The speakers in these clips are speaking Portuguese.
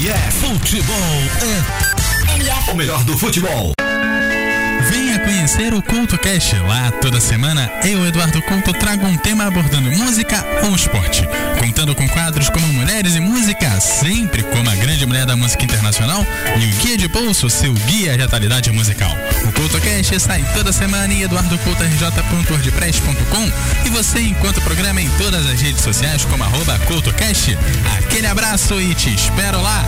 MF Futebol é o melhor do futebol. Conhecer o Culto Cast. Lá toda semana eu, Eduardo Couto, trago um tema abordando música ou esporte. Contando com quadros como Mulheres e Música, sempre como a grande mulher da música internacional, e o Guia de Bolso, seu guia de atualidade musical. O Culto Cast sai toda semana em eduardocoutorj.wordpress.com e você encontra o programa em todas as redes sociais como arroba CultoCast. Aquele abraço e te espero lá!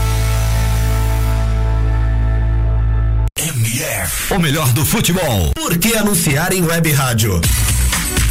O melhor do futebol. Por que anunciar em web rádio?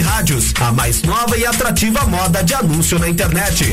rádios, a mais nova e atrativa moda de anúncio na internet.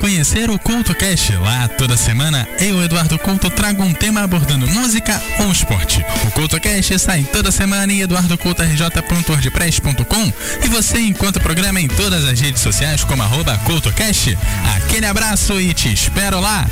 Conhecer o Culto Cast. Lá toda semana eu, Eduardo Couto, trago um tema abordando música ou esporte. O Culto Cast sai toda semana em eduardocoutorj.wordpress.com e você encontra o programa em todas as redes sociais como arroba CultoCast. Aquele abraço e te espero lá!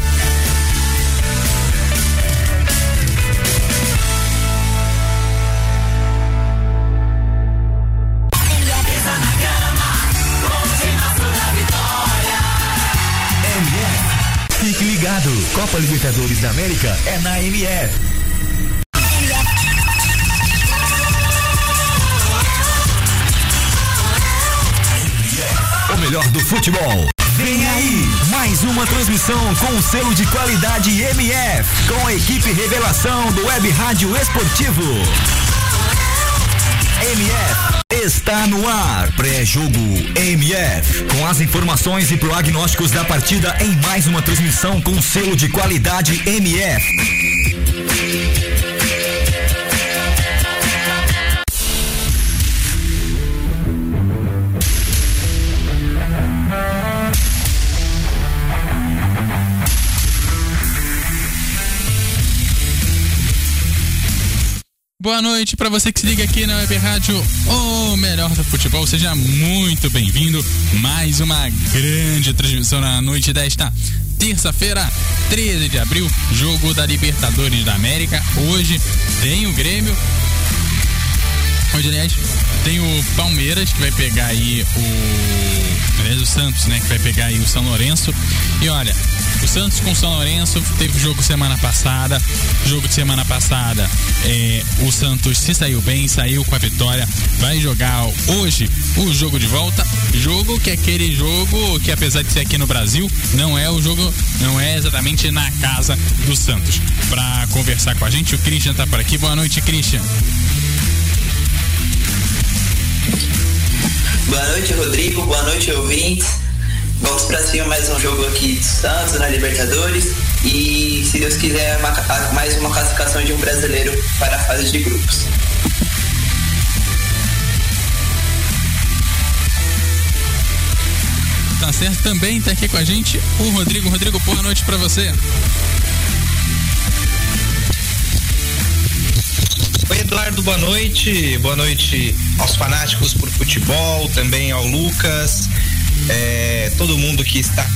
Copa Libertadores da América é na MF. O melhor do futebol. Vem aí, mais uma transmissão com o selo de qualidade MF, com a equipe revelação do Web Rádio Esportivo. MF está no ar. Pré-jogo MF. Com as informações e prognósticos da partida em mais uma transmissão com selo de qualidade MF. Boa noite para você que se liga aqui na Web Rádio, o melhor do futebol. Seja muito bem-vindo. Mais uma grande transmissão na noite desta terça-feira, 13 de abril, jogo da Libertadores da América. Hoje tem o Grêmio. Aliás, tem o Palmeiras que vai pegar aí o. Aliás, o Santos, né? Que vai pegar aí o São Lourenço. E olha, o Santos com o São Lourenço teve jogo semana passada. Jogo de semana passada, é, o Santos se saiu bem, saiu com a vitória. Vai jogar hoje o jogo de volta. Jogo que é aquele jogo que, apesar de ser aqui no Brasil, não é o jogo, não é exatamente na casa do Santos. Pra conversar com a gente, o Christian tá por aqui. Boa noite, Christian. Boa noite, Rodrigo. Boa noite, ouvintes. Vamos para cima mais um jogo aqui de Santos na Libertadores e, se Deus quiser, mais uma classificação de um brasileiro para a fase de grupos. Tá certo? Também tá aqui com a gente o Rodrigo. Rodrigo, boa noite pra você. Boa noite. Boa noite aos fanáticos por futebol, também ao Lucas, é, todo mundo que está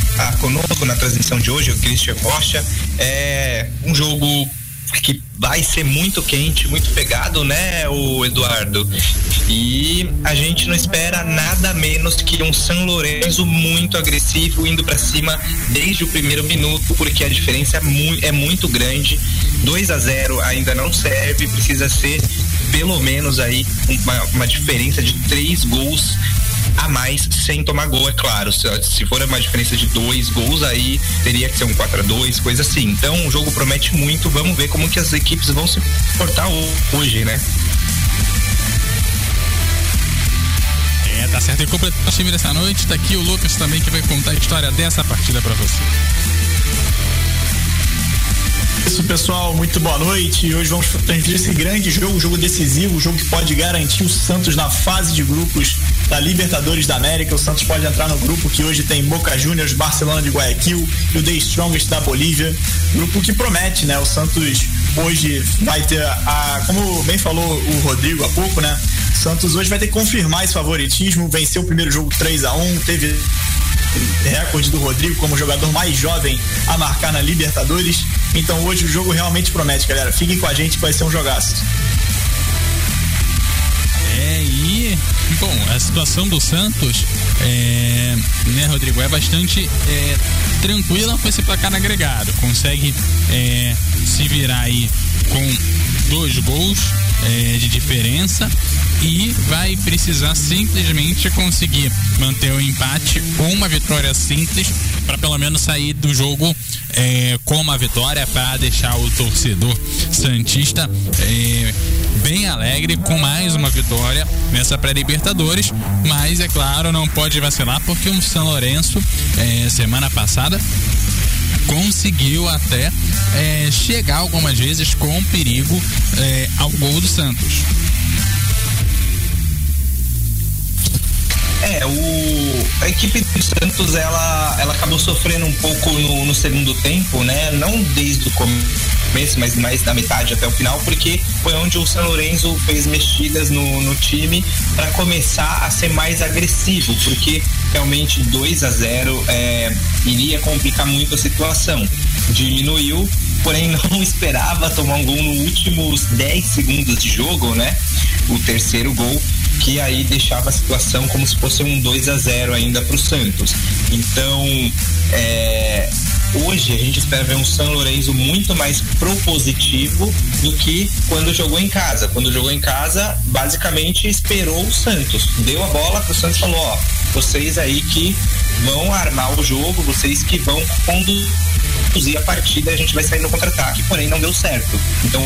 conosco na transmissão de hoje, o Christian Rocha. É um jogo que vai ser muito quente, muito pegado, né, o Eduardo? E a gente não espera nada menos que um São Lourenço muito agressivo, indo para cima desde o primeiro minuto, porque a diferença é, é muito grande. 2 a 0 ainda não serve, precisa ser pelo menos aí uma, uma diferença de três gols a mais sem tomar gol, é claro. Se, se for uma diferença de dois gols, aí teria que ser um 4 a 2 coisa assim. Então o jogo promete muito. Vamos ver como que as equipes vão se portar hoje, né? É, tá certo. E completou o time dessa noite. Tá aqui o Lucas também que vai contar a história dessa partida para você. Isso, pessoal, muito boa noite. Hoje vamos transmitir esse grande jogo, jogo decisivo, jogo que pode garantir o Santos na fase de grupos da Libertadores da América. O Santos pode entrar no grupo que hoje tem Boca Juniors, Barcelona de Guayaquil e o The Strongest da Bolívia. Grupo que promete, né? O Santos hoje vai ter a, como bem falou o Rodrigo há pouco, né? O Santos hoje vai ter que confirmar esse favoritismo, venceu o primeiro jogo 3 a 1 teve recorde do Rodrigo como jogador mais jovem a marcar na Libertadores. Então hoje o jogo realmente promete, galera. Fiquem com a gente vai ser um jogaço. É, e bom, a situação do Santos, é, né, Rodrigo, é bastante é, tranquila com esse placar agregado. Consegue é, se virar aí com dois gols é, de diferença e vai precisar simplesmente conseguir manter o empate ou uma vitória simples para pelo menos sair do jogo é, com uma vitória para deixar o torcedor santista é, bem alegre com mais uma vitória nessa pré-libertadores, mas é claro não pode vacilar porque o São Lourenço é, semana passada conseguiu até é, chegar algumas vezes com perigo é, ao gol do Santos. É, o, a equipe do Santos ela, ela acabou sofrendo um pouco no, no segundo tempo, né? Não desde o começo, mas mais da metade até o final, porque foi onde o São Lourenço fez mexidas no, no time para começar a ser mais agressivo, porque realmente 2 a 0 é, iria complicar muito a situação. Diminuiu, porém não esperava tomar um gol nos últimos 10 segundos de jogo, né? O terceiro gol que aí deixava a situação como se fosse um 2 a 0 ainda para o Santos. Então, é, hoje a gente espera ver um São Lourenço muito mais propositivo do que quando jogou em casa. Quando jogou em casa, basicamente esperou o Santos, deu a bola o Santos e falou: ó, vocês aí que vão armar o jogo, vocês que vão conduzir a partida, a gente vai sair no contra-ataque, porém não deu certo. Então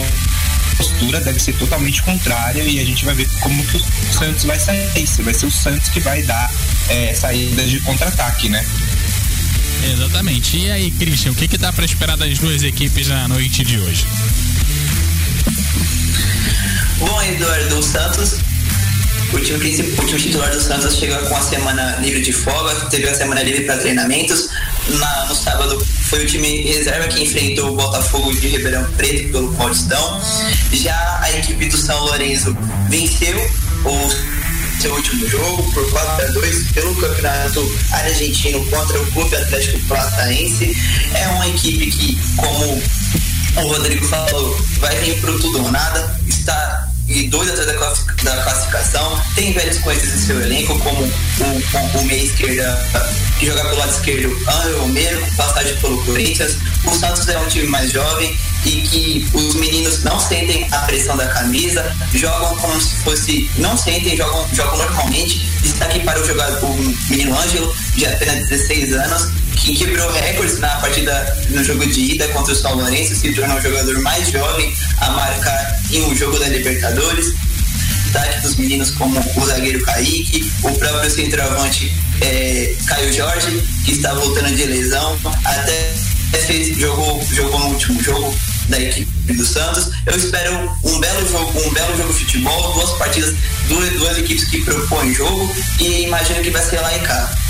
postura deve ser totalmente contrária e a gente vai ver como que o Santos vai sair. Se vai ser o Santos que vai dar é, saídas de contra-ataque, né? Exatamente. E aí, Christian, o que, que dá para esperar das duas equipes na noite de hoje? Bom, Eduardo, o Santos o time, o time titular do Santos chegou com a semana livre de folga, teve a semana livre para treinamentos. Na, no sábado foi o time reserva que enfrentou o Botafogo de Ribeirão Preto pelo Paulistão. Já a equipe do São Lourenço venceu o seu último jogo por 4 a 2 pelo Campeonato Argentino contra o Clube Atlético Plataense. É uma equipe que, como o Rodrigo falou, vai vir pro tudo ou nada. Está e dois atrás da classificação. Tem velhos conhecidos em seu elenco, como o, o, o meia esquerda que joga pelo lado esquerdo, André Romero, passagem pelo Corinthians. O Santos é um time mais jovem e que os meninos não sentem a pressão da camisa, jogam como se fosse. não sentem, jogam, jogam normalmente. Está aqui para o jogador, o menino Ângelo, de apenas 16 anos, que quebrou recordes na partida no jogo de ida contra o São Lourenço, se tornou o jogador mais jovem a marcar em um jogo da Libertadores. Destaque dos meninos como o zagueiro Kaique, o próprio centroavante é, Caio Jorge, que está voltando de lesão, até fez, jogou, jogou no último jogo da equipe do Santos. Eu espero um belo jogo, um belo jogo de futebol, duas partidas, duas, duas equipes que propõem jogo e imagino que vai ser lá em casa.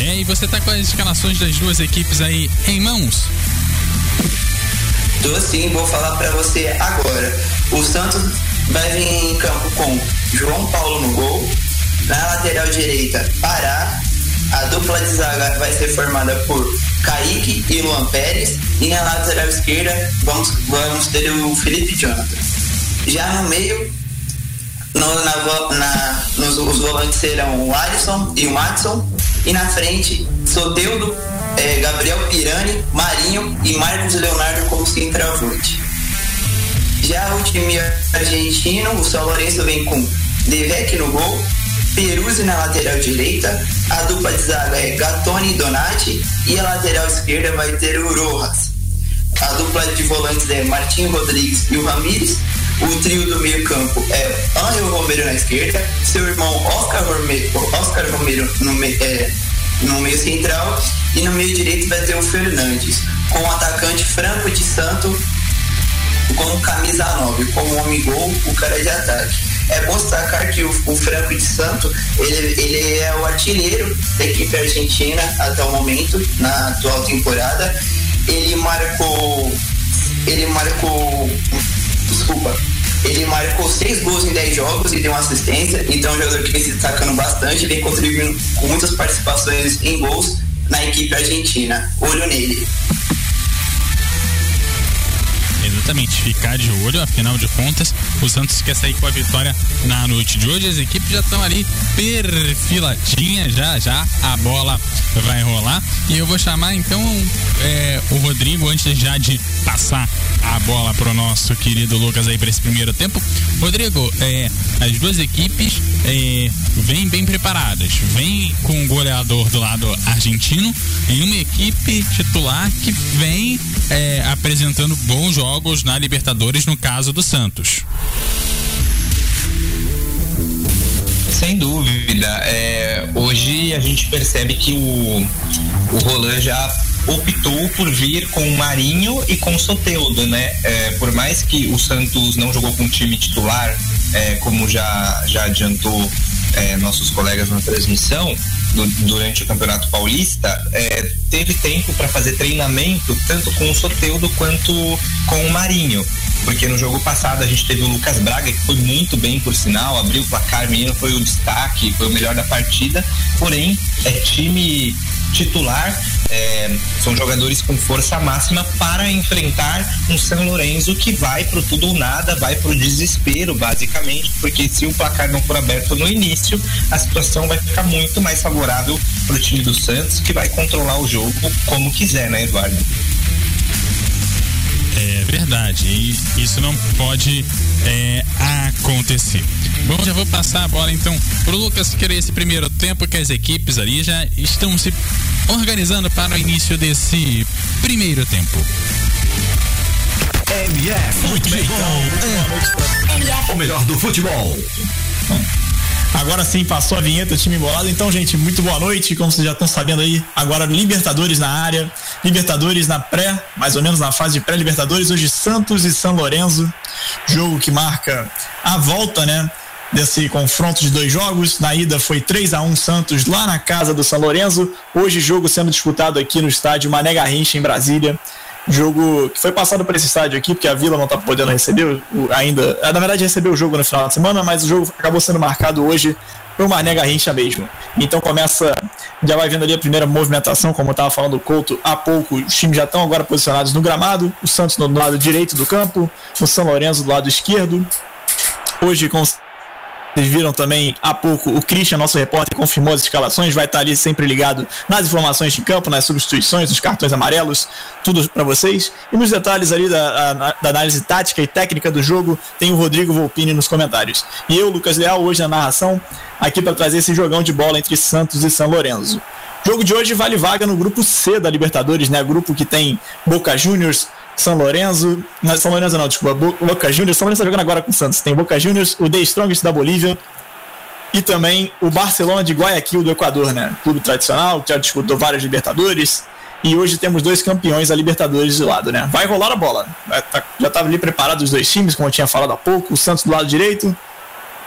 É, e você tá com as escalações das duas equipes aí em mãos? Tô sim, vou falar para você agora. O Santos vai vir em campo com João Paulo no gol, na lateral direita, Pará, a dupla de zaga vai ser formada por Kaique e Luan Pérez. E na lateral esquerda vamos, vamos ter o Felipe Jonathan. Já no meio, no, na, na, nos, os volantes serão o Alisson e o Matson. E na frente, Soteudo, é, Gabriel Pirani, Marinho e Marcos Leonardo como centroavante. Já o time argentino, o São Lourenço vem com Devec no gol, Peruzzi na lateral direita, a dupla de zaga é Gatoni e Donati e a lateral esquerda vai ter o Rojas. A dupla de volantes é Martim Rodrigues e o Ramires. O trio do meio campo é Angel Romero na esquerda, seu irmão Oscar Romero, Oscar Romero no, me, é, no meio central e no meio direito vai ter o Fernandes, com o atacante Franco de Santo como camisa 9, como homem gol, o cara de ataque. É bom destacar que o, o Franco de Santo, ele, ele é o artilheiro da equipe argentina até o momento, na atual temporada. Ele marcou. Ele marcou. Desculpa. Ele marcou seis gols em 10 jogos e deu uma assistência. Então é um jogador que vem se destacando bastante, vem contribuindo com muitas participações em gols na equipe argentina. Olho nele exatamente ficar de olho, afinal de contas, o Santos quer sair com a vitória na noite de hoje. As equipes já estão ali perfiladinhas, já já a bola vai rolar. E eu vou chamar então é, o Rodrigo, antes já de passar a bola pro nosso querido Lucas aí para esse primeiro tempo. Rodrigo, é, as duas equipes é, vêm bem preparadas. Vem com o goleador do lado argentino e uma equipe titular que vem é, apresentando bons jogos na Libertadores, no caso do Santos. Sem dúvida. É, hoje a gente percebe que o, o Roland já optou por vir com o Marinho e com o Soteudo, né? É, por mais que o Santos não jogou com o time titular, é, como já, já adiantou é, nossos colegas na transmissão, do, durante o Campeonato Paulista, é, teve tempo para fazer treinamento tanto com o Soteudo quanto com o Marinho. Porque no jogo passado a gente teve o Lucas Braga, que foi muito bem, por sinal, abriu o placar, menino foi o destaque, foi o melhor da partida. Porém, é time titular, é, são jogadores com força máxima para enfrentar um São Lourenço que vai pro tudo ou nada, vai pro desespero, basicamente, porque se o placar não for aberto no início, a situação vai ficar muito mais favorável pro time do Santos, que vai controlar o jogo como quiser, né, Eduardo? É verdade, e isso não pode é, acontecer. Bom, já vou passar a bola então pro Lucas querer esse primeiro tempo que as equipes ali já estão se organizando para o início desse primeiro tempo. MF Futebol. É. O melhor do futebol. Agora sim passou a vinheta time embolado. Então, gente, muito boa noite. Como vocês já estão sabendo aí, agora Libertadores na área. Libertadores na pré, mais ou menos na fase de pré-Libertadores. Hoje Santos e São Lourenço. Jogo que marca a volta, né? Desse confronto de dois jogos. Na ida foi 3 a 1 Santos lá na casa do São Lourenço. Hoje, jogo sendo disputado aqui no estádio Mané Garrincha, em Brasília. Jogo que foi passado para esse estádio aqui, porque a Vila não está podendo receber ainda. Na verdade, recebeu o jogo no final de semana, mas o jogo acabou sendo marcado hoje pro Mané Garrincha mesmo. Então começa, já vai vendo ali a primeira movimentação, como eu estava falando o Couto há pouco, os times já estão agora posicionados no gramado, o Santos no lado direito do campo, o São Lourenço do lado esquerdo. Hoje com vocês viram também há pouco o Christian, nosso repórter, confirmou as escalações, vai estar ali sempre ligado nas informações de campo, nas substituições, nos cartões amarelos, tudo para vocês. E nos detalhes ali da, da, análise tática e técnica do jogo, tem o Rodrigo Volpini nos comentários. E eu, Lucas Leal, hoje na narração, aqui para trazer esse jogão de bola entre Santos e São Lourenço. Jogo de hoje vale vaga no grupo C da Libertadores, né? Grupo que tem Boca Juniors, são Lourenço. Não, São Lourenço não, desculpa. Boca Juniors. São Lourenço tá jogando agora com o Santos. Tem Boca Juniors, o The Strongest da Bolívia e também o Barcelona de Guayaquil do Equador, né? Clube tradicional, que já disputou várias Libertadores. E hoje temos dois campeões da Libertadores de lado, né? Vai rolar a bola. Tá, já estava ali preparado os dois times, como eu tinha falado há pouco. O Santos do lado direito.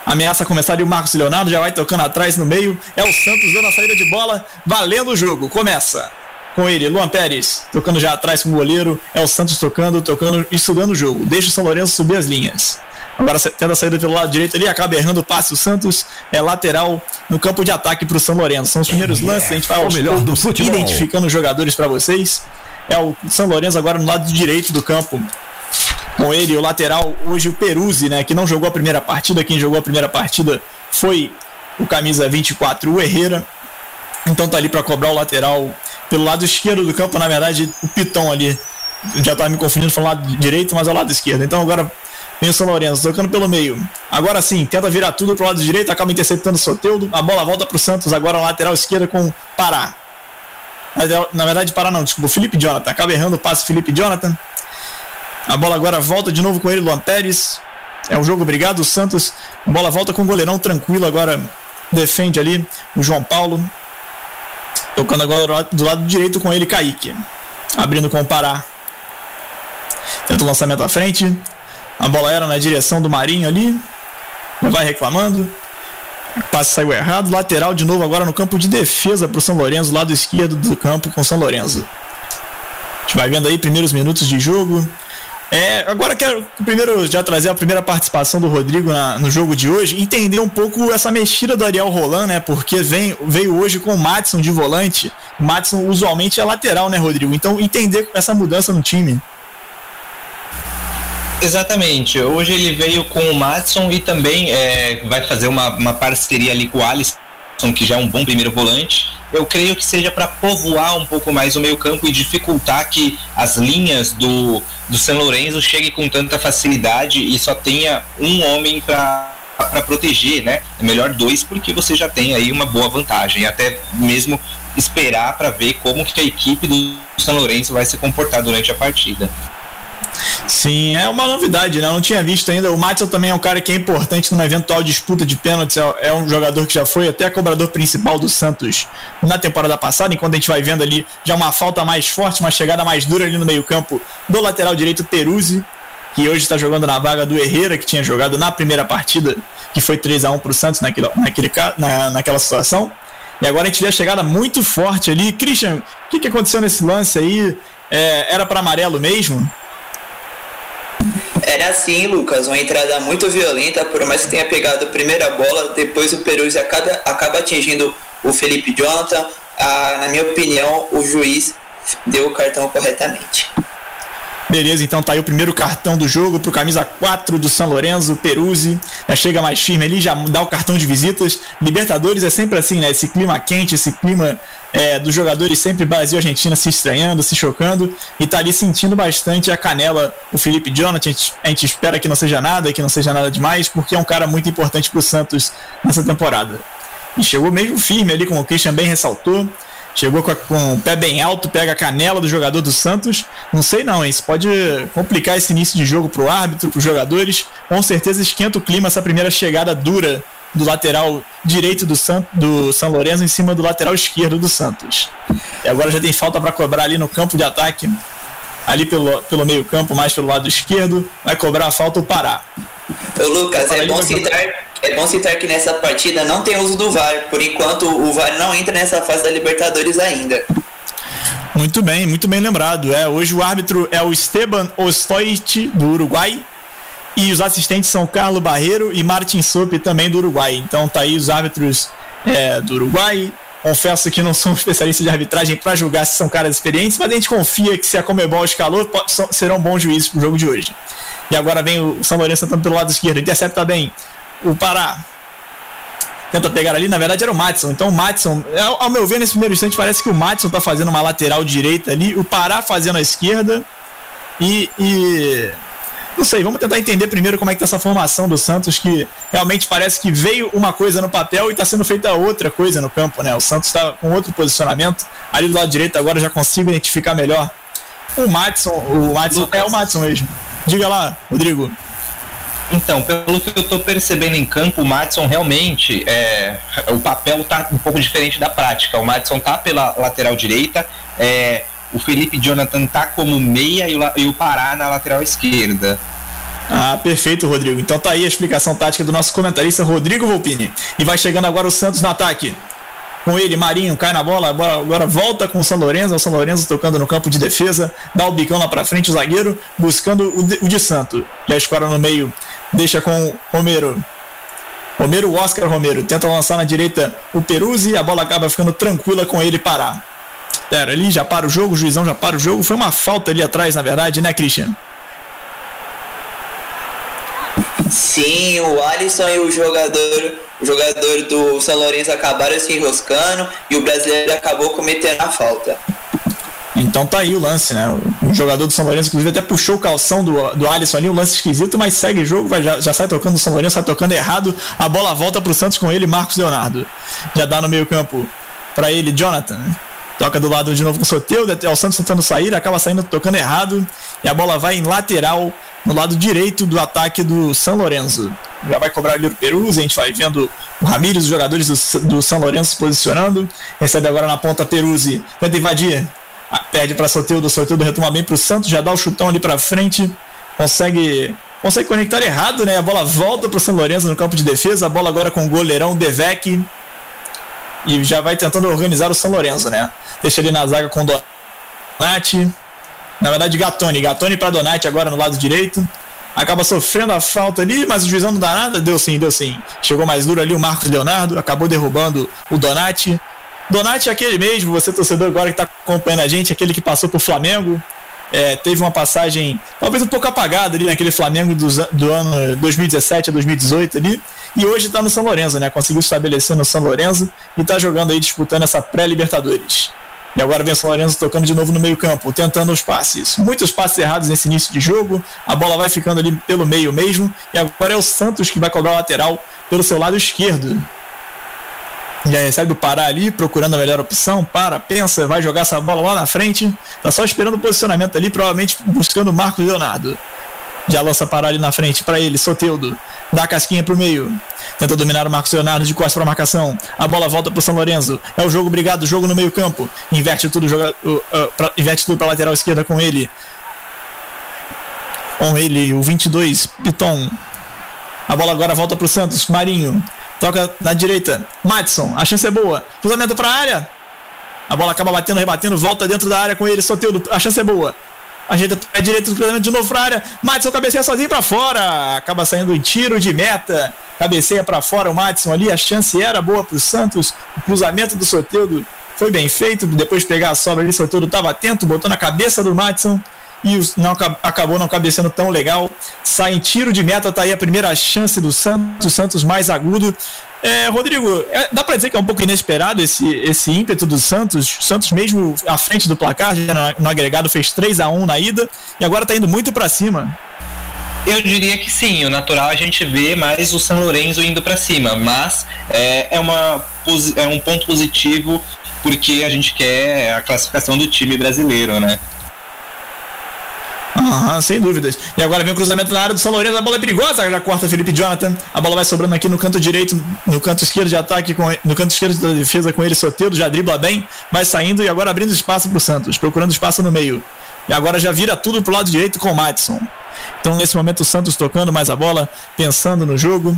Ameaça começar ali o Marcos Leonardo, já vai tocando atrás no meio. É o Santos dando a saída de bola, valendo o jogo. Começa. Com ele, Luan Pérez, tocando já atrás com o goleiro. É o Santos tocando, tocando, estudando o jogo. Deixa o São Lourenço subir as linhas. Agora tenta a saída pelo lado direito ali, acaba errando o passe. O Santos é lateral no campo de ataque para o São Lourenço. São os primeiros lances, a gente vai aos melhor do futebol. identificando os jogadores para vocês. É o São Lourenço agora no lado direito do campo. Com ele, o lateral, hoje o Peruzzi, né? Que não jogou a primeira partida. Quem jogou a primeira partida foi o camisa 24, o Herrera. Então tá ali para cobrar o lateral pelo lado esquerdo do campo, na verdade, o Pitão ali. Já tava me confundindo falando lado direito, mas é o lado esquerdo. Então agora vem o São Lourenço tocando pelo meio. Agora sim, tenta virar tudo pro lado direito, acaba interceptando o Soteudo. A bola volta pro Santos, agora na lateral esquerda com Pará. Na verdade, Pará não, desculpa, o Felipe Jonathan. Acaba errando o passe Felipe Jonathan. A bola agora volta de novo com ele, Luan Pérez. É um jogo obrigado, o Santos. A bola volta com o goleirão tranquilo agora. Defende ali o João Paulo. Tocando agora do lado direito com ele, Kaique. Abrindo com o Pará. Tenta o lançamento à frente. A bola era na direção do Marinho ali. Vai reclamando. O passe saiu errado. Lateral de novo agora no campo de defesa para o São Lourenço, lado esquerdo do campo com o São Lourenço. A gente vai vendo aí primeiros minutos de jogo. É, agora quero primeiro já trazer a primeira participação do Rodrigo na, no jogo de hoje, entender um pouco essa mexida do Ariel Roland, né? Porque vem, veio hoje com o Matson de volante. O Matson usualmente é lateral, né, Rodrigo? Então entender essa mudança no time. Exatamente. Hoje ele veio com o Matson e também é, vai fazer uma, uma parceria ali com o Alisson, que já é um bom primeiro volante. Eu creio que seja para povoar um pouco mais o meio-campo e dificultar que as linhas do, do São Lourenço cheguem com tanta facilidade e só tenha um homem para para proteger, né? É melhor dois porque você já tem aí uma boa vantagem, até mesmo esperar para ver como que a equipe do São Lourenço vai se comportar durante a partida. Sim, é uma novidade, né? Eu não tinha visto ainda. O Matson também é um cara que é importante numa eventual disputa de pênaltis. É, é um jogador que já foi até cobrador principal do Santos na temporada passada, enquanto a gente vai vendo ali já uma falta mais forte, uma chegada mais dura ali no meio-campo do lateral direito Peruzzi, que hoje está jogando na vaga do Herrera, que tinha jogado na primeira partida, que foi 3 a 1 para o Santos naquele, naquele, na, naquela situação. E agora a gente vê a chegada muito forte ali. Christian, o que, que aconteceu nesse lance aí? É, era para amarelo mesmo? Era assim, Lucas, uma entrada muito violenta, por mais que tenha pegado a primeira bola, depois o Peruzzi acaba, acaba atingindo o Felipe Jonathan. Ah, na minha opinião, o juiz deu o cartão corretamente. Beleza, então tá aí o primeiro cartão do jogo pro camisa 4 do São Lourenço, Peruzzi. Já chega mais firme ali, já dá o cartão de visitas. Libertadores é sempre assim, né? Esse clima quente, esse clima é, dos jogadores sempre Brasil e Argentina se estranhando, se chocando. E tá ali sentindo bastante a canela o Felipe Jonathan. A gente, a gente espera que não seja nada, que não seja nada demais, porque é um cara muito importante pro Santos nessa temporada. E chegou mesmo firme ali, como o Christian bem ressaltou. Chegou com, a, com, o pé bem alto, pega a canela do jogador do Santos. Não sei não, hein? Isso pode complicar esse início de jogo pro árbitro, pros jogadores. Com certeza esquenta o clima essa primeira chegada dura do lateral direito do, San, do São Lourenço em cima do lateral esquerdo do Santos. E agora já tem falta para cobrar ali no campo de ataque, ali pelo, pelo meio campo, mais pelo lado esquerdo. Vai cobrar a falta o Pará. Ô Lucas, é bom citar é bom citar que nessa partida não tem uso do VAR. Por enquanto, o VAR não entra nessa fase da Libertadores ainda. Muito bem, muito bem lembrado. É, hoje o árbitro é o Esteban Ostoit, do Uruguai. E os assistentes são Carlos Barreiro e Martin Sup, também do Uruguai. Então tá aí os árbitros é, do Uruguai. Confesso que não sou um especialista de arbitragem para julgar se são caras experientes, mas a gente confia que se a Comebol escalou, serão bons juízes pro jogo de hoje. E agora vem o São Lourenço tentando pelo lado esquerdo, intercepta bem o Pará tenta pegar ali, na verdade era o Matson. Então o Matson, ao, ao, meu ver, nesse primeiro instante, parece que o Matson tá fazendo uma lateral direita ali, o Pará fazendo a esquerda. E, e. Não sei, vamos tentar entender primeiro como é que tá essa formação do Santos, que realmente parece que veio uma coisa no papel e está sendo feita outra coisa no campo, né? O Santos está com outro posicionamento. Ali do lado direito agora já consigo identificar melhor. O Matson, o Matson é o Matson mesmo. Diga lá, Rodrigo. Então, pelo que eu estou percebendo em campo, o Madison realmente é, o papel está um pouco diferente da prática. O Madison está pela lateral direita, é, o Felipe Jonathan está como meia e o, e o Pará na lateral esquerda. Ah, perfeito, Rodrigo. Então tá aí a explicação tática do nosso comentarista Rodrigo Volpini. E vai chegando agora o Santos no ataque. com ele, Marinho cai na bola, agora, agora volta com o São Lourenço, o São Lourenço tocando no campo de defesa, dá o bicão lá pra frente, o zagueiro buscando o de, o de Santo. Já escora no meio, deixa com o Romero. Romero, Oscar Romero, tenta lançar na direita o Peruzzi, a bola acaba ficando tranquila com ele parar. Pera, ali já para o jogo, o juizão já para o jogo. Foi uma falta ali atrás, na verdade, né, Christian? Sim, o Alisson e o jogador, o jogador do São Lourenço acabaram se enroscando e o brasileiro acabou cometendo a falta. Então tá aí o lance, né? O jogador do São Lourenço, inclusive, até puxou o calção do, do Alisson ali, um lance esquisito, mas segue o jogo, vai, já, já sai tocando o São Lourenço, sai tocando errado, a bola volta pro Santos com ele, Marcos Leonardo. Já dá no meio campo para ele, Jonathan. Toca do lado de novo com o Soteudo, é o Santos tentando sair, acaba saindo tocando errado, e a bola vai em lateral no lado direito do ataque do São Lourenço. Já vai cobrar ali o Perus, a gente vai vendo o Ramírez, os jogadores do, do São Lourenço se posicionando. Recebe agora na ponta Peruzzi, tenta invadir, perde para Soteudo, Soteudo retoma bem para o Santos, já dá o chutão ali para frente, consegue consegue conectar errado, né? A bola volta para o São Lourenço no campo de defesa, a bola agora com o goleirão Devec e já vai tentando organizar o São Lourenço, né? Deixa ele na zaga com o Donati, na verdade, Gatoni. Gatoni para Donati agora no lado direito. Acaba sofrendo a falta ali, mas o juizão não dá nada. Deu sim, deu sim. Chegou mais duro ali o Marcos Leonardo. Acabou derrubando o Donati. Donati é aquele mesmo, você torcedor agora que está acompanhando a gente, aquele que passou por Flamengo. É, teve uma passagem talvez um pouco apagada ali naquele Flamengo do, do ano 2017 a 2018 ali. E hoje está no São Lourenço, né? Conseguiu estabelecer no São Lourenço e está jogando aí, disputando essa pré-Libertadores. E agora vem o São Lourenço tocando de novo no meio-campo, tentando os passes. Muitos passes errados nesse início de jogo. A bola vai ficando ali pelo meio mesmo. E agora é o Santos que vai cobrar o lateral pelo seu lado esquerdo. Já recebe o Pará ali, procurando a melhor opção. Para, pensa, vai jogar essa bola lá na frente. Tá só esperando o posicionamento ali, provavelmente buscando o Marcos Leonardo. Já lança Pará ali na frente para ele, Soteudo. Dá a casquinha pro meio. Tenta dominar o Marcos Leonardo de costas para marcação. A bola volta para o São Lourenço. É o jogo obrigado, jogo no meio-campo. Inverte tudo, joga, uh, uh, pra, inverte tudo para lateral esquerda com ele. Com ele, o 22, Piton. A bola agora volta para o Santos. Marinho. Toca na direita. Madison. A chance é boa. Cruzamento para a área. A bola acaba batendo, rebatendo. Volta dentro da área com ele. Soteudo. A chance é boa. Ajeita a direita do cruzamento de novo para a área. Madison cabeceia sozinho para fora. Acaba saindo em tiro de meta cabeceia para fora o Matson ali, a chance era boa para o Santos, o cruzamento do Soteldo foi bem feito, depois de pegar a sobra ali, o Soteldo estava atento, botou na cabeça do Matson e não, acabou não cabeceando tão legal. Sai em tiro de meta, tá aí a primeira chance do Santos, o Santos mais agudo. É, Rodrigo, é, dá para dizer que é um pouco inesperado esse, esse ímpeto do Santos. O Santos, mesmo à frente do placar, já no, no agregado, fez 3 a 1 na ida e agora está indo muito para cima. Eu diria que sim, o natural a gente vê mais o São Lourenço indo para cima, mas é, é, uma, é um ponto positivo porque a gente quer a classificação do time brasileiro, né? Aham, sem dúvidas. E agora vem o cruzamento na área do São Lourenço, a bola é perigosa, já corta Felipe Jonathan. A bola vai sobrando aqui no canto direito, no canto esquerdo de ataque, com, no canto esquerdo da defesa com ele, Soteldo, já dribla bem, vai saindo e agora abrindo espaço para o Santos, procurando espaço no meio. E agora já vira tudo pro lado direito com o Madison. Então, nesse momento, o Santos tocando mais a bola, pensando no jogo.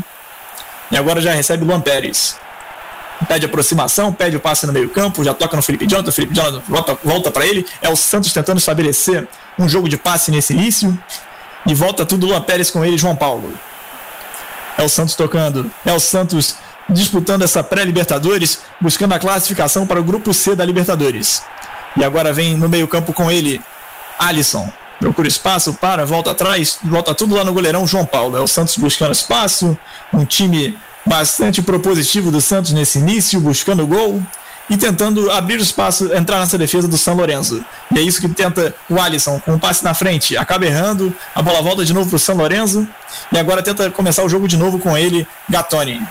E agora já recebe o Luan Pérez. Pede aproximação, pede o passe no meio-campo, já toca no Felipe Jonathan. Felipe Jonathan volta, volta para ele. É o Santos tentando estabelecer um jogo de passe nesse início. E volta tudo Luan Pérez com ele, João Paulo. É o Santos tocando. É o Santos disputando essa pré-Libertadores, buscando a classificação para o grupo C da Libertadores. E agora vem no meio-campo com ele, Alisson. Procura espaço, para, volta atrás, volta tudo lá no goleirão João Paulo. É o Santos buscando espaço, um time bastante propositivo do Santos nesse início, buscando gol e tentando abrir espaço, entrar nessa defesa do São Lourenço. E é isso que tenta o Alisson, com um passe na frente, acaba errando, a bola volta de novo para o São Lourenço e agora tenta começar o jogo de novo com ele, Gatoni.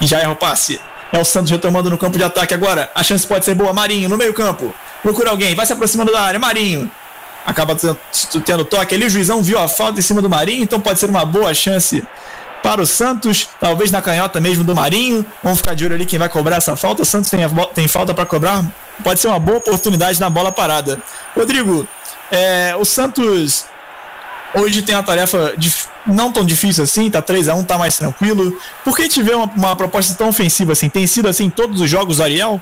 E já erra o passe. É o Santos retomando no campo de ataque agora. A chance pode ser boa. Marinho no meio-campo. Procura alguém, vai se aproximando da área. Marinho acaba tendo toque ali. O juizão viu a falta em cima do Marinho, então pode ser uma boa chance para o Santos, talvez na canhota mesmo do Marinho. Vamos ficar de olho ali quem vai cobrar essa falta. O Santos tem, tem falta para cobrar, pode ser uma boa oportunidade na bola parada. Rodrigo, é, o Santos Hoje tem uma tarefa não tão difícil assim, tá 3 a 1 tá mais tranquilo. Por que tiver uma, uma proposta tão ofensiva assim? Tem sido assim em todos os jogos Ariel?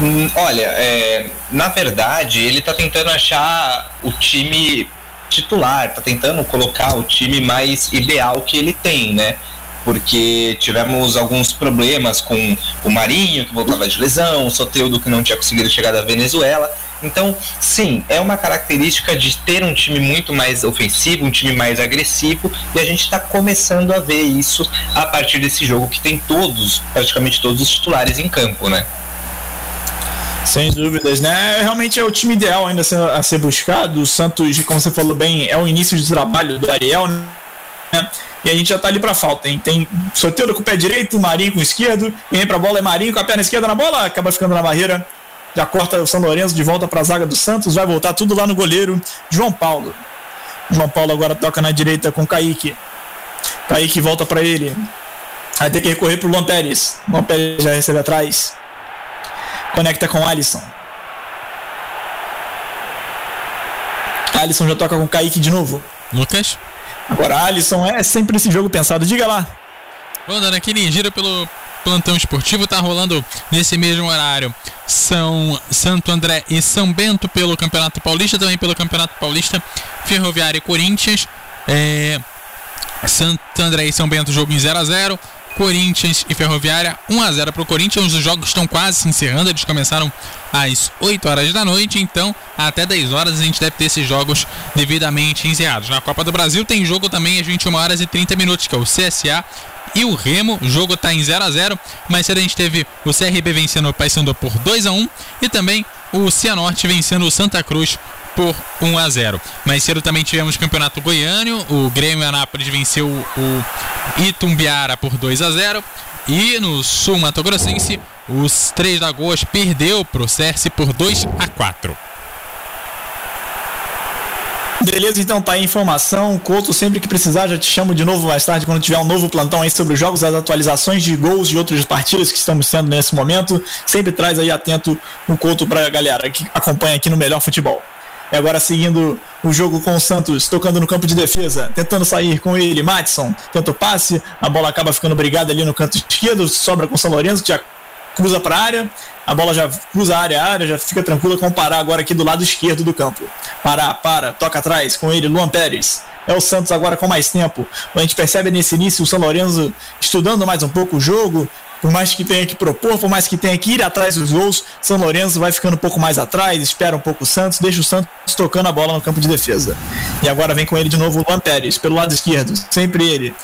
Hum, olha, é, na verdade, ele tá tentando achar o time titular, tá tentando colocar o time mais ideal que ele tem, né? Porque tivemos alguns problemas com o Marinho, que voltava de lesão, o Soteudo, que não tinha conseguido chegar da Venezuela. Então, sim, é uma característica de ter um time muito mais ofensivo, um time mais agressivo, e a gente está começando a ver isso a partir desse jogo que tem todos, praticamente todos os titulares em campo, né? Sem dúvidas, né? Realmente é o time ideal ainda a ser, buscado. O Santos, como você falou bem, é o início de trabalho do Ariel, né? E a gente já tá ali pra falta, hein? Tem sorteio com o pé direito, Marinho com o esquerdo, quem vem pra bola é Marinho com a perna esquerda na bola, acaba ficando na barreira já corta o São Lourenço de volta para a zaga do Santos, vai voltar tudo lá no goleiro João Paulo. João Paulo agora toca na direita com Kaique. Kaique volta para ele. Vai ter que recorrer pro Luan Pérez. Luan Pérez já recebe atrás. Conecta com Alisson. Alisson já toca com Kaique de novo. Lucas. Agora Alisson é sempre esse jogo pensado. Diga lá. Vou dando aquele giro pelo plantão esportivo tá rolando nesse mesmo horário. São Santo André e São Bento pelo Campeonato Paulista, também pelo Campeonato Paulista, Ferroviária e Corinthians. É, Santo André e São Bento jogo em 0 a 0 Corinthians e Ferroviária 1 a 0 para o Corinthians. Os jogos estão quase se encerrando, eles começaram às 8 horas da noite, então até 10 horas a gente deve ter esses jogos devidamente encerrados. Na Copa do Brasil tem jogo também às 21 horas e 30 minutos, que é o CSA e o Remo. O jogo está em 0 a 0 mas cedo a gente teve o CRB vencendo o Paysandu por 2 a 1 e também o Cianorte vencendo o Santa Cruz por 1 a 0. Mais cedo também tivemos o Campeonato Goiânio, o Grêmio Anápolis venceu o Itumbiara por 2 a 0 e no Sul Mato Grossense, os Três Lagoas perdeu para o Cerce por 2 a 4. Beleza, então tá aí a informação. Couto, sempre que precisar, já te chamo de novo mais tarde, quando tiver um novo plantão aí sobre os jogos, as atualizações de gols de outras partidas que estamos tendo nesse momento. Sempre traz aí atento o Couto pra galera que acompanha aqui no Melhor Futebol. E agora seguindo o jogo com o Santos, tocando no campo de defesa, tentando sair com ele, Matson, tenta o passe, a bola acaba ficando brigada ali no canto esquerdo, sobra com o São Lourenço, que já cruza para a área, a bola já cruza a área, a área já fica tranquila com parar agora aqui do lado esquerdo do campo. Parar, para, toca atrás com ele, Luan Pérez. É o Santos agora com mais tempo. A gente percebe nesse início o São Lourenço estudando mais um pouco o jogo, por mais que tenha que propor, por mais que tenha que ir atrás dos gols, São Lourenço vai ficando um pouco mais atrás, espera um pouco o Santos, deixa o Santos tocando a bola no campo de defesa. E agora vem com ele de novo o Luan Pérez, pelo lado esquerdo, sempre ele.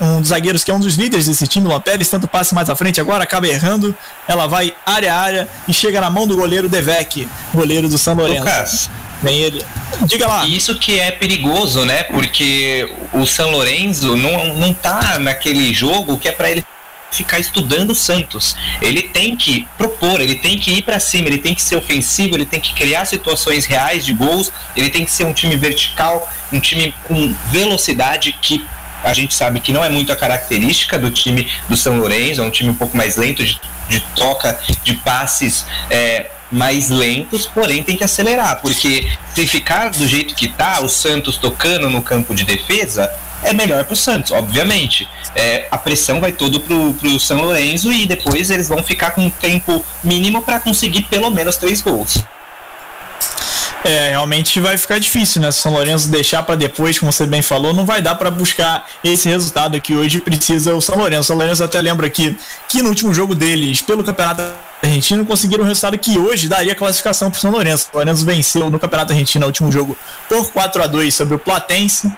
Um, dos zagueiros que é um dos líderes desse time, o Luan Pérez, tanto passe mais à frente, agora acaba errando, ela vai área a área e chega na mão do goleiro Devec, goleiro do São Lourenço. Lucas. Vem ele. Diga lá. Isso que é perigoso, né? Porque o São Lourenço não, não tá naquele jogo que é para ele ficar estudando o Santos. Ele tem que propor, ele tem que ir para cima, ele tem que ser ofensivo, ele tem que criar situações reais de gols, ele tem que ser um time vertical, um time com velocidade que a gente sabe que não é muito a característica do time do São Lourenço, é um time um pouco mais lento de, de troca de passes é, mais lentos, porém tem que acelerar, porque se ficar do jeito que tá, o Santos tocando no campo de defesa, é melhor para o Santos, obviamente. É, a pressão vai todo pro, pro São Lourenço e depois eles vão ficar com um tempo mínimo para conseguir pelo menos três gols. É, realmente vai ficar difícil, né? São Lourenço deixar para depois, como você bem falou, não vai dar para buscar esse resultado que hoje precisa o São Lourenço. O São Lourenço até lembra aqui que no último jogo deles, pelo Campeonato Argentino, conseguiram um resultado que hoje daria classificação para o São Lourenço. O Lourenço venceu no Campeonato Argentino no último jogo por 4 a 2 sobre o Platense.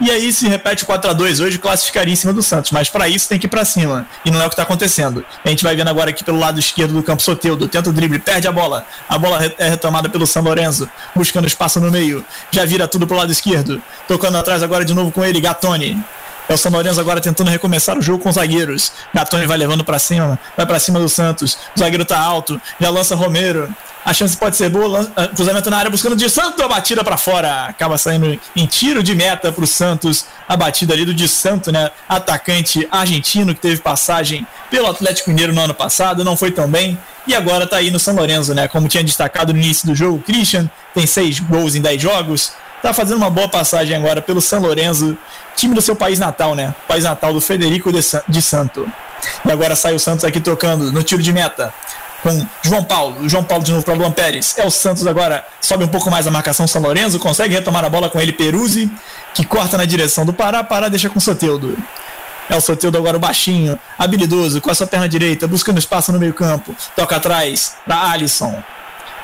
E aí se repete 4 a 2 hoje, classificaria em cima do Santos. Mas para isso tem que ir para cima. E não é o que está acontecendo. A gente vai vendo agora aqui pelo lado esquerdo do campo Soteudo. Tenta o drible, perde a bola. A bola é retomada pelo São Lourenço, buscando espaço no meio. Já vira tudo pro lado esquerdo. Tocando atrás agora de novo com ele, Gatoni. É o São Lourenço agora tentando recomeçar o jogo com os zagueiros. Gatoni vai levando para cima, vai para cima do Santos. O zagueiro tá alto, já lança Romero. A chance pode ser boa. Ah, cruzamento na área buscando de Santos, a batida para fora. Acaba saindo em tiro de meta para o Santos. A batida ali do de Santo, né? Atacante argentino que teve passagem pelo Atlético Mineiro no ano passado, não foi tão bem. E agora tá aí no São Lourenço, né? Como tinha destacado no início do jogo, Christian tem seis gols em dez jogos. Tá fazendo uma boa passagem agora pelo São Lourenço, time do seu país natal, né? País natal do Federico de, San, de Santo. E agora sai o Santos aqui tocando no tiro de meta com João Paulo. João Paulo de novo para Luan Pérez. É o Santos agora, sobe um pouco mais a marcação São Lourenço, consegue retomar a bola com ele Peruzzi, que corta na direção do Pará, Pará deixa com Soteudo. É o Soteudo agora o baixinho, habilidoso, com a sua perna direita, buscando espaço no meio campo. Toca atrás para Alisson.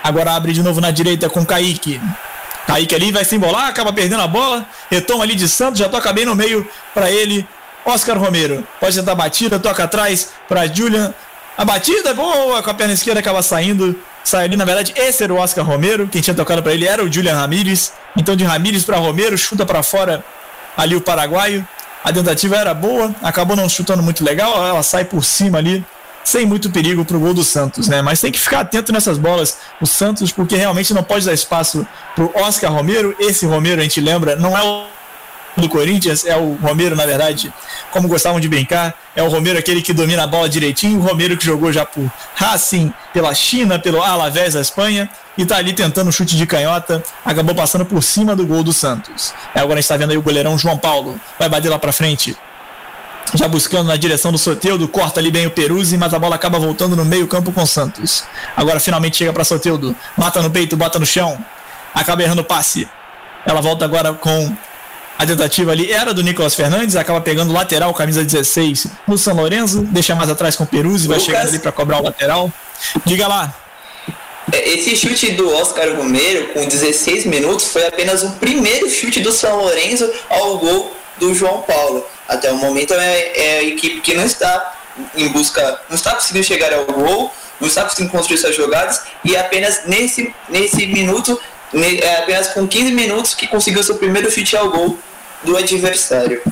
Agora abre de novo na direita com Kaique. Kaique ali vai se embolar, acaba perdendo a bola, retoma ali de Santos, já toca bem no meio para ele. Oscar Romero pode tentar a batida, toca atrás para Julian. A batida é boa, com a perna esquerda acaba saindo. Sai ali, na verdade, esse era o Oscar Romero. Quem tinha tocado para ele era o Julian Ramírez. Então, de Ramírez para Romero, chuta para fora ali o paraguaio. A tentativa era boa, acabou não chutando muito legal, ela sai por cima ali sem muito perigo para o gol do Santos, né? Mas tem que ficar atento nessas bolas, o Santos, porque realmente não pode dar espaço para o Oscar Romero. Esse Romero, a gente lembra, não é o do Corinthians, é o Romero, na verdade, como gostavam de brincar, é o Romero aquele que domina a bola direitinho, o Romero que jogou já por Racing, pela China, pelo Alavés da Espanha, e tá ali tentando um chute de canhota, acabou passando por cima do gol do Santos. É, agora a gente tá vendo aí o goleirão João Paulo, vai bater lá para frente, já buscando na direção do Soteudo, corta ali bem o Peruzzi, mas a bola acaba voltando no meio campo com o Santos. Agora finalmente chega para Soteudo, mata no peito, bota no chão, acaba errando o passe. Ela volta agora com a tentativa ali, era do Nicolas Fernandes, acaba pegando o lateral, camisa 16, no São Lourenço, deixa mais atrás com o Peruzzi, vai chegando ali para cobrar o lateral. Diga lá. É, esse chute do Oscar Romero, com 16 minutos, foi apenas o primeiro chute do São Lourenço ao gol do João Paulo. Até o momento é, é a equipe que não está em busca, não está conseguindo chegar ao gol, não está conseguindo construir suas jogadas e apenas nesse, nesse minuto, é apenas com 15 minutos que conseguiu seu primeiro chute ao gol do adversário.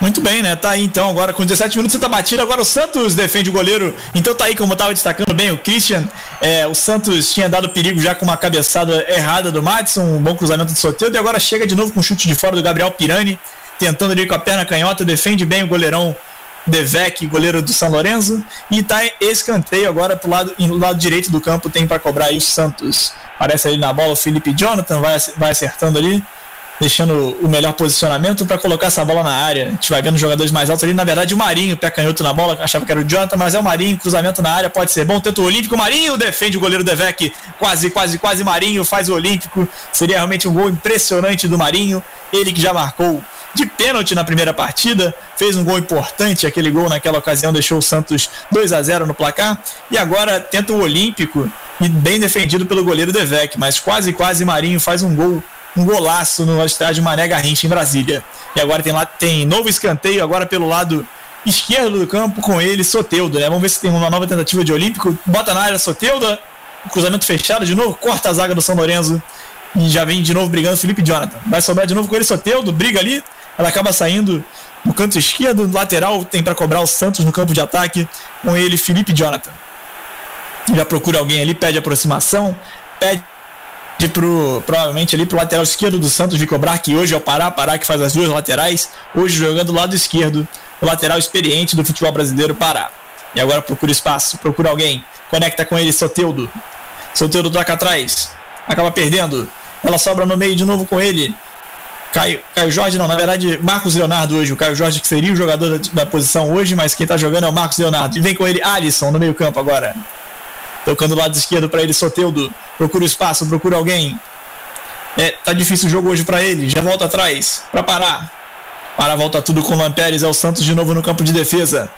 Muito bem, né? Tá aí então, agora com 17 minutos você tá batido, agora o Santos defende o goleiro. Então tá aí, como eu tava destacando bem, o Christian. É, o Santos tinha dado perigo já com uma cabeçada errada do Madison, um bom cruzamento de sorteio, e agora chega de novo com um chute de fora do Gabriel Pirani tentando ali com a perna canhota, defende bem o goleirão Devec, goleiro do São Lourenço, e tá escanteio agora pro lado, lado direito do campo, tem para cobrar aí o Santos. Parece ali na bola o Felipe Jonathan, vai, vai acertando ali, deixando o melhor posicionamento para colocar essa bola na área. A gente vai vendo jogadores mais altos ali, na verdade o Marinho, pé canhoto na bola, achava que era o Jonathan, mas é o Marinho, cruzamento na área, pode ser bom, tenta o Olímpico, Marinho defende o goleiro Devec, quase, quase, quase Marinho, faz o Olímpico, seria realmente um gol impressionante do Marinho, ele que já marcou de pênalti na primeira partida, fez um gol importante, aquele gol naquela ocasião deixou o Santos 2 a 0 no placar, e agora tenta o Olímpico, e bem defendido pelo goleiro Devec, mas quase, quase Marinho faz um gol, um golaço no estádio Mané Garrincha em Brasília. E agora tem lá, tem novo escanteio agora pelo lado esquerdo do campo com ele, Soteudo, né? Vamos ver se tem uma nova tentativa de Olímpico, bota na área Soteudo, cruzamento fechado de novo, corta a zaga do São Lourenço, e já vem de novo brigando Felipe Jonathan. Vai sobrar de novo com ele Soteudo, briga ali, ela acaba saindo no canto esquerdo, lateral tem para cobrar o Santos no campo de ataque, com ele Felipe Jonathan. Já procura alguém ali, pede aproximação, pede pro, provavelmente ali pro lateral esquerdo do Santos de cobrar, que hoje é o Pará, Pará que faz as duas laterais, hoje jogando do lado esquerdo, o lateral experiente do futebol brasileiro, Pará. E agora procura espaço, procura alguém, conecta com ele Soteudo. Soteudo toca atrás, acaba perdendo, ela sobra no meio de novo com ele, Caio, Caio Jorge, não, na verdade, Marcos Leonardo hoje. O Caio Jorge que seria o jogador da, da posição hoje, mas quem tá jogando é o Marcos Leonardo. E vem com ele Alisson no meio-campo agora. Tocando o lado esquerdo para ele, Soteudo. Procura espaço, procura alguém. É, tá difícil o jogo hoje para ele. Já volta atrás para parar. Para volta tudo com o Lampérez. É o Santos de novo no campo de defesa.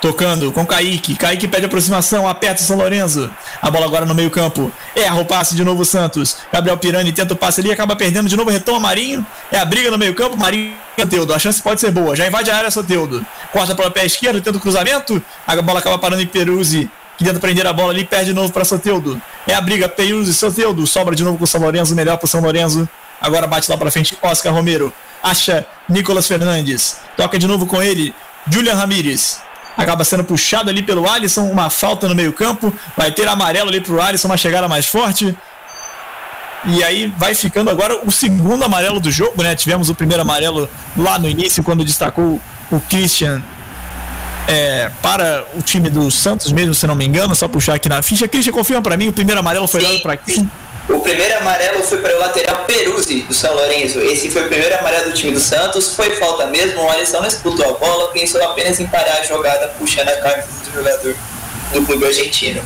Tocando com Kaique. Kaique pede aproximação, aperta o São Lourenço. A bola agora no meio-campo. Erra o passe de novo o Santos. Gabriel Pirani tenta o passe ali, acaba perdendo de novo, retoma Marinho. É a briga no meio-campo. Marinho Soteudo. A chance pode ser boa. Já invade a área Soteudo. Corta pelo pé esquerdo, tenta o cruzamento. A bola acaba parando em Peruzzi. Que tenta prender a bola ali, perde de novo para Soteudo. É a briga, Peruzzi, Soteudo. Sobra de novo com o São Lourenço, melhor para São Lourenço. Agora bate lá para frente Oscar Romero. Acha Nicolas Fernandes. Toca de novo com ele. Julian Ramírez acaba sendo puxado ali pelo Alisson, uma falta no meio-campo, vai ter amarelo ali pro Alisson, uma chegada mais forte. E aí vai ficando agora o segundo amarelo do jogo, né? Tivemos o primeiro amarelo lá no início, quando destacou o Christian é, para o time do Santos mesmo, se não me engano, só puxar aqui na ficha. Christian, confirma para mim, o primeiro amarelo foi dado para quem? O primeiro amarelo foi para o lateral Peruzzi, do São Lourenço. Esse foi o primeiro amarelo do time do Santos. Foi falta mesmo. O Alisson não disputou a bola, pensou apenas em parar a jogada, puxando a camisa do jogador do clube argentino.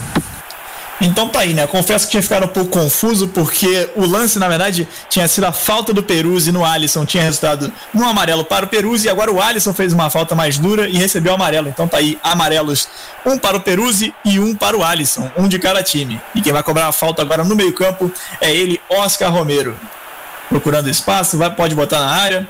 Então tá aí, né? Confesso que tinha ficado um pouco confuso, porque o lance, na verdade, tinha sido a falta do Peruzzi no Alisson, tinha resultado um amarelo para o Peruzzi, e agora o Alisson fez uma falta mais dura e recebeu amarelo. Então tá aí, amarelos, um para o Peruzzi e um para o Alisson, um de cada time. E quem vai cobrar a falta agora no meio-campo é ele, Oscar Romero. Procurando espaço, vai, pode botar na área.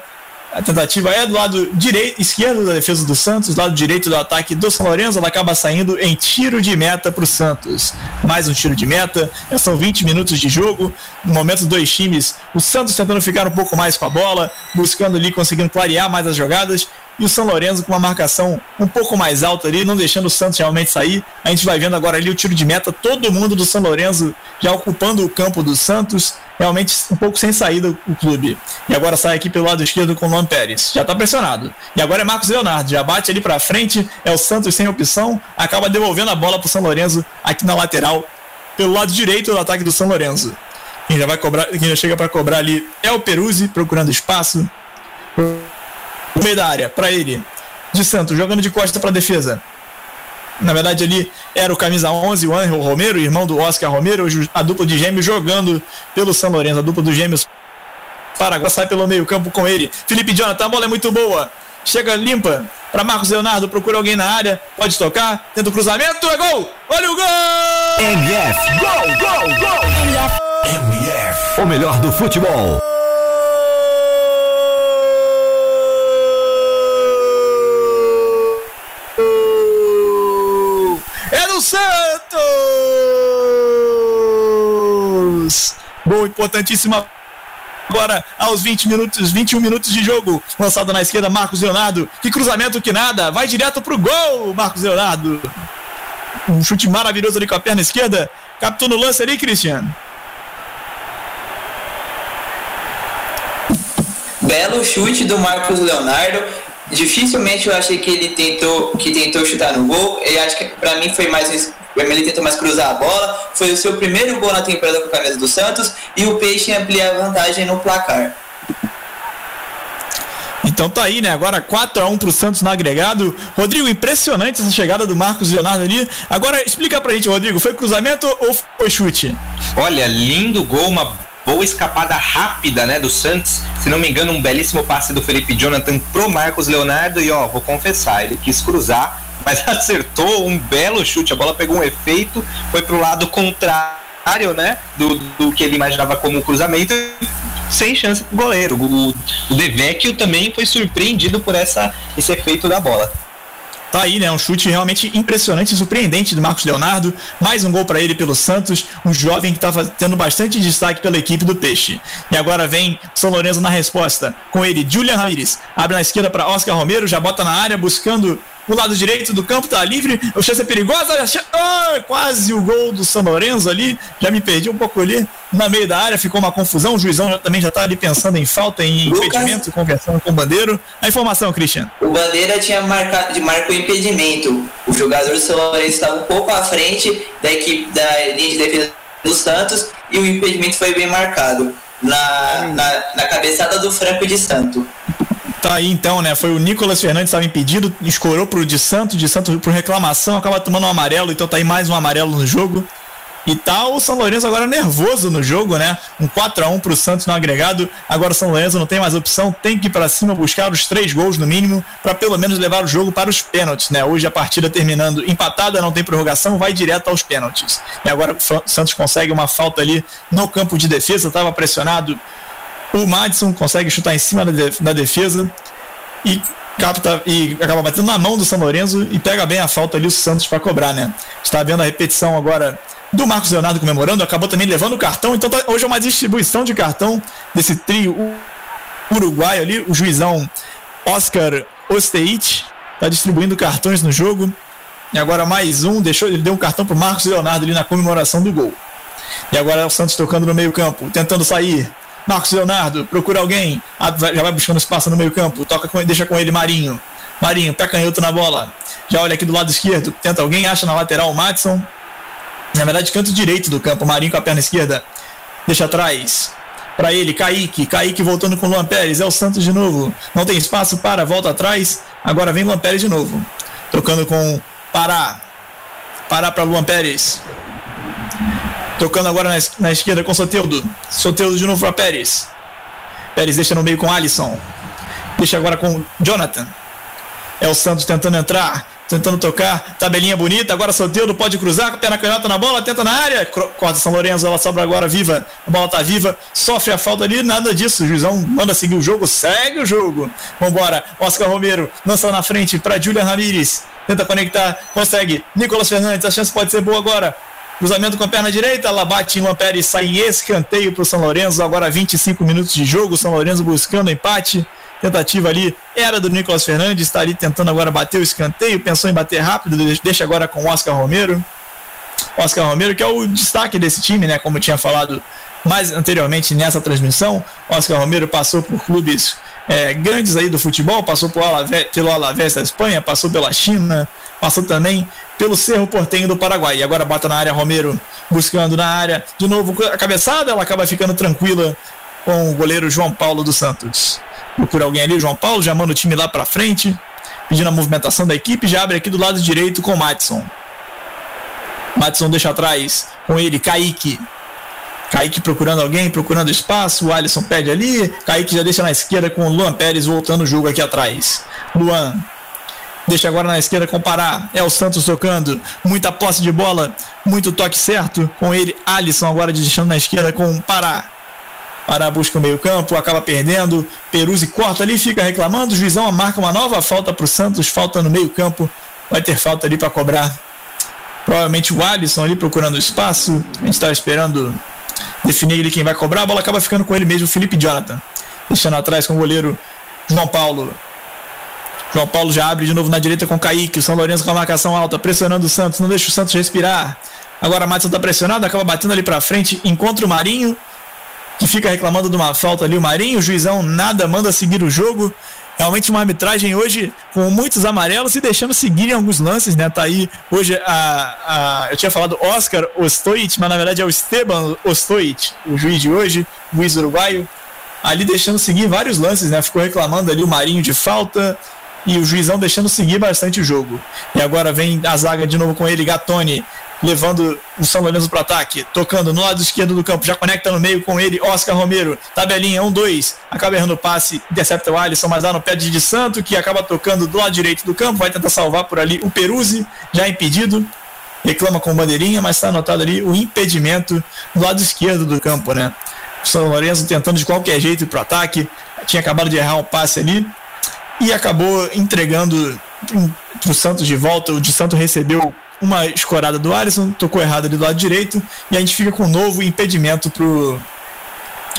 A tentativa é do lado direito, esquerdo da defesa do Santos, lado direito do ataque do São Lourenço, ela acaba saindo em tiro de meta para o Santos. Mais um tiro de meta, já são 20 minutos de jogo. No momento, dois times, o Santos tentando ficar um pouco mais com a bola, buscando ali, conseguindo clarear mais as jogadas, e o São Lourenço com uma marcação um pouco mais alta ali, não deixando o Santos realmente sair. A gente vai vendo agora ali o tiro de meta, todo mundo do São Lourenço já ocupando o campo do Santos realmente um pouco sem saída o clube. E agora sai aqui pelo lado esquerdo com o Luan Pérez. Já tá pressionado. E agora é Marcos Leonardo. Já bate ali para frente. É o Santos sem opção. Acaba devolvendo a bola pro São Lourenço aqui na lateral. Pelo lado direito do ataque do São Lourenço. Quem já vai cobrar, quem já chega para cobrar ali é o Peruzzi, procurando espaço. No meio da área, para ele. De Santos, jogando de costa para defesa. Na verdade, ali era o camisa 11, o Angel Romero, irmão do Oscar Romero, a dupla de gêmeos jogando pelo São Lourenço, a dupla dos gêmeos Paraguai sai pelo meio-campo com ele. Felipe Jonathan, a bola é muito boa. Chega limpa para Marcos Leonardo, procura alguém na área, pode tocar, tenta o cruzamento, é gol! Olha o gol! MF, gol, gol, gol! MF, MF, o melhor do futebol. Santos! Gol importantíssimo agora aos 20 minutos, 21 minutos de jogo. Lançado na esquerda, Marcos Leonardo. Que cruzamento que nada. Vai direto pro gol, Marcos Leonardo. Um chute maravilhoso ali com a perna esquerda. Captou no lance ali, Cristiano. Belo chute do Marcos Leonardo. Dificilmente eu achei que ele tentou, que tentou chutar no gol. Eu acho que para mim foi mais o Emelec tentou mais cruzar a bola. Foi o seu primeiro gol na temporada com a camisa do Santos e o Peixe amplia a vantagem no placar. Então tá aí, né? Agora 4 a 1 pro Santos no agregado. Rodrigo, impressionante essa chegada do Marcos Leonardo ali. Agora explica pra gente, Rodrigo, foi cruzamento ou foi chute? Olha, lindo gol, uma boa escapada rápida, né, do Santos. Se não me engano, um belíssimo passe do Felipe Jonathan pro Marcos Leonardo e ó, vou confessar, ele quis cruzar mas acertou um belo chute. A bola pegou um efeito, foi pro lado contrário, né? Do, do que ele imaginava como cruzamento, sem chance pro goleiro. O, o Devecchio também foi surpreendido por essa, esse efeito da bola. Tá aí, né? Um chute realmente impressionante e surpreendente do Marcos Leonardo. Mais um gol para ele pelo Santos, um jovem que estava tendo bastante destaque pela equipe do Peixe. E agora vem São Lourenço na resposta. Com ele, Julian Ramirez. Abre na esquerda para Oscar Romero, já bota na área buscando o lado direito do campo tá livre, o chance é perigosa, ah, quase o gol do São Lourenço ali, já me perdi um pouco ali, na meio da área, ficou uma confusão, o juizão já, também já tá ali pensando em falta, em Lucas, impedimento, conversando com o Bandeiro. A informação, Cristiano. O Bandeira tinha marcado, marcou impedimento, o jogador do São Lourenço estava um pouco à frente da equipe da linha de defesa do Santos e o impedimento foi bem marcado na, na, na cabeçada do Franco de Santo. Tá aí então, né? Foi o Nicolas Fernandes estava impedido, escorou pro de Santos, de Santos por reclamação, acaba tomando um amarelo, então tá aí mais um amarelo no jogo. E tá o São Lourenço agora nervoso no jogo, né? Um 4 a 1 pro Santos no agregado. Agora o São Lourenço não tem mais opção, tem que ir para cima buscar os três gols no mínimo para pelo menos levar o jogo para os pênaltis, né? Hoje a partida terminando empatada, não tem prorrogação, vai direto aos pênaltis. E agora o Santos consegue uma falta ali no campo de defesa, estava pressionado o Madison consegue chutar em cima da defesa e capta e acaba batendo na mão do São Lourenço e pega bem a falta ali o Santos para cobrar, né? Está vendo a repetição agora do Marcos Leonardo comemorando, acabou também levando o cartão, então tá, hoje é uma distribuição de cartão desse trio uruguaio ali, o juizão Oscar Osteit está distribuindo cartões no jogo. E agora mais um, deixou, ele deu um cartão pro Marcos Leonardo ali na comemoração do gol. E agora é o Santos tocando no meio-campo, tentando sair. Marcos Leonardo, procura alguém, já vai buscando espaço no meio-campo, toca com, deixa com ele Marinho. Marinho, pé canhoto na bola. Já olha aqui do lado esquerdo, tenta alguém, acha na lateral o Matson. Na verdade, canto direito do campo, Marinho com a perna esquerda. deixa atrás. Para ele, Kaique. Kaique voltando com o Luan Pérez. É o Santos de novo. Não tem espaço para, volta atrás. Agora vem Luan Pérez de novo. Tocando com Pará. Pará para Luan Pérez. Tocando agora na, na esquerda com Soteudo. Soteudo de novo para Pérez. Pérez deixa no meio com Alisson. Deixa agora com Jonathan. É o Santos tentando entrar tentando tocar, tabelinha bonita, agora Soteldo pode cruzar, com a perna canhota na bola, tenta na área, corta São Lourenço, ela sobra agora viva, a bola tá viva, sofre a falta ali, nada disso, o Juizão manda seguir o jogo, segue o jogo, vambora, Oscar Romero lança na frente para Julian Ramírez, tenta conectar, consegue, Nicolas Fernandes, a chance pode ser boa agora, Cruzamento com a perna direita, ela bate em uma Pérez, sai em escanteio para o São Lourenço. Agora 25 minutos de jogo, São Lourenço buscando empate. Tentativa ali era do Nicolas Fernandes, está ali tentando agora bater o escanteio, pensou em bater rápido, deixa agora com o Oscar Romero. Oscar Romero, que é o destaque desse time, né? Como eu tinha falado mais anteriormente nessa transmissão. Oscar Romero passou por clubes é, grandes aí do futebol, passou por Alavés, pelo Alavés da Espanha, passou pela China, passou também pelo Cerro Portenho do Paraguai. E agora bota na área Romero, buscando na área. De novo a cabeçada, ela acaba ficando tranquila com o goleiro João Paulo dos Santos procura alguém ali, João Paulo, já manda o time lá para frente, pedindo a movimentação da equipe, já abre aqui do lado direito com o Matson. Matson deixa atrás com ele, Kaique. Kaique procurando alguém, procurando espaço, o Alisson pede ali, Kaique já deixa na esquerda com o Luan Pérez voltando o jogo aqui atrás. Luan deixa agora na esquerda com o Pará, é o Santos tocando, muita posse de bola, muito toque certo, com ele, Alisson agora deixando na esquerda com o Pará. Pará busca o meio-campo, acaba perdendo. Peruzzi corta ali, fica reclamando. Juizão marca uma nova falta para o Santos, falta no meio-campo. Vai ter falta ali para cobrar. Provavelmente o Alisson ali procurando espaço. A gente estava esperando definir ele quem vai cobrar. A bola acaba ficando com ele mesmo, Felipe Jonathan. Deixando atrás com o goleiro João Paulo. João Paulo já abre de novo na direita com o Kaique. O São Lourenço com a marcação alta, pressionando o Santos, não deixa o Santos respirar. Agora a Matos está pressionado, acaba batendo ali para frente, encontra o Marinho que fica reclamando de uma falta ali, o Marinho, o juizão nada, manda seguir o jogo. Realmente uma arbitragem hoje com muitos amarelos e deixando seguir em alguns lances, né? Tá aí hoje a, a eu tinha falado Oscar Ostoit, mas na verdade é o Esteban Ostoit, o juiz de hoje, juiz uruguaio, ali deixando seguir vários lances, né? Ficou reclamando ali o Marinho de falta e o juizão deixando seguir bastante o jogo. E agora vem a zaga de novo com ele, Gatoni, levando o São Lourenço para ataque, tocando no lado esquerdo do campo, já conecta no meio com ele, Oscar Romero, tabelinha 1-2, acaba errando o passe, intercepta o Alisson, mas dá no pé de Santo, que acaba tocando do lado direito do campo, vai tentar salvar por ali o Peruzzi, já impedido, reclama com bandeirinha, mas está anotado ali o impedimento do lado esquerdo do campo, né? O São Lourenço tentando de qualquer jeito ir pro ataque, tinha acabado de errar um passe ali e acabou entregando para o Santos de volta. O de Santo recebeu uma escorada do Alisson, tocou errado ali do lado direito, e a gente fica com um novo impedimento pro,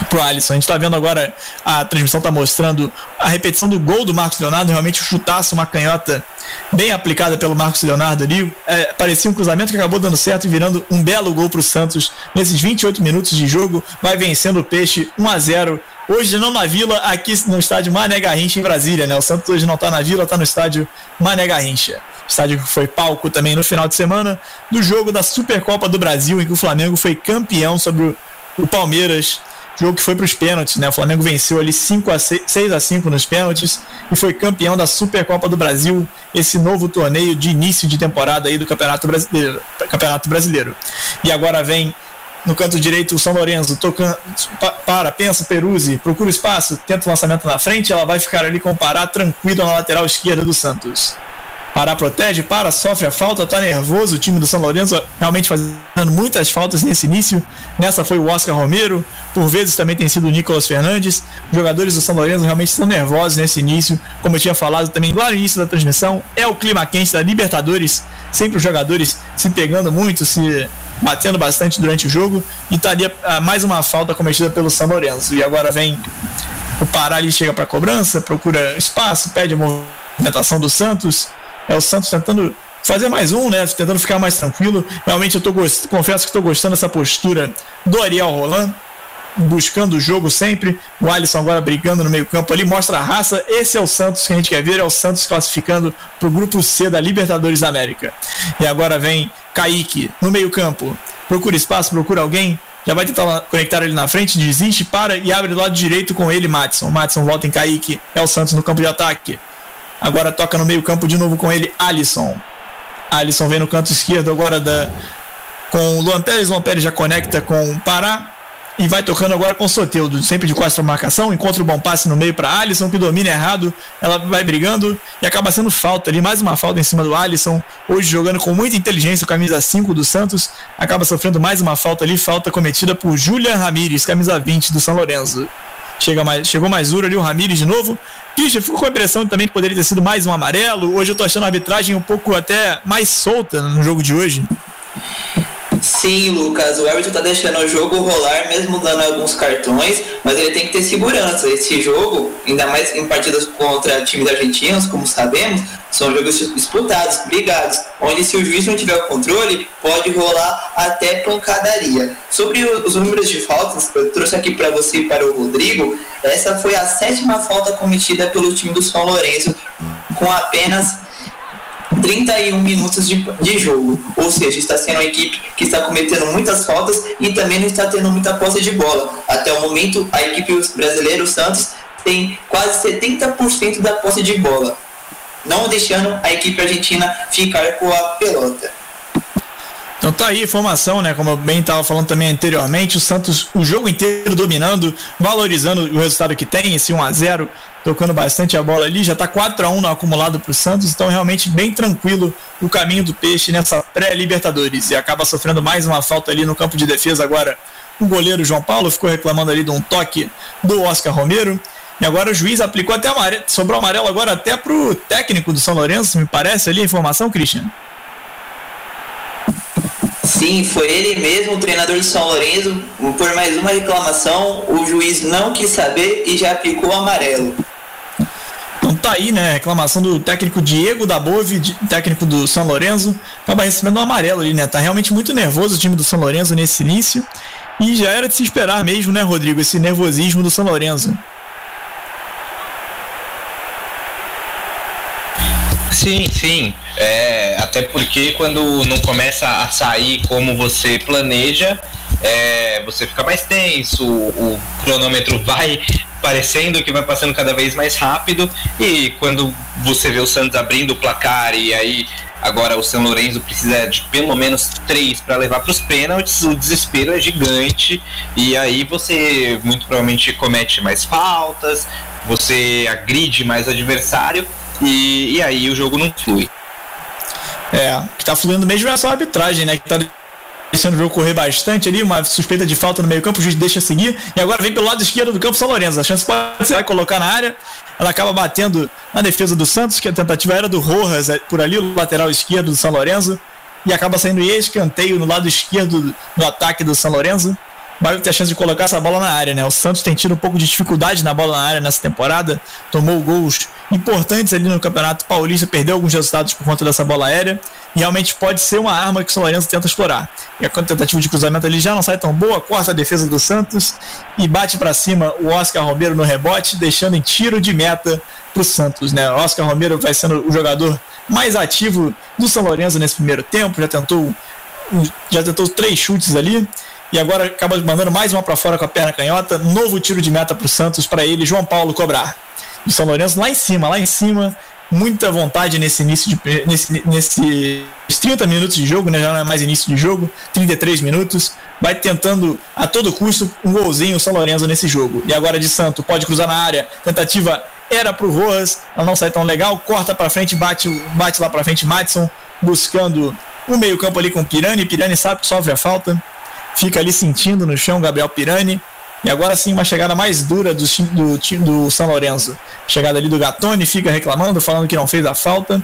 pro Alisson. A gente tá vendo agora, a transmissão tá mostrando a repetição do gol do Marcos Leonardo, realmente um chutaço, uma canhota bem aplicada pelo Marcos Leonardo ali. É, parecia um cruzamento que acabou dando certo e virando um belo gol pro Santos nesses 28 minutos de jogo. Vai vencendo o Peixe 1 a 0 Hoje não na Vila, aqui no estádio Mané Garrincha em Brasília, né? O Santos hoje não tá na Vila, tá no estádio Mané Garrincha estádio que foi palco também no final de semana, do jogo da Supercopa do Brasil, em que o Flamengo foi campeão sobre o Palmeiras, jogo que foi para os pênaltis, né? O Flamengo venceu ali 5 a 6, 6 a 5 nos pênaltis e foi campeão da Supercopa do Brasil, esse novo torneio de início de temporada aí do Campeonato Brasileiro. Campeonato Brasileiro. E agora vem no canto direito o São Lourenço, tocando, para, pensa, Peruzzi, procura espaço, tenta o lançamento na frente, ela vai ficar ali com o Pará tranquilo na lateral esquerda do Santos. Pará protege, para, sofre a falta, tá nervoso o time do São Lourenço, realmente fazendo muitas faltas nesse início. Nessa foi o Oscar Romero, por vezes também tem sido o Nicolas Fernandes. Os jogadores do São Lourenço realmente estão nervosos nesse início, como eu tinha falado também lá no início da transmissão. É o clima quente da Libertadores, sempre os jogadores se pegando muito, se batendo bastante durante o jogo. E estaria tá mais uma falta cometida pelo São Lourenço. E agora vem o Pará chega para cobrança, procura espaço, pede a movimentação do Santos é o Santos tentando fazer mais um, né? Tentando ficar mais tranquilo. Realmente eu tô gost... confesso que estou gostando dessa postura do Ariel Roland, buscando o jogo sempre. O Alisson agora brigando no meio-campo ali, mostra a raça. Esse é o Santos que a gente quer ver, é o Santos classificando para o grupo C da Libertadores da América. E agora vem Kaique no meio-campo. Procura espaço, procura alguém. Já vai tentar conectar ele na frente, desiste, para e abre do lado direito com ele, Matson. Matson volta em Kaique. É o Santos no campo de ataque. Agora toca no meio-campo de novo com ele, Alisson. Alisson vem no canto esquerdo agora da, com o Luan Pérez. Luan Pérez já conecta com o Pará. E vai tocando agora com o Soteudo, sempre de quatro marcação, encontra o bom passe no meio para Alisson, que domina errado, ela vai brigando e acaba sendo falta ali, mais uma falta em cima do Alisson, hoje jogando com muita inteligência, camisa 5 do Santos, acaba sofrendo mais uma falta ali, falta cometida por Julian Ramires, camisa 20 do São Lourenço. Chega mais, chegou mais duro ali o Ramires de novo. Christian, ficou com a impressão também que poderia ter sido mais um amarelo. Hoje eu tô achando a arbitragem um pouco até mais solta no jogo de hoje. Sim, Lucas, o Everton tá deixando o jogo rolar, mesmo dando alguns cartões, mas ele tem que ter segurança. Esse jogo, ainda mais em partidas contra times argentinos, como sabemos, são jogos disputados, brigados, onde se o juiz não tiver o controle, pode rolar até pancadaria. Sobre os números de faltas, eu trouxe aqui para você e para o Rodrigo, essa foi a sétima falta cometida pelo time do São Lourenço, com apenas 31 minutos de, de jogo. Ou seja, está sendo uma equipe que está cometendo muitas faltas e também não está tendo muita posse de bola. Até o momento, a equipe brasileira, o Santos, tem quase 70% da posse de bola, não deixando a equipe argentina ficar com a pelota. Então tá aí a informação, né? Como eu bem estava falando também anteriormente, o Santos o jogo inteiro dominando, valorizando o resultado que tem, esse 1 a 0 tocando bastante a bola ali, já está 4 a 1 no acumulado para o Santos, então realmente bem tranquilo o caminho do Peixe nessa pré-Libertadores e acaba sofrendo mais uma falta ali no campo de defesa agora. O goleiro João Paulo ficou reclamando ali de um toque do Oscar Romero. E agora o juiz aplicou até amarelo, sobrou amarelo agora até pro técnico do São Lourenço, me parece ali a informação, Christian. Sim, foi ele mesmo, o treinador de São Lourenço. Por mais uma reclamação, o juiz não quis saber e já aplicou amarelo. Então tá aí, né? Reclamação do técnico Diego da Bove, técnico do São Lourenço. Acaba recebendo um amarelo ali, né? Tá realmente muito nervoso o time do São Lourenço nesse início. E já era de se esperar mesmo, né, Rodrigo? Esse nervosismo do São Lourenço. Sim, sim. É, até porque quando não começa a sair como você planeja, é, você fica mais tenso, o, o cronômetro vai parecendo que vai passando cada vez mais rápido e quando você vê o Santos abrindo o placar e aí agora o São Lourenço precisa de pelo menos três para levar para os pênaltis, o desespero é gigante e aí você muito provavelmente comete mais faltas, você agride mais adversário e, e aí o jogo não flui. É, que tá fluindo mesmo é só a arbitragem, né? Que tá deixando o jogo correr bastante ali, uma suspeita de falta no meio campo, o juiz deixa seguir, e agora vem pelo lado esquerdo do campo São Lourenço. A chance pode ser colocar na área, ela acaba batendo na defesa do Santos, que a tentativa era do Rojas é, por ali, o lateral esquerdo do São Lourenço, e acaba saindo escanteio no lado esquerdo do ataque do São Lourenço vai ter a chance de colocar essa bola na área, né? O Santos tem tido um pouco de dificuldade na bola na área nessa temporada, tomou gols importantes ali no Campeonato Paulista, perdeu alguns resultados por conta dessa bola aérea, realmente pode ser uma arma que o São Lourenço tenta explorar. E a tentativa de cruzamento ali já não sai tão boa, corta a defesa do Santos e bate para cima o Oscar Romero no rebote, deixando em tiro de meta para o Santos, né? O Oscar Romero vai sendo o jogador mais ativo do São Lourenço nesse primeiro tempo, já tentou já tentou três chutes ali e agora acaba mandando mais uma para fora com a perna canhota. Novo tiro de meta para o Santos, para ele, João Paulo cobrar. E São Lourenço lá em cima, lá em cima. Muita vontade nesse início de. Nesse, nesse 30 minutos de jogo, né? Já não é mais início de jogo, 33 minutos. Vai tentando a todo custo um golzinho o São Lourenço nesse jogo. E agora de Santo, pode cruzar na área. Tentativa era pro Rojas, ela não sai tão legal, corta para frente, bate, bate lá para frente Matson, buscando o meio-campo ali com o Pirani. Pirani sabe que sofre a falta fica ali sentindo no chão Gabriel Pirani. E agora sim, uma chegada mais dura do time do, do São Lourenço. Chegada ali do Gatoni, fica reclamando, falando que não fez a falta.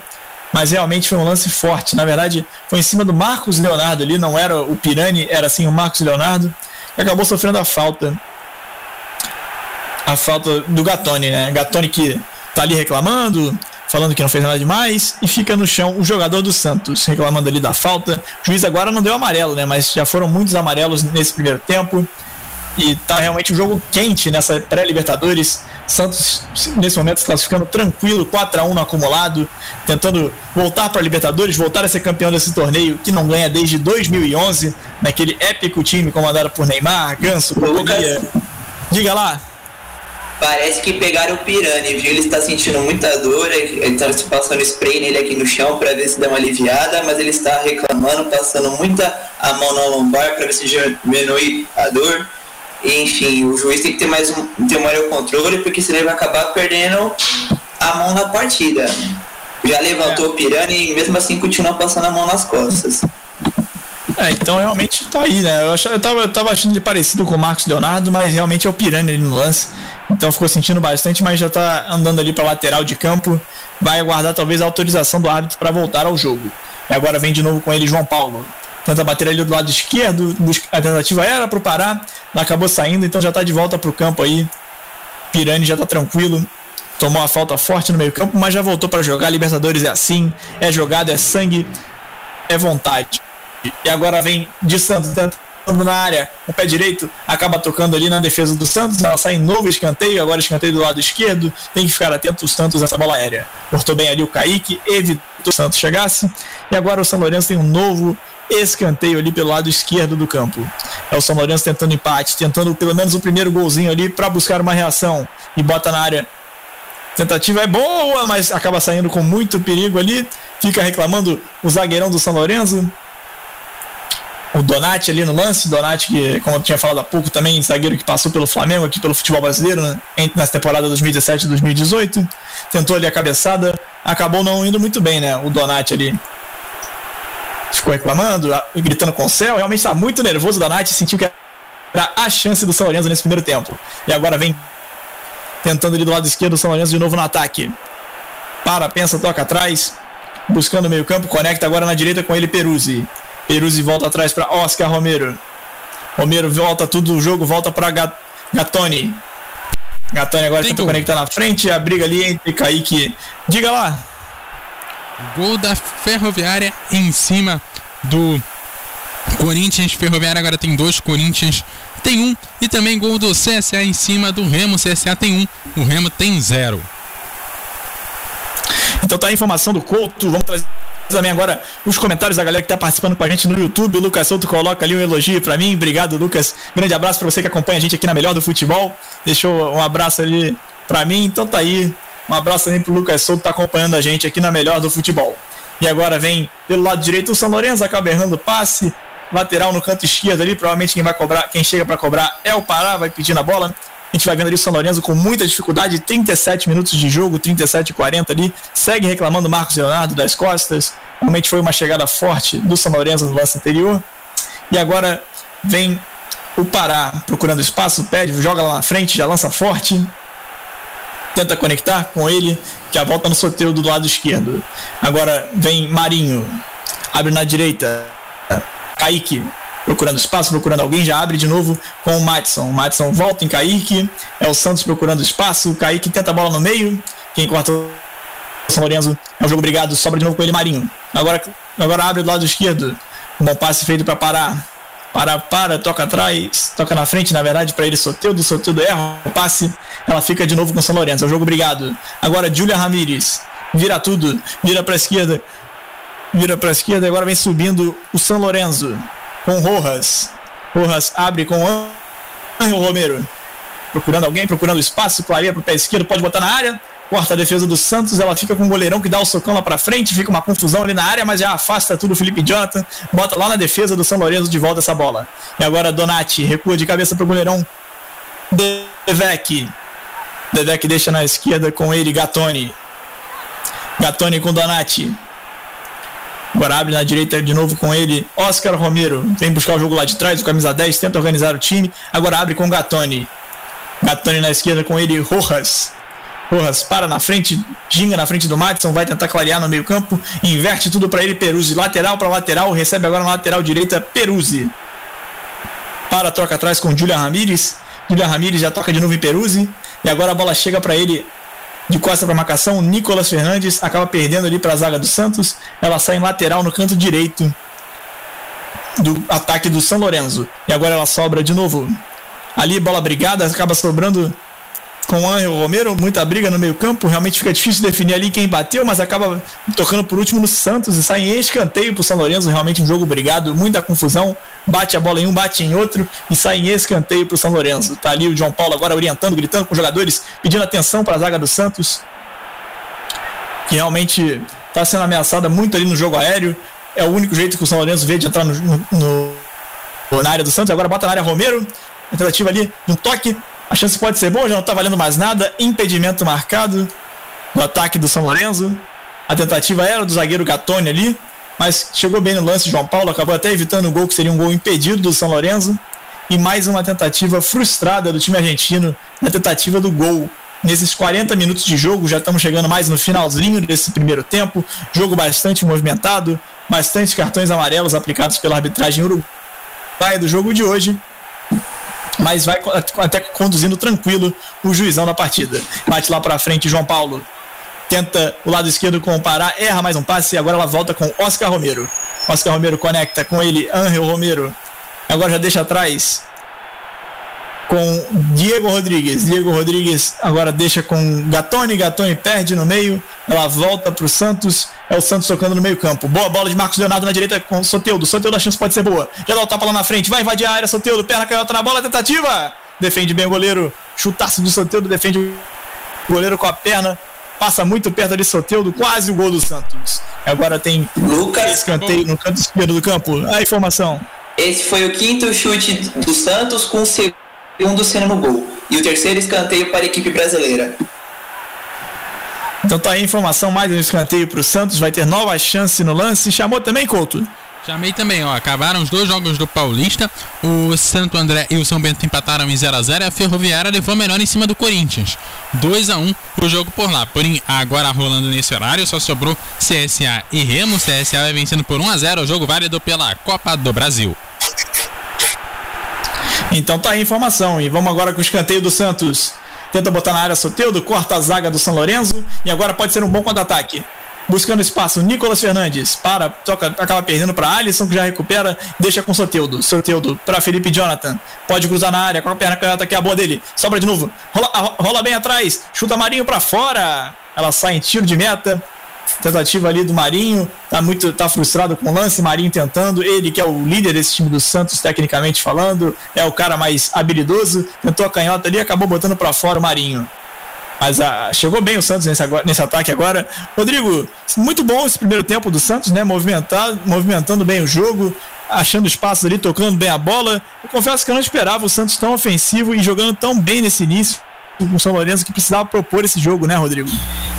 Mas realmente foi um lance forte. Na verdade, foi em cima do Marcos Leonardo ali, não era o Pirani, era sim o Marcos Leonardo. Que acabou sofrendo a falta. A falta do Gatoni, né? Gatoni que tá ali reclamando, falando que não fez nada demais, e fica no chão o jogador do Santos, reclamando ali da falta. O juiz agora não deu amarelo, né? Mas já foram muitos amarelos nesse primeiro tempo. E tá realmente um jogo quente nessa pré-Libertadores. Santos, nesse momento, se classificando tranquilo, 4 a 1 no acumulado, tentando voltar para a Libertadores, voltar a ser campeão desse torneio que não ganha desde 2011, naquele épico time comandado por Neymar, Ganso, Lucas, Diga lá. Parece que pegaram o Pirani, viu? Ele está sentindo muita dor, ele está passando spray nele aqui no chão para ver se dá uma aliviada, mas ele está reclamando, passando muita a mão na lombar para ver se diminui a dor. E, enfim, o juiz tem que ter mais um, ter maior controle, porque senão ele vai acabar perdendo a mão na partida. Já levantou é. o Pirani e mesmo assim continua passando a mão nas costas. É, então realmente tá aí, né? Eu, achava, eu, tava, eu tava achando ele parecido com o Marcos Leonardo, mas realmente é o Pirani ali no lance. Então ficou sentindo bastante, mas já está andando ali para lateral de campo. Vai aguardar talvez a autorização do árbitro para voltar ao jogo. E agora vem de novo com ele João Paulo. Tenta bater ali do lado esquerdo. A tentativa era para o Pará, acabou saindo, então já está de volta para o campo aí. Pirani já está tranquilo. Tomou uma falta forte no meio-campo, mas já voltou para jogar. Libertadores é assim: é jogado, é sangue, é vontade. E agora vem de Santos na área, o pé direito, acaba tocando ali na defesa do Santos, ela sai em novo escanteio, agora escanteio do lado esquerdo, tem que ficar atento os Santos nessa bola aérea. Cortou bem ali o Kaique, evitou o Santos chegasse, e agora o São Lourenço tem um novo escanteio ali pelo lado esquerdo do campo. É o São Lourenço tentando empate, tentando pelo menos o primeiro golzinho ali para buscar uma reação e bota na área. Tentativa é boa, mas acaba saindo com muito perigo ali. Fica reclamando o zagueirão do São Lourenço o Donati ali no lance, Donati que, como eu tinha falado há pouco, também zagueiro que passou pelo Flamengo aqui pelo futebol brasileiro, né, nessa temporada 2017 e 2018, tentou ali a cabeçada, acabou não indo muito bem, né, o Donati ali. Ficou reclamando, gritando com o céu, realmente está muito nervoso o Donati, sentiu que era a chance do São Lourenço nesse primeiro tempo. E agora vem tentando ali do lado esquerdo o São Lourenço de novo no ataque. Para, pensa, toca atrás, buscando o meio campo, conecta agora na direita com ele Peruzzi. Peruzzi volta atrás para Oscar Romero. Romero volta tudo o jogo, volta para Gatoni. Gatoni agora tenta conectar na frente, a briga ali entre Kaique. Diga lá. Gol da Ferroviária em cima do Corinthians. Ferroviária agora tem dois, Corinthians tem um. E também gol do CSA em cima do Remo. CSA tem um, o Remo tem zero. Então tá a informação do Couto. Vamos trazer também agora os comentários da galera que está participando com a gente no YouTube. O Lucas Souto coloca ali um elogio para mim. Obrigado, Lucas. Grande abraço para você que acompanha a gente aqui na Melhor do Futebol. Deixou um abraço ali para mim. Então tá aí. Um abraço também pro Lucas Souto que tá acompanhando a gente aqui na Melhor do Futebol. E agora vem pelo lado direito o São Lourenço, acaba errando passe. Lateral no canto esquerdo ali, provavelmente quem vai cobrar, quem chega para cobrar é o Pará, vai pedindo a bola. A gente vai vendo ali o São Lourenço com muita dificuldade, 37 minutos de jogo, 37 e 40 ali. Segue reclamando o Marcos Leonardo das costas. Realmente foi uma chegada forte do São Lourenço no lance anterior. E agora vem o Pará procurando espaço, pede, joga lá na frente, já lança forte. Tenta conectar com ele, que a volta no sorteio do lado esquerdo. Agora vem Marinho, abre na direita. Kaique procurando espaço, procurando alguém, já abre de novo com o Matson. O Matson volta em Kaique, é o Santos procurando espaço, o Kaique tenta a bola no meio, quem corta o São Lourenço é um jogo obrigado, sobra de novo com ele Marinho. Agora, agora abre do lado esquerdo, um bom passe feito para parar. Para, para, toca atrás, toca na frente, na verdade, para ele Soteudo, Soteudo erra o passe, ela fica de novo com o São Lourenço. É um jogo obrigado. Agora Julia Ramírez, vira tudo, vira para a esquerda, vira para a esquerda, agora vem subindo o São Lourenço com Rojas. Rojas abre com o Romero. Procurando alguém, procurando espaço, clareia pro pé esquerdo, pode botar na área. Corta a defesa do Santos, ela fica com o goleirão que dá o socão lá pra frente, fica uma confusão ali na área, mas já afasta tudo o Felipe Jonathan, bota lá na defesa do São Lourenço de volta essa bola. E agora Donati recua de cabeça pro goleirão Devec. Devec deixa na esquerda com ele, Gatoni. Gatoni com Donati. Agora abre na direita de novo com ele. Oscar Romero vem buscar o jogo lá de trás, o camisa 10, tenta organizar o time. Agora abre com Gatoni. Gatoni na esquerda com ele, Rojas. Rojas para na frente, ginga na frente do Matson, vai tentar clarear no meio-campo, inverte tudo para ele, Peruzzi, lateral para lateral, recebe agora na lateral direita, Peruzzi. Para, troca atrás com Julia Ramírez. Julia Ramírez já toca de novo em Peruzzi. E agora a bola chega para ele de costa para marcação, Nicolas Fernandes acaba perdendo ali para a zaga do Santos. Ela sai em lateral no canto direito do ataque do São Lourenço. E agora ela sobra de novo. Ali, bola brigada, acaba sobrando com o Angel Romero, muita briga no meio-campo. Realmente fica difícil definir ali quem bateu, mas acaba tocando por último no Santos e sai em escanteio pro São Lourenço. Realmente um jogo brigado, muita confusão. Bate a bola em um, bate em outro e sai em escanteio pro São Lourenço. Tá ali o João Paulo agora orientando, gritando com os jogadores, pedindo atenção para a zaga do Santos, que realmente está sendo ameaçada muito ali no jogo aéreo. É o único jeito que o São Lourenço vê de entrar no, no, no na área do Santos. Agora bota na área Romero. Tentativa ali, um toque, a chance pode ser boa, já não está valendo mais nada. Impedimento marcado no ataque do São Lourenço. A tentativa era do zagueiro Gatoni ali, mas chegou bem no lance. João Paulo acabou até evitando o gol, que seria um gol impedido do São Lourenço. E mais uma tentativa frustrada do time argentino na tentativa do gol. Nesses 40 minutos de jogo, já estamos chegando mais no finalzinho desse primeiro tempo. Jogo bastante movimentado, bastante cartões amarelos aplicados pela arbitragem uruguaia do jogo de hoje mas vai até conduzindo tranquilo o juizão da partida. Bate lá para frente João Paulo. Tenta o lado esquerdo com o Pará, erra mais um passe e agora ela volta com Oscar Romero. Oscar Romero conecta com ele, Angel Romero. Agora já deixa atrás com Diego Rodrigues. Diego Rodrigues agora deixa com Gatoni. Gatoni perde no meio. Ela volta para o Santos. É o Santos tocando no meio campo. Boa bola de Marcos Leonardo na direita com Soteudo. Soteudo a chance pode ser boa. Já dá o tapa lá na frente. Vai invadir a área. Soteudo, perna canhota na bola. Tentativa. Defende bem o goleiro. Chutaço do Soteudo. Defende o goleiro com a perna. Passa muito perto ali Soteudo. Quase o gol do Santos. Agora tem Lucas. Escanteio no canto esquerdo do campo. A informação. Esse foi o quinto chute do Santos com o segundo sendo no gol. E o terceiro escanteio para a equipe brasileira. Então tá aí a informação, mais um escanteio para o Santos, vai ter nova chance no lance. Chamou também, Couto? Chamei também, ó. Acabaram os dois jogos do Paulista. O Santo André e o São Bento empataram em 0 a 0 e a Ferroviária levou melhor em cima do Corinthians. 2 a 1 o jogo por lá. Porém, agora rolando nesse horário, só sobrou CSA e Remo. CSA vai vencendo por 1 a 0 o jogo válido pela Copa do Brasil. Então tá aí a informação. E vamos agora com o escanteio do Santos. Tenta botar na área Soteudo, corta a zaga do São Lourenço e agora pode ser um bom contra-ataque. Buscando espaço, Nicolas Fernandes para, toca, acaba perdendo para Alisson, que já recupera, deixa com Soteudo. Soteudo para Felipe Jonathan. Pode cruzar na área com a perna canhota, que é a boa dele. Sobra de novo. Rola, rola bem atrás, chuta Marinho para fora. Ela sai em tiro de meta. Tentativa ali do Marinho, tá muito tá frustrado com o lance, Marinho tentando, ele que é o líder desse time do Santos tecnicamente falando, é o cara mais habilidoso, tentou a canhota ali, acabou botando para fora o Marinho. Mas ah, chegou bem o Santos nesse, agora, nesse ataque agora. Rodrigo, muito bom esse primeiro tempo do Santos, né? Movimentado, movimentando bem o jogo, achando espaços ali, tocando bem a bola. Eu confesso que eu não esperava o Santos tão ofensivo e jogando tão bem nesse início o São Lourenço que precisava propor esse jogo, né, Rodrigo?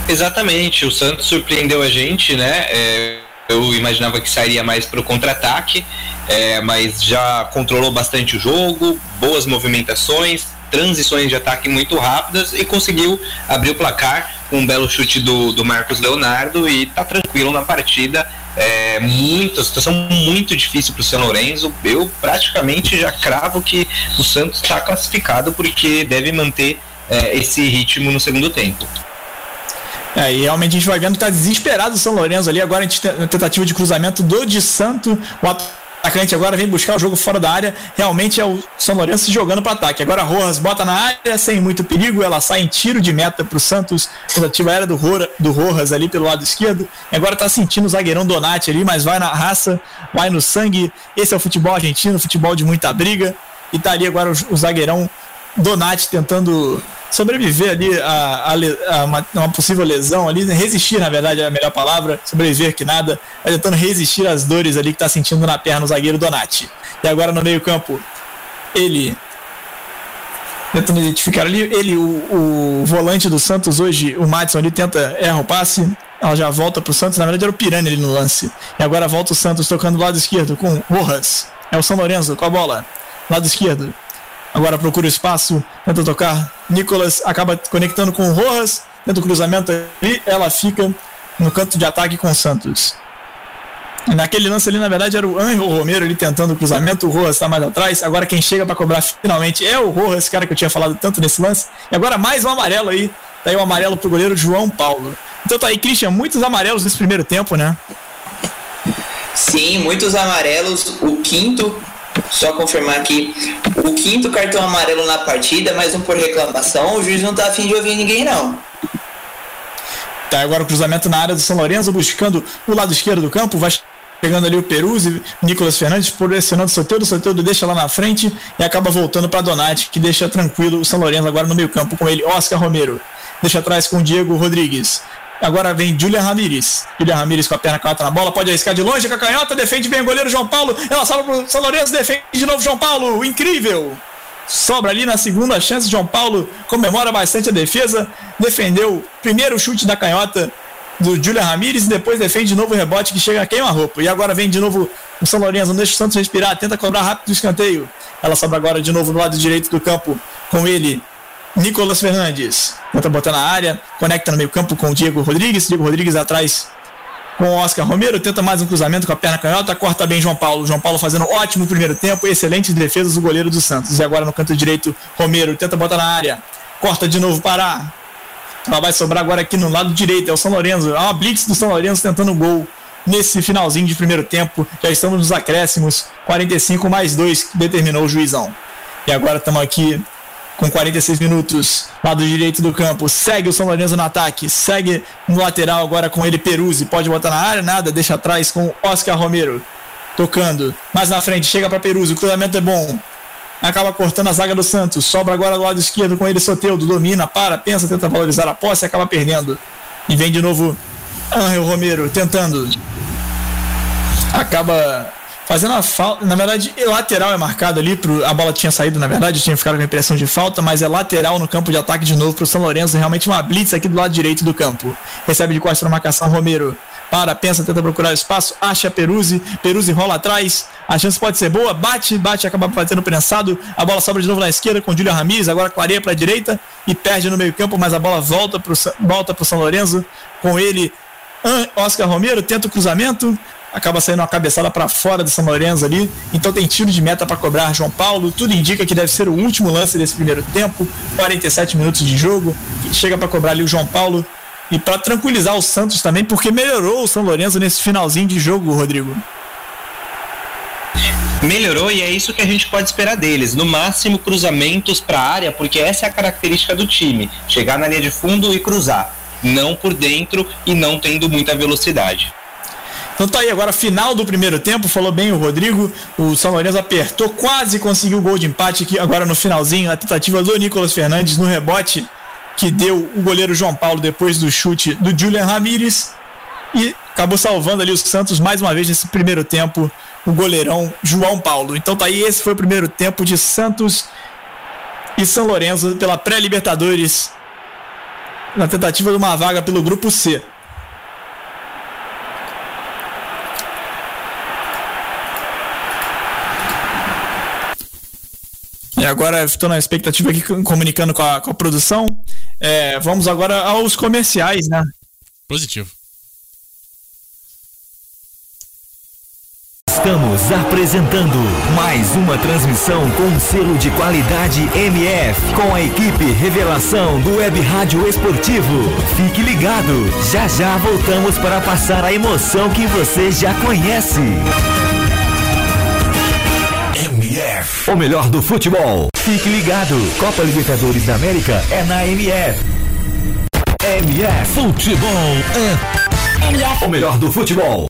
Exatamente, o Santos surpreendeu a gente, né? É, eu imaginava que sairia mais para o contra-ataque, é, mas já controlou bastante o jogo, boas movimentações, transições de ataque muito rápidas e conseguiu abrir o placar com um belo chute do, do Marcos Leonardo e tá tranquilo na partida. É muito, situação muito difícil para o São Lourenço. Eu praticamente já cravo que o Santos está classificado porque deve manter é, esse ritmo no segundo tempo. É, e realmente a gente vai vendo que tá desesperado o São Lourenço ali. Agora a gente tem tentativa de cruzamento do de Santo. O atacante agora vem buscar o jogo fora da área. Realmente é o São Lourenço jogando para ataque. Agora Rojas bota na área sem muito perigo. Ela sai em tiro de meta para o Santos. Tentativa era do, Rora, do Rojas ali pelo lado esquerdo. E agora tá sentindo o zagueirão Donati ali, mas vai na raça, vai no sangue. Esse é o futebol argentino, futebol de muita briga. E tá ali agora o, o zagueirão Donati tentando sobreviver ali a, a, a uma, uma, possível lesão ali, resistir, na verdade, é a melhor palavra, sobreviver que nada, mas tentando resistir às dores ali que está sentindo na perna o zagueiro Donati. E agora no meio-campo, ele tentando identificar ali, ele, o, o, volante do Santos hoje, o Madison ali tenta erra o passe, ela já volta pro Santos, na verdade era o Pirani ali no lance. E agora volta o Santos tocando do lado esquerdo com Rojas. É o São Lourenço com a bola. Lado esquerdo. Agora procura espaço, tenta tocar. Nicolas acaba conectando com o Rojas, tenta o cruzamento ali, ela fica no canto de ataque com o Santos. Naquele lance ali, na verdade, era o Angel Romero ali tentando o cruzamento, o Rojas está mais atrás. Agora quem chega para cobrar finalmente é o Rojas, cara que eu tinha falado tanto nesse lance. E agora mais um amarelo aí. Tá aí o um amarelo pro goleiro João Paulo. Então tá aí, Christian, muitos amarelos nesse primeiro tempo, né? Sim, muitos amarelos. O quinto só confirmar aqui, o quinto cartão amarelo na partida, mais um por reclamação. O juiz não tá afim de ouvir ninguém, não. Tá, agora o cruzamento na área do São Lourenço, buscando o lado esquerdo do campo, vai pegando ali o Peruzzi, Nicolas Fernandes, pressionando o Soteldo, o Soteldo deixa lá na frente e acaba voltando para Donati, que deixa tranquilo o São Lourenço agora no meio campo com ele, Oscar Romero, deixa atrás com o Diego Rodrigues. Agora vem Julian Ramires. Julian Ramires com a perna canhota na bola, pode arriscar de longe com a canhota, defende bem o goleiro João Paulo. Ela salva pro São Lourenço, defende de novo João Paulo. Incrível! Sobra ali na segunda chance, João Paulo comemora bastante a defesa, defendeu o primeiro chute da canhota do Julian Ramires e depois defende de novo o rebote que chega a queima-roupa. E agora vem de novo o São Lourenço, não deixa o Santos respirar, tenta cobrar rápido o escanteio. Ela sobra agora de novo no lado direito do campo com ele, Nicolas Fernandes. Tenta botar na área, conecta no meio campo com o Diego Rodrigues. Diego Rodrigues atrás com o Oscar Romero. Tenta mais um cruzamento com a perna canhota. Corta bem João Paulo. João Paulo fazendo ótimo primeiro tempo. Excelentes defesas do goleiro do Santos. E agora no canto direito, Romero tenta botar na área. Corta de novo para. Ela vai sobrar agora aqui no lado direito. É o São Lourenço. É uma blitz do São Lourenço tentando gol nesse finalzinho de primeiro tempo. Já estamos nos acréscimos. 45 mais 2 que determinou o juizão. E agora estamos aqui com 46 minutos, lado direito do campo, segue o São Lourenço no ataque, segue no lateral agora com ele Peruzzi, pode botar na área, nada, deixa atrás com Oscar Romero, tocando, mais na frente, chega para Peruzzi, o cruzamento é bom, acaba cortando a zaga do Santos, sobra agora do lado esquerdo com ele Soteudo, domina, para, pensa, tenta valorizar a posse acaba perdendo, e vem de novo Angel Romero, tentando, acaba fazendo a falta. Na verdade, lateral é marcado ali. Pro, a bola tinha saído, na verdade, tinha ficado com a impressão de falta, mas é lateral no campo de ataque de novo para o São Lourenço. Realmente uma blitz aqui do lado direito do campo. Recebe de costas na marcação Romero. Para, pensa, tenta procurar espaço, acha Peruzzi, Peruzzi rola atrás, a chance pode ser boa, bate, bate, acaba batendo prensado, a bola sobra de novo na esquerda com Júlio Ramires, agora clareia para a direita e perde no meio campo, mas a bola volta para volta o São Lourenço, com ele Oscar Romero, tenta o cruzamento, acaba saindo uma cabeçada para fora do São Lourenço ali. Então tem tiro de meta para cobrar João Paulo. Tudo indica que deve ser o último lance desse primeiro tempo. 47 minutos de jogo. Chega para cobrar ali o João Paulo. E para tranquilizar o Santos também, porque melhorou o São Lourenço nesse finalzinho de jogo, Rodrigo. Melhorou e é isso que a gente pode esperar deles. No máximo, cruzamentos para a área, porque essa é a característica do time: chegar na linha de fundo e cruzar. Não por dentro e não tendo muita velocidade. Então tá aí agora, final do primeiro tempo, falou bem o Rodrigo, o São Lourenço apertou, quase conseguiu o gol de empate aqui agora no finalzinho, a tentativa do Nicolas Fernandes no rebote que deu o goleiro João Paulo depois do chute do Julian Ramires e acabou salvando ali os Santos mais uma vez nesse primeiro tempo, o goleirão João Paulo. Então tá aí, esse foi o primeiro tempo de Santos e São Lourenço pela pré-Libertadores na tentativa de uma vaga pelo grupo C. E agora estou na expectativa aqui comunicando com a, com a produção. É, vamos agora aos comerciais, né? Positivo. Estamos apresentando mais uma transmissão com selo de qualidade MF, com a equipe Revelação do Web Rádio Esportivo. Fique ligado, já já voltamos para passar a emoção que você já conhece. MF. O melhor do futebol. Fique ligado. Copa Libertadores da América é na MF. MF. Futebol é. MF. O melhor do futebol.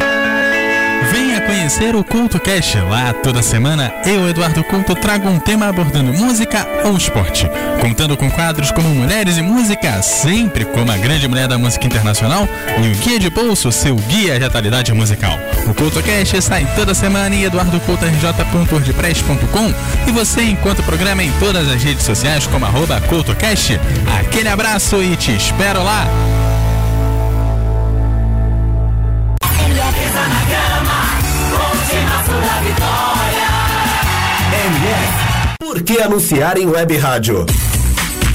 Conhecer o Culto Cash. Lá toda semana eu, Eduardo Culto, trago um tema abordando música ou esporte. Contando com quadros como Mulheres e Música, sempre como a grande mulher da música internacional, e o Guia de Bolso, seu guia de atualidade musical. O Culto Cash sai toda semana em eduardocultorj.wordpress.com e você encontra o programa em todas as redes sociais como arroba CultoCast. Aquele abraço e te espero lá! Por que anunciar em web rádio?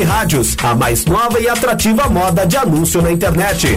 rádios, a mais nova e atrativa moda de anúncio na internet.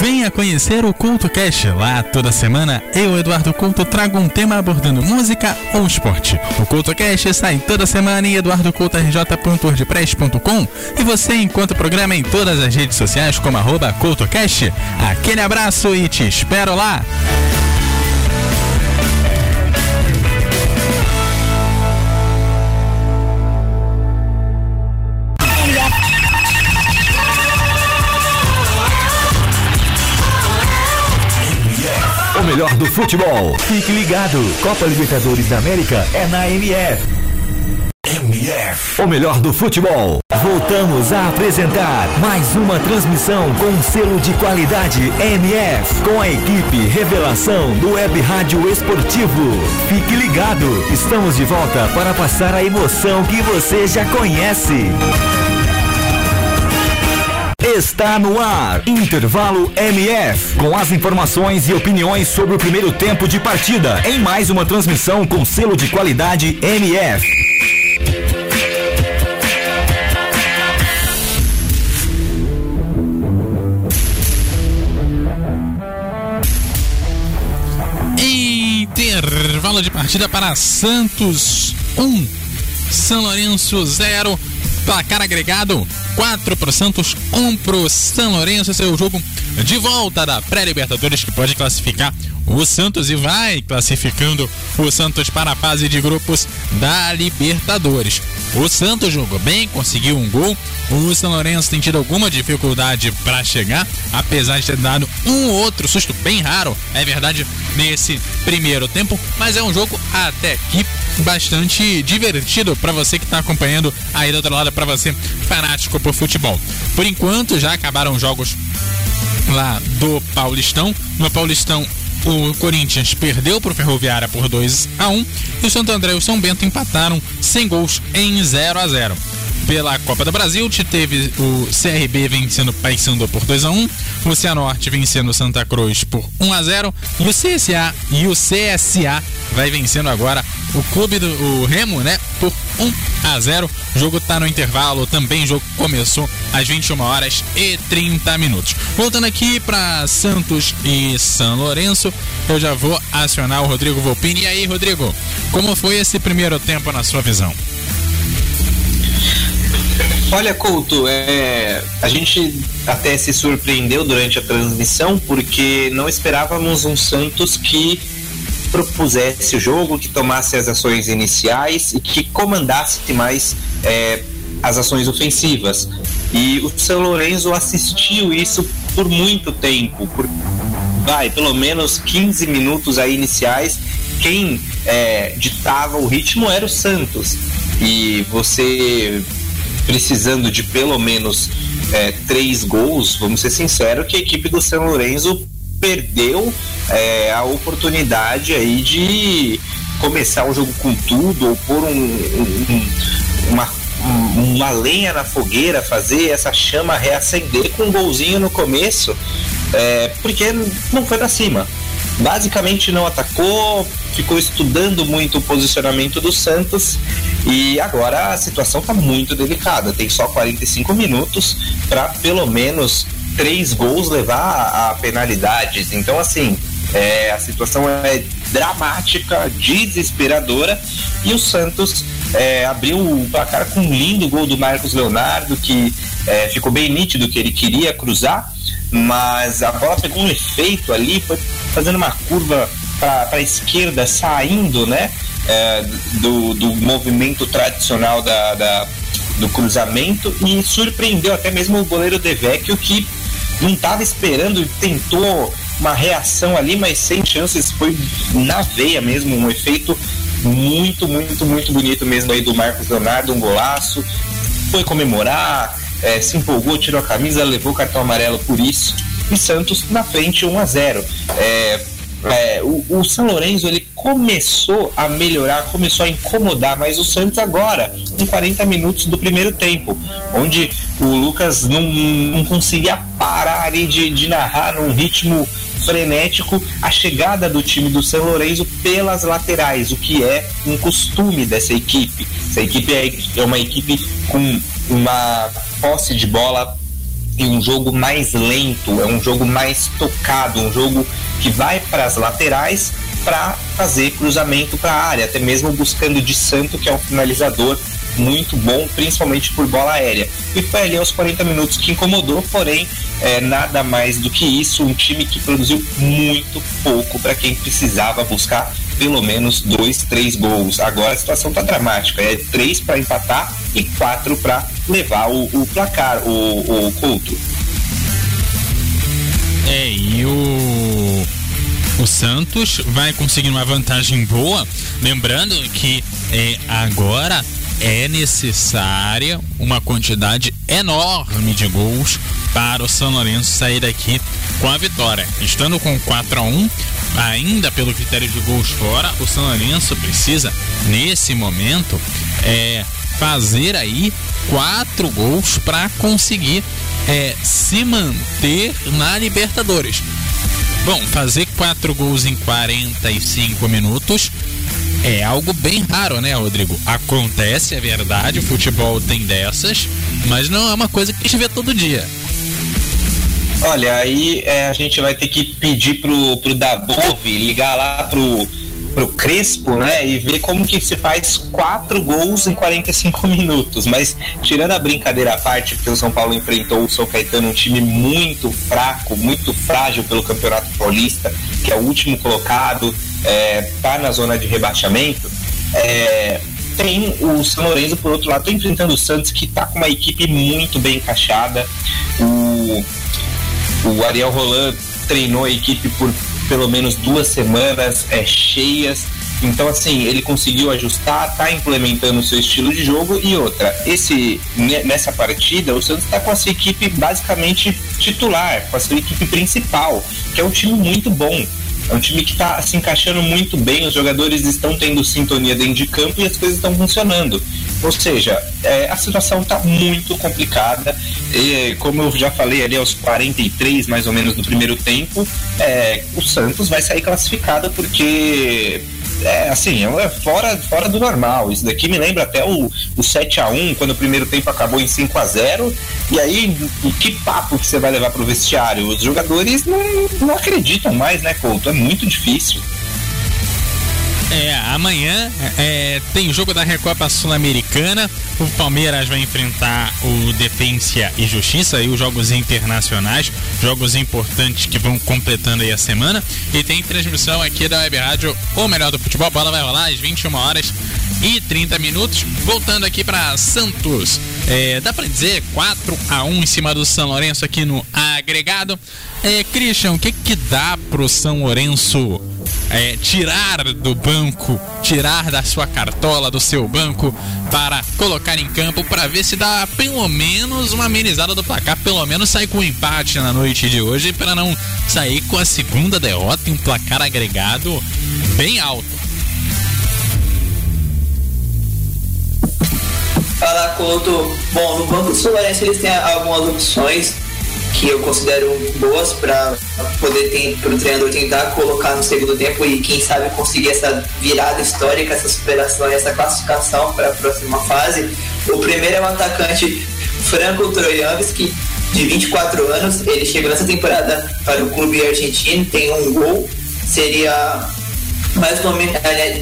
Venha conhecer o Culto Cash. Lá toda semana eu, Eduardo Couto, trago um tema abordando música ou esporte. O Culto Cash sai toda semana em eduardocoutorj.wordpress.com e você encontra o programa em todas as redes sociais como arroba CultoCast. Aquele abraço e te espero lá! Melhor do futebol. Fique ligado. Copa Libertadores da América é na MF. MF. O melhor do futebol. Voltamos a apresentar mais uma transmissão com selo de qualidade MF. Com a equipe Revelação do Web Rádio Esportivo. Fique ligado. Estamos de volta para passar a emoção que você já conhece. Está no ar, Intervalo MF, com as informações e opiniões sobre o primeiro tempo de partida, em mais uma transmissão com selo de qualidade MF. Intervalo de partida para Santos 1, São Lourenço 0. Placar agregado 4 pro Santos, 1 pro São Lourenço. Esse é o jogo de volta da pré-Libertadores que pode classificar o Santos e vai classificando o Santos para a fase de grupos da Libertadores. O Santos jogou bem, conseguiu um gol. O São Lourenço tem tido alguma dificuldade para chegar, apesar de ter dado um outro susto bem raro, é verdade, nesse primeiro tempo. Mas é um jogo até aqui bastante divertido para você que está acompanhando aí do outro lado, para você fanático por futebol. Por enquanto já acabaram os jogos lá do Paulistão. No Paulistão o Corinthians perdeu para o Ferroviária por 2 a 1 e o Santo André e o São Bento empataram sem gols em 0 a 0 pela Copa do Brasil, teve o CRB vencendo o Paysandu por 2 a 1 o Cianorte vencendo o Santa Cruz por 1 a 0 e o CSA e o CSA vai vencendo agora o clube do o Remo, né, por 1 a 0. O jogo tá no intervalo, também o jogo começou às 21 horas e 30 minutos. Voltando aqui para Santos e São Lourenço, eu já vou acionar o Rodrigo Volpini. E aí, Rodrigo, como foi esse primeiro tempo na sua visão? Olha, Couto, é, a gente até se surpreendeu durante a transmissão porque não esperávamos um Santos que propusesse o jogo, que tomasse as ações iniciais e que comandasse mais é, as ações ofensivas. E o São Lourenço assistiu isso por muito tempo, por vai, pelo menos 15 minutos aí iniciais. Quem é, ditava o ritmo era o Santos. E você precisando de pelo menos é, três gols, vamos ser sinceros, que a equipe do São Lourenço perdeu é, a oportunidade aí de começar o jogo com tudo ou pôr um, um, uma, uma lenha na fogueira, fazer essa chama reacender com um golzinho no começo, é, porque não foi para cima. Basicamente não atacou, ficou estudando muito o posicionamento do Santos e agora a situação está muito delicada. Tem só 45 minutos para pelo menos três gols levar a penalidades. Então, assim, é, a situação é dramática, desesperadora e o Santos é, abriu o placar com um lindo gol do Marcos Leonardo que é, ficou bem nítido que ele queria cruzar, mas a bola pegou um efeito ali, foi fazendo uma curva para a esquerda, saindo, né, é, do, do movimento tradicional da, da, do cruzamento e surpreendeu até mesmo o goleiro Devecchio que não estava esperando e tentou uma reação ali, mas sem chances, foi na veia mesmo, um efeito muito, muito, muito bonito mesmo aí do Marcos Leonardo, um golaço, foi comemorar, é, se empolgou, tirou a camisa, levou o cartão amarelo por isso, e Santos na frente 1 a 0 é, é, o, o São Lourenço ele começou a melhorar, começou a incomodar, mas o Santos agora, em 40 minutos do primeiro tempo, onde o Lucas não, não conseguia parar ali de, de narrar num ritmo frenético a chegada do time do São Lourenço pelas laterais, o que é um costume dessa equipe. Essa equipe é, é uma equipe com uma posse de bola e um jogo mais lento, é um jogo mais tocado, um jogo que vai para as laterais para fazer cruzamento para a área, até mesmo buscando de Santo, que é um finalizador muito bom, principalmente por bola aérea. E foi ali aos 40 minutos que incomodou, porém, é, nada mais do que isso. Um time que produziu muito pouco para quem precisava buscar pelo menos dois, três gols. Agora a situação tá dramática: é três para empatar e quatro para levar o, o, placar, o, o Couto. É, e o. O Santos vai conseguir uma vantagem boa, lembrando que é, agora é necessária uma quantidade enorme de gols para o São Lourenço sair daqui com a vitória. Estando com 4 a 1 ainda pelo critério de gols fora, o São Lourenço precisa, nesse momento, é, fazer aí quatro gols para conseguir é, se manter na Libertadores. Bom, fazer quatro gols em 45 minutos é algo bem raro, né, Rodrigo? Acontece, é verdade, o futebol tem dessas, mas não é uma coisa que a gente vê todo dia. Olha, aí é, a gente vai ter que pedir pro, pro Dabove ligar lá pro, pro Crespo, né? E ver como que se faz quatro gols em 45 minutos. Mas tirando a brincadeira à parte, porque o São Paulo enfrentou o São Caetano, um time muito fraco, muito frágil pelo Campeonato Paulista, que é o último colocado, é, tá na zona de rebaixamento. É, tem o São Lourenço, por outro lado, tá enfrentando o Santos, que tá com uma equipe muito bem encaixada. O o Ariel Roland treinou a equipe por pelo menos duas semanas é, cheias. Então, assim, ele conseguiu ajustar, tá implementando o seu estilo de jogo e outra. Esse nessa partida, o Santos está com a sua equipe basicamente titular, com a sua equipe principal, que é um time muito bom. É um time que está se encaixando muito bem, os jogadores estão tendo sintonia dentro de campo e as coisas estão funcionando. Ou seja, é, a situação está muito complicada. E, como eu já falei ali aos 43 mais ou menos do primeiro tempo, é, o Santos vai sair classificado porque é assim, é fora, fora do normal. Isso daqui me lembra até o, o 7 a 1 quando o primeiro tempo acabou em 5 a 0 E aí, o que papo que você vai levar pro vestiário? Os jogadores não, não acreditam mais, né, Couto? É muito difícil. É, amanhã é, tem jogo da Recopa Sul-Americana. O Palmeiras vai enfrentar o Defensa e Justiça e os jogos internacionais, jogos importantes que vão completando aí a semana. E tem transmissão aqui da Web Rádio, o melhor do futebol. A bola vai rolar às 21 horas e 30 minutos. Voltando aqui para Santos. É, dá para dizer 4 a 1 em cima do São Lourenço aqui no agregado. É, Christian, o que que dá pro São Lourenço é, tirar do banco, tirar da sua cartola, do seu banco, para colocar em campo para ver se dá pelo menos uma amenizada do placar, pelo menos sair com um empate na noite de hoje, para não sair com a segunda derrota em placar agregado bem alto. Fala, Couto. Bom, no Banco do Lourenço eles têm algumas opções que eu considero boas para poder para o treinador tentar colocar no segundo tempo e quem sabe conseguir essa virada histórica, essa superação, essa classificação para a próxima fase. O primeiro é o atacante Franco Trojanski, de 24 anos. Ele chegou nessa temporada para o clube argentino, tem um gol, seria mais um nome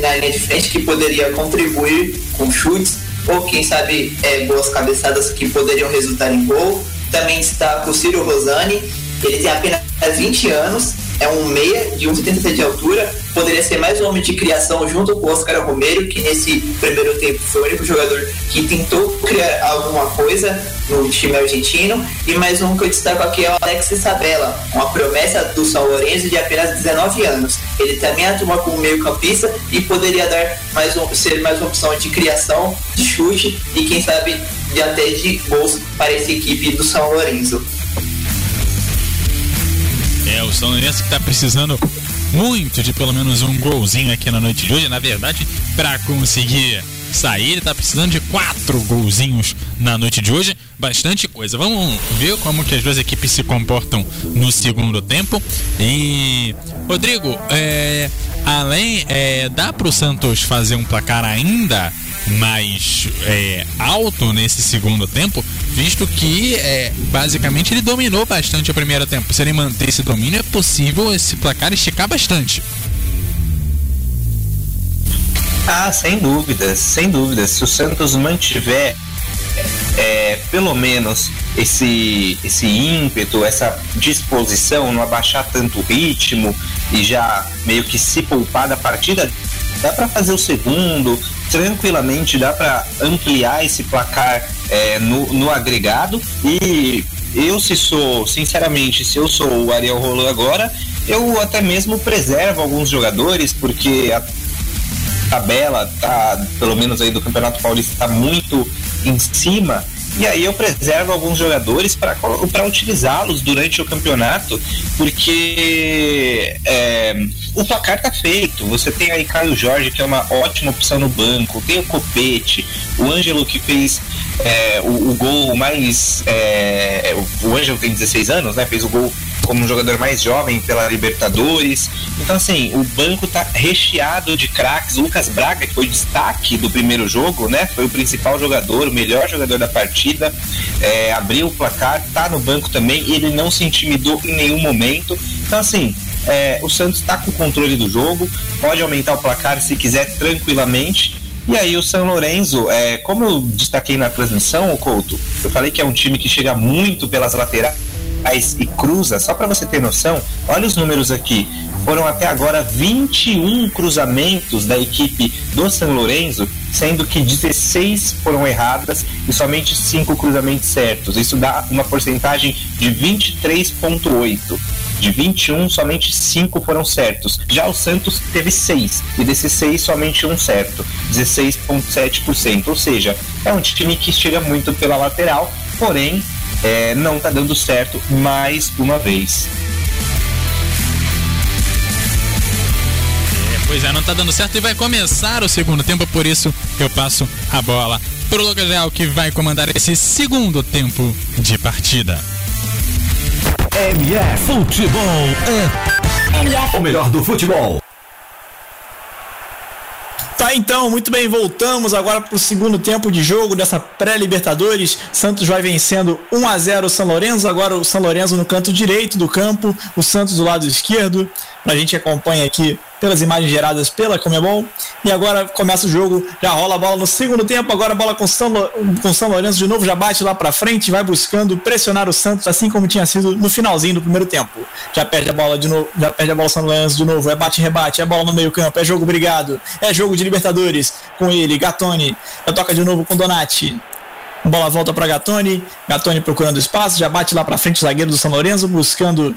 na linha de frente que poderia contribuir com chutes ou quem sabe é, boas cabeçadas que poderiam resultar em gol também está com o Ciro Rosani. Ele tem apenas 20 anos, é um meia de 1,77 de altura. Poderia ser mais um homem de criação junto com o Oscar Romero, que nesse primeiro tempo foi o único jogador que tentou criar alguma coisa no time argentino. E mais um que eu destaco aqui é o Alex Isabella, uma promessa do São Lourenço de apenas 19 anos. Ele também atua como meio-campista e poderia dar mais um, ser mais uma opção de criação, de chute e quem sabe de até de gols para essa equipe do São Lourenço. É, o São Lourenço que está precisando muito de pelo menos um golzinho aqui na noite de hoje. Na verdade, para conseguir sair, ele tá precisando de quatro golzinhos na noite de hoje. Bastante coisa. Vamos ver como que as duas equipes se comportam no segundo tempo. E Rodrigo, é, além é, dá para o Santos fazer um placar ainda mais é, alto nesse segundo tempo, visto que é, basicamente ele dominou bastante o primeiro tempo. Se ele manter esse domínio, é possível esse placar esticar bastante. Ah, sem dúvidas, sem dúvidas. Se o Santos mantiver é, pelo menos esse, esse ímpeto, essa disposição, não abaixar tanto o ritmo e já meio que se poupar da partida, dá para fazer o segundo, tranquilamente dá para ampliar esse placar é, no, no agregado. E eu se sou, sinceramente, se eu sou o Ariel Rolando agora, eu até mesmo preservo alguns jogadores, porque a tabela tá, pelo menos aí do Campeonato Paulista, tá muito em cima e aí eu preservo alguns jogadores para utilizá-los durante o campeonato, porque é, o placar tá feito. Você tem aí Caio Jorge, que é uma ótima opção no banco, tem o Copete, o Ângelo que fez é, o, o, gol mais. É, o Ângelo tem 16 anos, né? Fez o gol como um jogador mais jovem pela Libertadores. Então, assim, o banco tá recheado de craques. Lucas Braga, que foi destaque do primeiro jogo, né? Foi o principal jogador, o melhor jogador da partida. É, abriu o placar, tá no banco também. Ele não se intimidou em nenhum momento. Então, assim, é, o Santos está com o controle do jogo, pode aumentar o placar se quiser tranquilamente. E aí o São Lourenço, é, como eu destaquei na transmissão, o Couto, eu falei que é um time que chega muito pelas laterais e cruza, só para você ter noção, olha os números aqui. Foram até agora 21 cruzamentos da equipe do São Lourenço, sendo que 16 foram erradas e somente 5 cruzamentos certos. Isso dá uma porcentagem de 23,8. De 21, somente 5 foram certos. Já o Santos teve 6, e desses 6, somente um certo, 16,7%. Ou seja, é um time que chega muito pela lateral, porém é, não está dando certo mais uma vez. É, pois é, não está dando certo e vai começar o segundo tempo, por isso eu passo a bola para o Lucas Leal que vai comandar esse segundo tempo de partida. MF Futebol é o melhor do futebol. Tá então, muito bem, voltamos agora para o segundo tempo de jogo dessa pré-Libertadores. Santos vai vencendo 1 a 0 o São Lourenço, agora o São Lourenço no canto direito do campo, o Santos do lado esquerdo. A gente acompanha aqui pelas imagens geradas pela Comebol. E agora começa o jogo, já rola a bola no segundo tempo, agora a bola com São, com São Lourenço de novo, já bate lá para frente, vai buscando pressionar o Santos, assim como tinha sido no finalzinho do primeiro tempo. Já perde a bola de novo, já perde a bola São Lourenço de novo, é bate-rebate, é bola no meio campo, é jogo obrigado, é jogo de Libertadores. Com ele, Gatoni, já toca de novo com Donati. Bola volta para Gatoni, Gatoni procurando espaço, já bate lá para frente o zagueiro do São Lourenço, buscando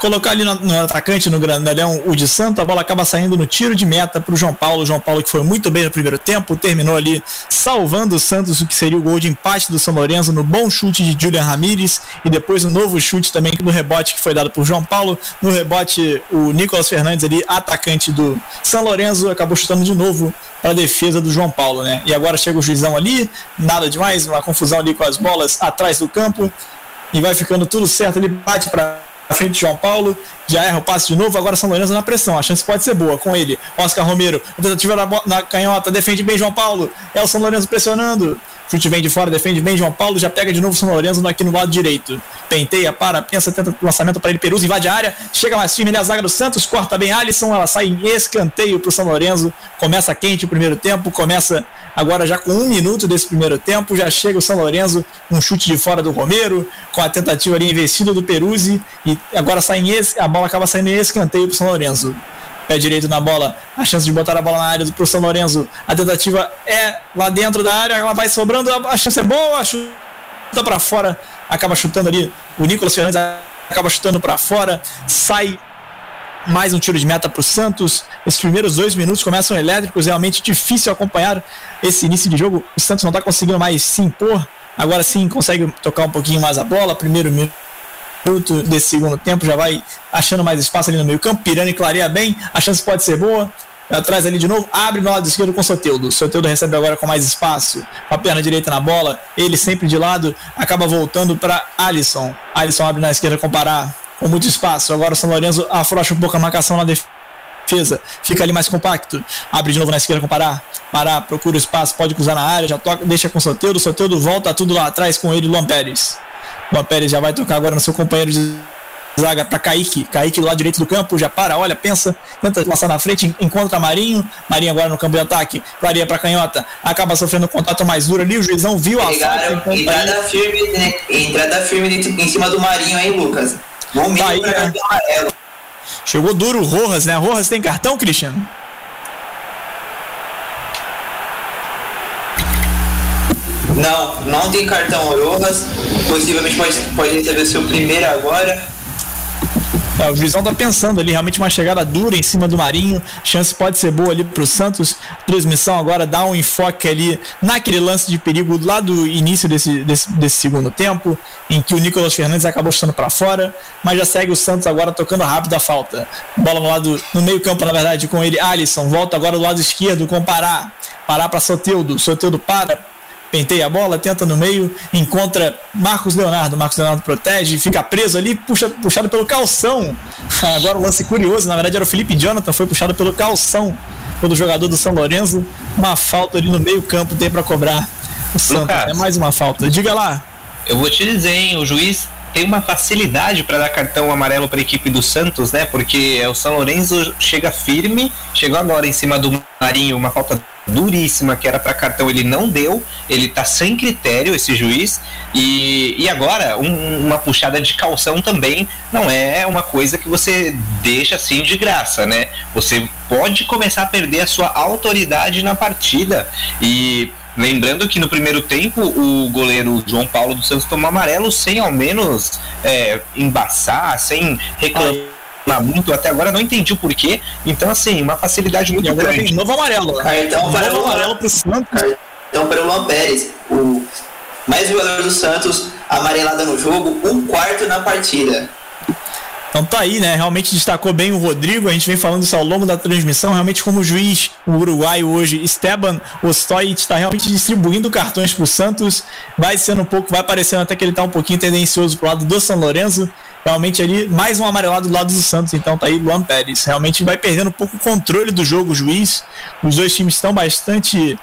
colocar ali no, no atacante, no grandalhão, o de Santo, a bola acaba saindo no tiro de meta para o João Paulo. O João Paulo que foi muito bem no primeiro tempo, terminou ali salvando o Santos, o que seria o gol de empate do São Lourenço, no bom chute de Julian Ramírez e depois o novo chute também no rebote que foi dado por João Paulo. No rebote, o Nicolas Fernandes ali, atacante do São Lourenço, acabou chutando de novo para a defesa do João Paulo, né? E agora chega o juizão ali, nada demais, uma confusão ali com as bolas atrás do campo e vai ficando tudo certo, ele bate para à frente de João Paulo, já erra o passe de novo, agora São Lourenço na pressão, a chance pode ser boa com ele. Oscar Romero, tentativa na, na canhota, defende bem João Paulo, é o São Lourenço pressionando, chute vem de fora, defende bem João Paulo, já pega de novo São Lourenço aqui no lado direito. Penteia, para, pensa, tenta lançamento para ele, Peruso invade a área, chega mais firme, ele a zaga do Santos, corta bem Alisson, ela sai em escanteio para o São Lourenço, começa quente o primeiro tempo, começa Agora, já com um minuto desse primeiro tempo, já chega o São Lourenço, um chute de fora do Romero, com a tentativa ali investida do Peruzzi, e agora sai esse, a bola acaba saindo em escanteio para o São Lourenço. Pé direito na bola, a chance de botar a bola na área do São Lourenço. A tentativa é lá dentro da área, ela vai sobrando, a chance é boa, chuta para fora, acaba chutando ali. O Nicolas Fernandes acaba chutando para fora, sai mais um tiro de meta para o Santos. Esses primeiros dois minutos começam elétricos, realmente difícil acompanhar esse início de jogo. O Santos não está conseguindo mais se impor. Agora sim consegue tocar um pouquinho mais a bola. Primeiro minuto desse segundo tempo já vai achando mais espaço ali no meio campo. Pirani clareia bem, a chance pode ser boa. Atrás ali de novo, abre no lado esquerdo com o Soteudo. O Soteudo recebe agora com mais espaço, com a perna direita na bola. Ele sempre de lado, acaba voltando para Alisson. Alisson abre na esquerda com Pará com muito espaço. Agora o São Lourenço afrouxa um pouco a marcação na defesa. Fica ali mais compacto. Abre de novo na esquerda com Pará. Pará, procura espaço, pode cruzar na área, já toca, deixa com o Soteudo. Soteudo volta tudo lá atrás com ele, Luan Pérez. Luan Pérez já vai tocar agora no seu companheiro de zaga para Kaique. Kaique do lado direito do campo, já para, olha, pensa, tenta passar na frente, encontra Marinho. Marinho agora no campo de ataque, varia para canhota, acaba sofrendo um contato mais duro ali. O juizão viu a falta. Entrada firme, né? entrada firme em cima do Marinho aí, Lucas. No tá aí, né? Chegou duro o Rojas, né? Rojas tem cartão, Cristiano? Não, não tem cartão Rojas. Possivelmente pode, pode receber seu primeiro agora. É, o Visão tá pensando ali, realmente uma chegada dura em cima do Marinho. Chance pode ser boa ali pro Santos. Transmissão agora dá um enfoque ali naquele lance de perigo lá do início desse, desse, desse segundo tempo, em que o Nicolas Fernandes acabou chutando para fora, mas já segue o Santos agora tocando rápido a falta. Bola no lado, no meio-campo, na verdade, com ele, Alisson. Volta agora do lado esquerdo com Pará. Pará para Soteudo. Soteudo para, penteia a bola, tenta no meio, encontra Marcos Leonardo. Marcos Leonardo protege, fica preso ali, puxa, puxado pelo calção. Agora o lance curioso, na verdade era o Felipe Jonathan, foi puxado pelo calção pelo jogador do São Lourenço. Uma falta ali no meio-campo tem para cobrar o Santos. é mais uma falta. Diga lá. Eu vou te dizer, hein, o juiz tem uma facilidade para dar cartão amarelo para a equipe do Santos, né? Porque o São Lourenço chega firme, chegou agora em cima do Marinho, uma falta duríssima que era para cartão, ele não deu, ele tá sem critério esse juiz e, e agora um, uma puxada de calção também não é uma coisa que você deixa assim de graça, né? Você pode começar a perder a sua autoridade na partida e Lembrando que no primeiro tempo o goleiro João Paulo dos Santos tomou amarelo sem ao menos é, embaçar, sem reclamar muito até agora, não entendi o porquê. Então, assim, uma facilidade muito grande. Novo amarelo. Né? Cartão para novo amarelo pro Santos. Cartão para o Luan Pérez. O mais jogador do Santos, amarelada no jogo, um quarto na partida. Então tá aí, né? Realmente destacou bem o Rodrigo. A gente vem falando isso ao longo da transmissão. Realmente, como juiz, o uruguaio hoje, Esteban Ostoit, está realmente distribuindo cartões pro Santos. Vai sendo um pouco, vai parecendo até que ele tá um pouquinho tendencioso pro lado do São Lourenço realmente ali mais um amarelado do lado do Santos, então tá aí Luan Pérez. Realmente vai perdendo um pouco o controle do jogo, o juiz. Os dois times estão bastante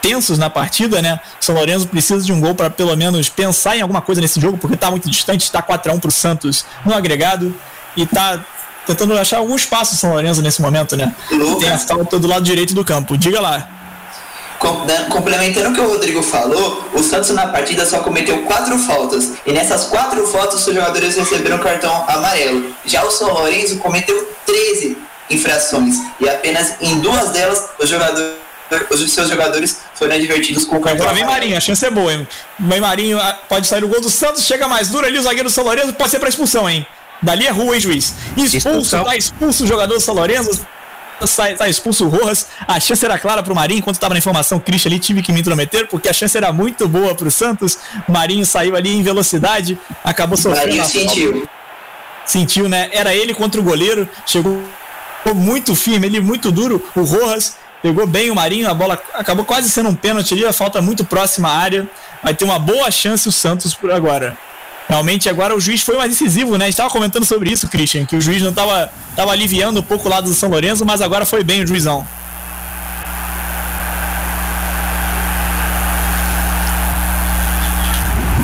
tensos na partida, né? São Lourenço precisa de um gol para pelo menos pensar em alguma coisa nesse jogo, porque tá muito distante, está 4 a 1 pro Santos no agregado e tá tentando achar algum espaço São Lourenço nesse momento, né? Tem a falta do lado direito do campo. Diga lá. Dan- Complementando o que o Rodrigo falou, o Santos na partida só cometeu quatro faltas. E nessas quatro faltas, os jogadores receberam cartão amarelo. Já o São Lourenço cometeu 13 infrações. E apenas em duas delas, os, jogadores, os seus jogadores foram advertidos com o cartão Agora vem. Marinho, a chance é boa, hein? Vem Marinho, ah, pode sair o gol do Santos, chega mais duro ali, o zagueiro do São Lourenço pode ser pra expulsão, hein? Dali é rua, hein, juiz? Expulso, Expulsão. tá expulso o jogador do São Lourenço. Sai, tá expulso o Rojas, a chance era clara pro Marinho, enquanto tava na informação, o Christian ali tive que me intrometer, porque a chance era muito boa Santos. O Marinho saiu ali em velocidade, acabou sofrendo. Marinho sentiu. sentiu, né? Era ele contra o goleiro, chegou muito firme, ele muito duro. O Rojas pegou bem o Marinho, a bola acabou quase sendo um pênalti ali, a falta muito próxima à área. Vai ter uma boa chance o Santos por agora. Realmente agora o juiz foi mais decisivo, né? A gente estava comentando sobre isso, Christian, que o juiz não estava tava aliviando um pouco o lado do São Lourenço, mas agora foi bem o juizão.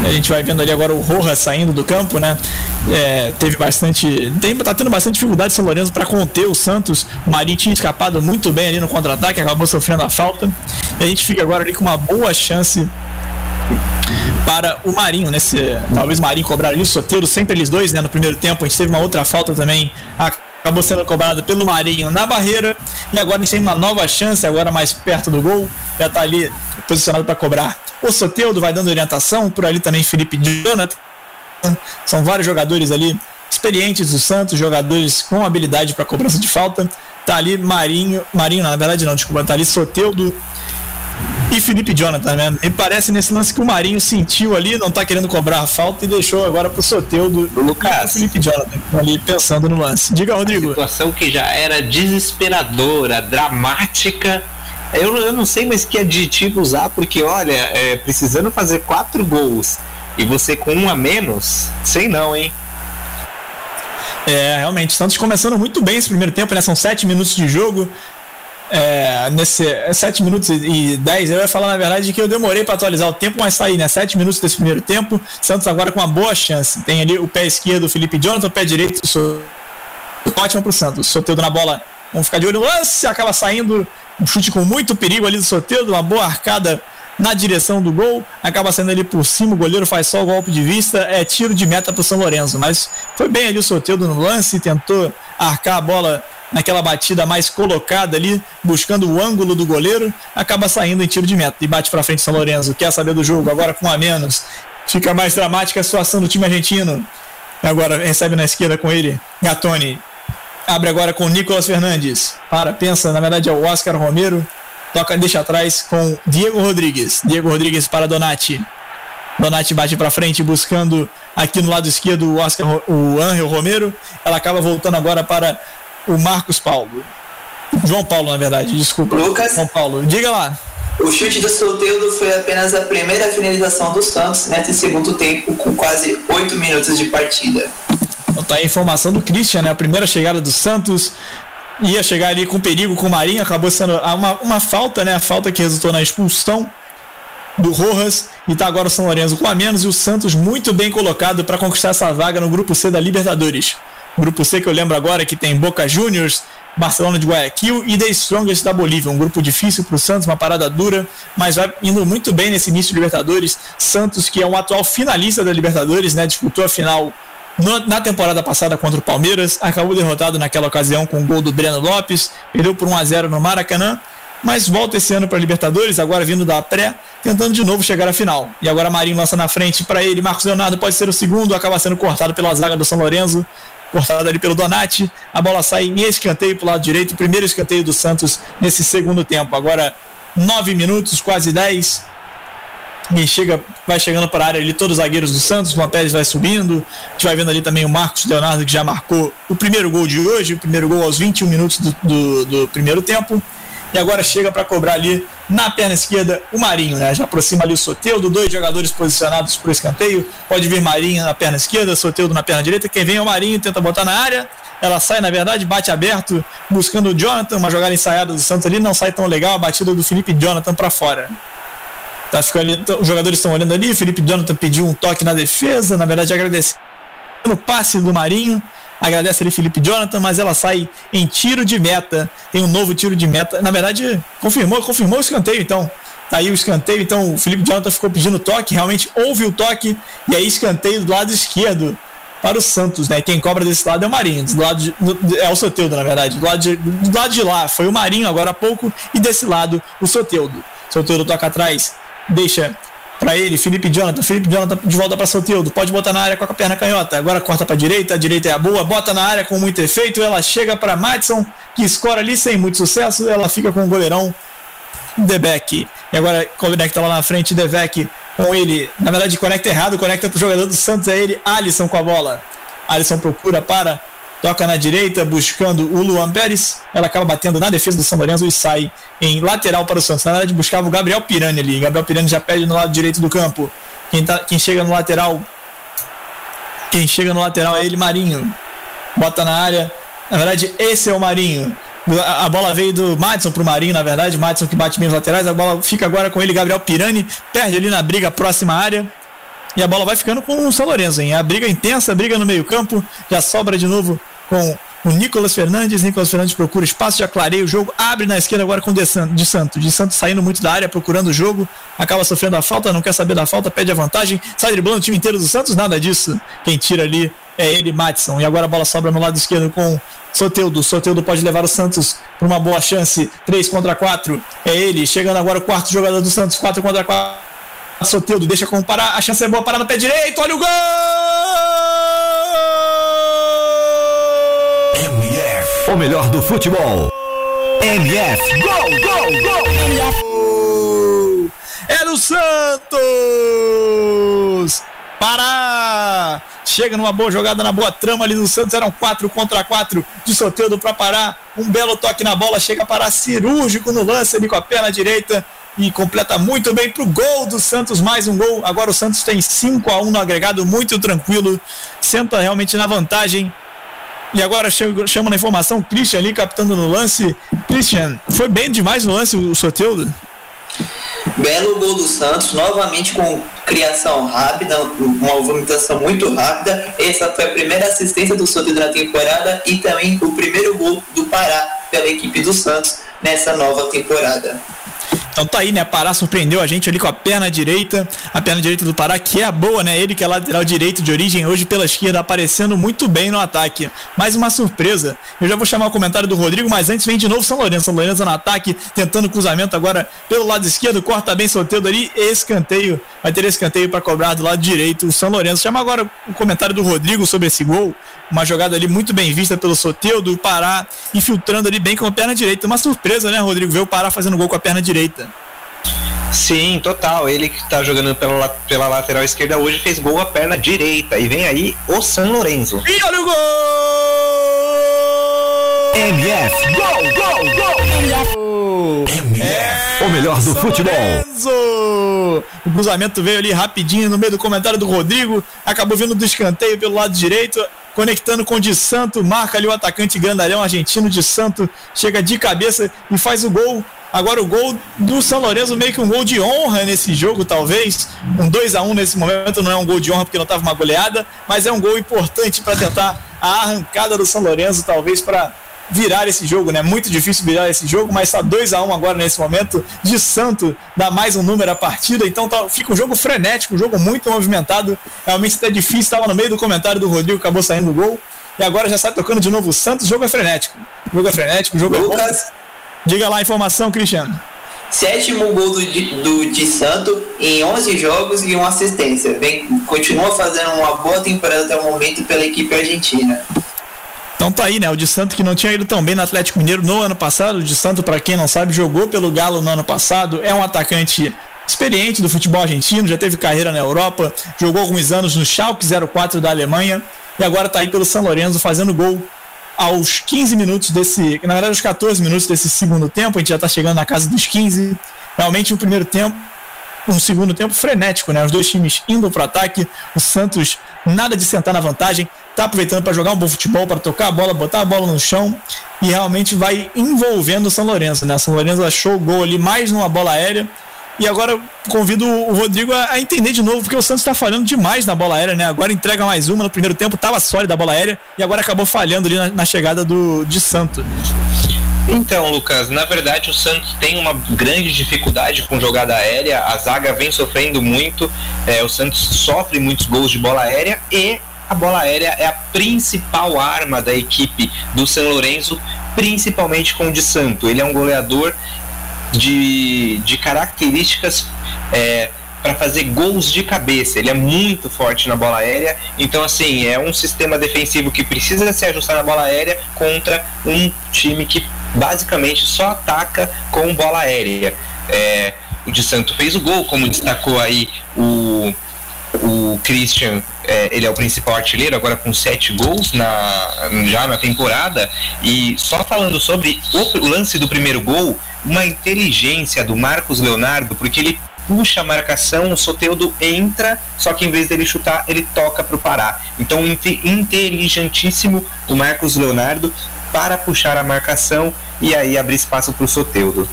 A gente vai vendo ali agora o Rojas saindo do campo, né? É, teve bastante. Tem, tá tendo bastante dificuldade o São Lourenço para conter o Santos. O Marinho tinha escapado muito bem ali no contra-ataque, acabou sofrendo a falta. E a gente fica agora ali com uma boa chance para o Marinho, né? Se, talvez o Marinho cobrar ali o Soteiro, sempre eles dois, né? No primeiro tempo, a gente teve uma outra falta também. Acabou sendo cobrada pelo Marinho na barreira. E agora a gente tem uma nova chance, agora mais perto do gol. Já está ali posicionado para cobrar. O Soteudo vai dando orientação, por ali também Felipe Jonathan. São vários jogadores ali experientes do Santos, jogadores com habilidade para cobrança de falta. Tá ali Marinho, Marinho, na verdade não, desculpa, tá ali Soteudo e Felipe Jonathan, né? Me parece nesse lance que o Marinho sentiu ali, não tá querendo cobrar a falta e deixou agora pro Soteudo Lucas. e o Felipe Jonathan ali pensando no lance. Diga, Rodrigo. situação que já era desesperadora, dramática. Eu, eu não sei mais que adjetivo usar, porque olha, é, precisando fazer quatro gols e você com um a menos, sei não, hein? É, realmente, Santos começando muito bem esse primeiro tempo, né? São sete minutos de jogo. É, nesse é, sete minutos e, e dez, eu ia falar na verdade que eu demorei para atualizar o tempo, mas tá né? Sete minutos desse primeiro tempo. Santos agora com uma boa chance. Tem ali o pé esquerdo, Felipe Jonathan, o pé direito, o ótimo pro Santos. Soteudo na bola, vamos ficar de olho no lance, acaba saindo um chute com muito perigo ali do Soteudo, uma boa arcada na direção do gol, acaba saindo ali por cima, o goleiro faz só o golpe de vista, é tiro de meta pro São Lourenço, mas foi bem ali o Soteudo no lance, tentou arcar a bola naquela batida mais colocada ali, buscando o ângulo do goleiro, acaba saindo em tiro de meta e bate para frente São Lourenço. Quer saber do jogo agora com a menos? Fica mais dramática a situação do time argentino. Agora recebe na esquerda com ele, Gatoni. Abre agora com Nicolas Fernandes. Para, pensa, na verdade é o Oscar Romero. Toca, deixa atrás com Diego Rodrigues. Diego Rodrigues para Donati. Donati bate para frente buscando aqui no lado esquerdo o Oscar, o Angel Romero. Ela acaba voltando agora para o Marcos Paulo. João Paulo, na verdade, desculpa. Lucas. João Paulo, diga lá. O chute do Soteudo foi apenas a primeira finalização do Santos nesse segundo tempo, com quase oito minutos de partida. Então tá aí a informação do Christian, né? A primeira chegada do Santos ia chegar ali com perigo com o Marinho, acabou sendo uma, uma falta, né? A falta que resultou na expulsão do Rojas e tá agora o São Lourenço com a menos e o Santos muito bem colocado para conquistar essa vaga no grupo C da Libertadores. Grupo C que eu lembro agora que tem Boca Juniors, Barcelona de Guayaquil e The Strongest da Bolívia. Um grupo difícil para o Santos, uma parada dura, mas vai indo muito bem nesse início de Libertadores. Santos, que é um atual finalista da Libertadores, né? Disputou a final na temporada passada contra o Palmeiras, acabou derrotado naquela ocasião com o gol do Breno Lopes, perdeu por 1 a 0 no Maracanã, mas volta esse ano para a Libertadores, agora vindo da pré, tentando de novo chegar à final. E agora Marinho lança na frente para ele, Marcos Leonardo pode ser o segundo, acaba sendo cortado pela zaga do São Lourenço, cortado ali pelo Donati, a bola sai em escanteio para o lado direito, primeiro escanteio do Santos nesse segundo tempo. Agora nove minutos, quase dez, e chega, vai chegando para a área ali todos os zagueiros do Santos, o Pérez vai subindo. A gente vai vendo ali também o Marcos Leonardo que já marcou o primeiro gol de hoje, o primeiro gol aos 21 minutos do, do, do primeiro tempo. E agora chega para cobrar ali na perna esquerda o Marinho, né? Já aproxima ali o Soteudo, dois jogadores posicionados para o escanteio. Pode vir Marinho na perna esquerda, Soteudo na perna direita. Quem vem é o Marinho, tenta botar na área. Ela sai, na verdade, bate aberto, buscando o Jonathan. Uma jogada ensaiada do Santos ali, não sai tão legal. A batida do Felipe Jonathan para fora. Tá ficando ali, os jogadores estão olhando ali. Felipe Jonathan pediu um toque na defesa, na verdade, agradecendo o passe do Marinho. Agradece ali Felipe Jonathan, mas ela sai em tiro de meta. Tem um novo tiro de meta. Na verdade, confirmou, confirmou o escanteio, então. Tá aí o escanteio, então o Felipe Jonathan ficou pedindo toque, realmente houve o toque, e aí escanteio do lado esquerdo para o Santos, né? Quem cobra desse lado é o Marinho, do lado de, é o Soteudo, na verdade. Do lado, de, do lado de lá foi o Marinho agora há pouco, e desse lado o Soteudo. Soteudo toca atrás, deixa para ele, Felipe Jonathan, Felipe Jonathan de volta para Soteudo, pode botar na área com a perna canhota, agora corta para direita, a direita é a boa, bota na área com muito efeito, ela chega para Madison, que escora ali sem muito sucesso, ela fica com o goleirão Debeck. E agora conecta lá na frente, Debeck com ele, na verdade conecta errado, conecta pro jogador do Santos, é ele, Alisson com a bola. Alisson procura para toca na direita, buscando o Luan Pérez. Ela acaba batendo na defesa do São Lourenço e sai em lateral para o Santos. Na verdade, buscava o Gabriel Pirani ali. Gabriel Pirani já perde no lado direito do campo. Quem, tá, quem chega no lateral. Quem chega no lateral é ele, Marinho. Bota na área. Na verdade, esse é o Marinho. A bola veio do Madison pro Marinho, na verdade. Madison que bate bem laterais. A bola fica agora com ele, Gabriel Pirani. Perde ali na briga próxima área. E a bola vai ficando com o São Lourenço, hein? A briga intensa, a briga no meio-campo. Já sobra de novo com o Nicolas Fernandes. Nicolas Fernandes procura espaço, já clareia o jogo. Abre na esquerda agora com o de Santos. De Santos saindo muito da área, procurando o jogo. Acaba sofrendo a falta, não quer saber da falta, pede a vantagem. Sai driblando o time inteiro do Santos, nada disso. Quem tira ali é ele, Matson. E agora a bola sobra no lado esquerdo com Soteudo. Soteudo pode levar o Santos para uma boa chance. 3 contra 4. É ele. Chegando agora o quarto jogador do Santos. 4 contra 4. Soteudo deixa comparar, a chance é boa, parar no pé direito, olha o gol! MF, o melhor do futebol. MF, gol, gol, gol! MF. É do Santos! Pará! Chega numa boa jogada, na boa trama ali do Santos, eram 4 contra 4 de Soteudo para parar. Um belo toque na bola, chega para cirúrgico no lance ali com a perna direita e completa muito bem para o gol do Santos, mais um gol. Agora o Santos tem 5 a 1 no agregado, muito tranquilo, senta realmente na vantagem. E agora chama na informação Christian ali captando no lance. Christian, foi bem demais no lance o sorteio? Belo gol do Santos, novamente com criação rápida, uma movimentação muito rápida. Essa foi a primeira assistência do Santos na temporada e também o primeiro gol do Pará pela equipe do Santos nessa nova temporada. Então tá aí, né? Pará surpreendeu a gente ali com a perna direita, a perna direita do Pará, que é a boa, né? Ele que é lateral direito de origem, hoje pela esquerda, aparecendo muito bem no ataque. Mais uma surpresa. Eu já vou chamar o comentário do Rodrigo, mas antes vem de novo São Lourenço. São Lourenço no ataque, tentando cruzamento agora pelo lado esquerdo, corta bem solteiro ali, escanteio. Vai ter escanteio para cobrar do lado direito o São Lourenço. Chama agora o comentário do Rodrigo sobre esse gol. Uma jogada ali muito bem vista pelo Soteudo, o Pará infiltrando ali bem com a perna direita. Uma surpresa, né, Rodrigo? Ver o Pará fazendo gol com a perna direita. Sim, total. Ele que tá jogando pela, pela lateral esquerda hoje fez gol a perna direita. E vem aí o San Lorenzo. E olha o gol! MF, gol, gol, gol! MF, o melhor do futebol. Lorenzo! O cruzamento veio ali rapidinho no meio do comentário do Rodrigo. Acabou vindo do escanteio pelo lado direito conectando com o de Santo, marca ali o atacante grandalhão argentino de Santo, chega de cabeça e faz o gol. Agora o gol do São Lourenço meio que um gol de honra nesse jogo, talvez. Um 2 a 1 nesse momento não é um gol de honra porque não estava uma goleada, mas é um gol importante para tentar a arrancada do São Lourenço, talvez para virar esse jogo, né? Muito difícil virar esse jogo, mas está 2 a 1 agora nesse momento. De Santo dá mais um número à partida, então tá, fica um jogo frenético, um jogo muito movimentado. Realmente está difícil, estava no meio do comentário do Rodrigo, acabou saindo o gol. E agora já sai tocando de novo o Santos, o jogo é frenético. O jogo é frenético, o jogo Lucas. é bom. Diga lá a informação, Cristiano. Sétimo gol do, do de Santo em 11 jogos e uma assistência. Vem, continua fazendo uma boa temporada até o momento pela equipe argentina. Então tá aí, né? O de Santo que não tinha ido tão bem no Atlético Mineiro no ano passado. O de Santo, para quem não sabe, jogou pelo Galo no ano passado. É um atacante experiente do futebol argentino, já teve carreira na Europa, jogou alguns anos no Schalke 04 da Alemanha e agora tá aí pelo São Lourenço fazendo gol aos 15 minutos desse, na verdade aos 14 minutos desse segundo tempo, a gente já tá chegando na casa dos 15. Realmente um primeiro tempo, um segundo tempo frenético, né? Os dois times indo pro ataque, o Santos nada de sentar na vantagem, tá aproveitando para jogar um bom futebol, para tocar a bola, botar a bola no chão e realmente vai envolvendo o São Lourenço, né? O São Lourenço achou o gol ali mais numa bola aérea E agora convido o Rodrigo a, entender de novo, porque o Santos está falhando demais na bola aérea, né? Agora entrega mais uma. No primeiro tempo estava sólida a bola aérea e agora acabou falhando ali na, na chegada do, de Santos. Então, Lucas, na verdade o Santos tem uma grande dificuldade com jogada aérea, a zaga vem sofrendo muito, é, o Santos sofre muitos gols de bola aérea e a bola aérea é a principal arma da equipe do São Lourenço, principalmente com o de Santo. Ele é um goleador de, de características é, para fazer gols de cabeça. Ele é muito forte na bola aérea. Então, assim, é um sistema defensivo que precisa se ajustar na bola aérea contra um time que basicamente só ataca com bola aérea. É, o de Santo fez o gol, como destacou aí o, o Christian, é, ele é o principal artilheiro, agora com sete gols na, já na temporada. E só falando sobre o lance do primeiro gol, uma inteligência do Marcos Leonardo, porque ele puxa a marcação, o Soteudo entra, só que em vez dele chutar, ele toca para o Pará. Então, inteligentíssimo o Marcos Leonardo para puxar a marcação e aí abrir espaço para o Soteudo.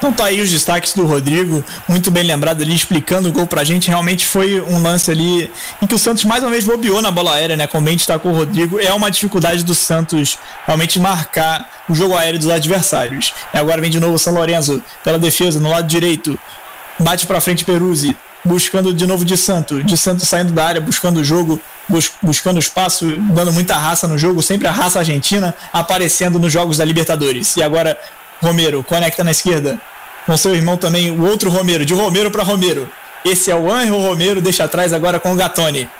Então tá aí os destaques do Rodrigo, muito bem lembrado ali, explicando o gol pra gente. Realmente foi um lance ali em que o Santos mais uma vez bobeou na bola aérea, né? Como bem destacou o Rodrigo, é uma dificuldade do Santos realmente marcar o jogo aéreo dos adversários. E agora vem de novo o São Lourenço pela defesa, no lado direito. Bate pra frente Peruzzi, buscando de novo de Santo. De Santo saindo da área, buscando o jogo, bus buscando espaço, dando muita raça no jogo, sempre a raça argentina aparecendo nos jogos da Libertadores. E agora Romero conecta na esquerda, com seu irmão também, o outro Romero, de Romero para Romero. Esse é o Anjo Romero, deixa atrás agora com o Gatoni.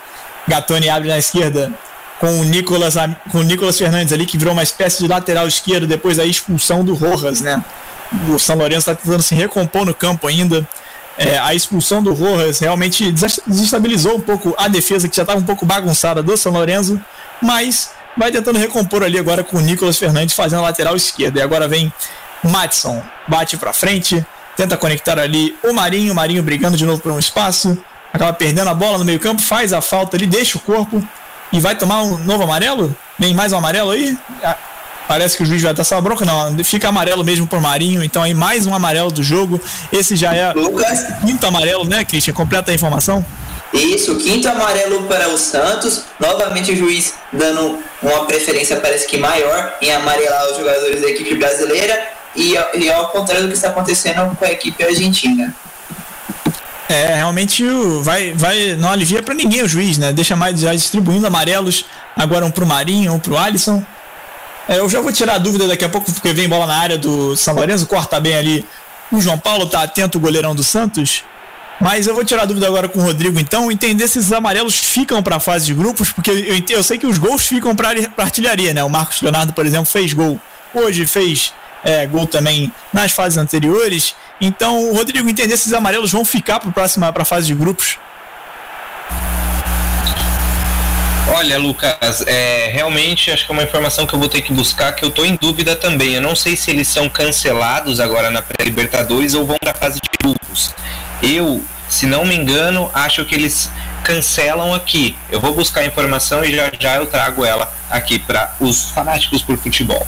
Gatoni abre na esquerda com o Nicolas, com o Nicolas Fernandes ali, que virou uma espécie de lateral esquerdo depois da expulsão do Rojas, né? O São Lourenço está tentando se recompor no campo ainda. É, a expulsão do Rojas realmente desestabilizou um pouco a defesa, que já estava um pouco bagunçada do São Lourenço, mas vai tentando recompor ali agora com o Nicolas Fernandes fazendo a lateral esquerda. E agora vem Matson bate para frente, tenta conectar ali o Marinho, o Marinho brigando de novo por um espaço, acaba perdendo a bola no meio-campo, faz a falta ali, deixa o corpo e vai tomar um novo amarelo? Vem mais um amarelo aí? Ah, parece que o juiz vai dar só bronca, não. Fica amarelo mesmo por Marinho, então aí mais um amarelo do jogo. Esse já é Lucas. quinto amarelo, né, Christian? Completa a informação. Isso, quinto amarelo para o Santos. Novamente o juiz dando uma preferência, parece que maior, em amarelar os jogadores da equipe brasileira e, e ao contrário do que está acontecendo com a equipe argentina. É, realmente vai, vai, não alivia para ninguém o juiz, né? Deixa mais já distribuindo amarelos, agora um pro Marinho, um pro Alisson. É, eu já vou tirar a dúvida daqui a pouco, porque vem bola na área do São Lourenço, corta bem ali. O João Paulo tá atento, o goleirão do Santos. Mas eu vou tirar a dúvida agora com o Rodrigo, então, entender se esses amarelos ficam para a fase de grupos, porque eu, eu sei que os gols ficam para artilharia, né? O Marcos Leonardo, por exemplo, fez gol hoje, fez é, gol também nas fases anteriores. Então, Rodrigo, entender se esses amarelos vão ficar para a fase de grupos. Olha, Lucas, é, realmente acho que é uma informação que eu vou ter que buscar, que eu estou em dúvida também. Eu não sei se eles são cancelados agora na pré-Libertadores ou vão para a fase de grupos. Eu, se não me engano, acho que eles cancelam aqui. Eu vou buscar a informação e já já eu trago ela aqui para os fanáticos por futebol.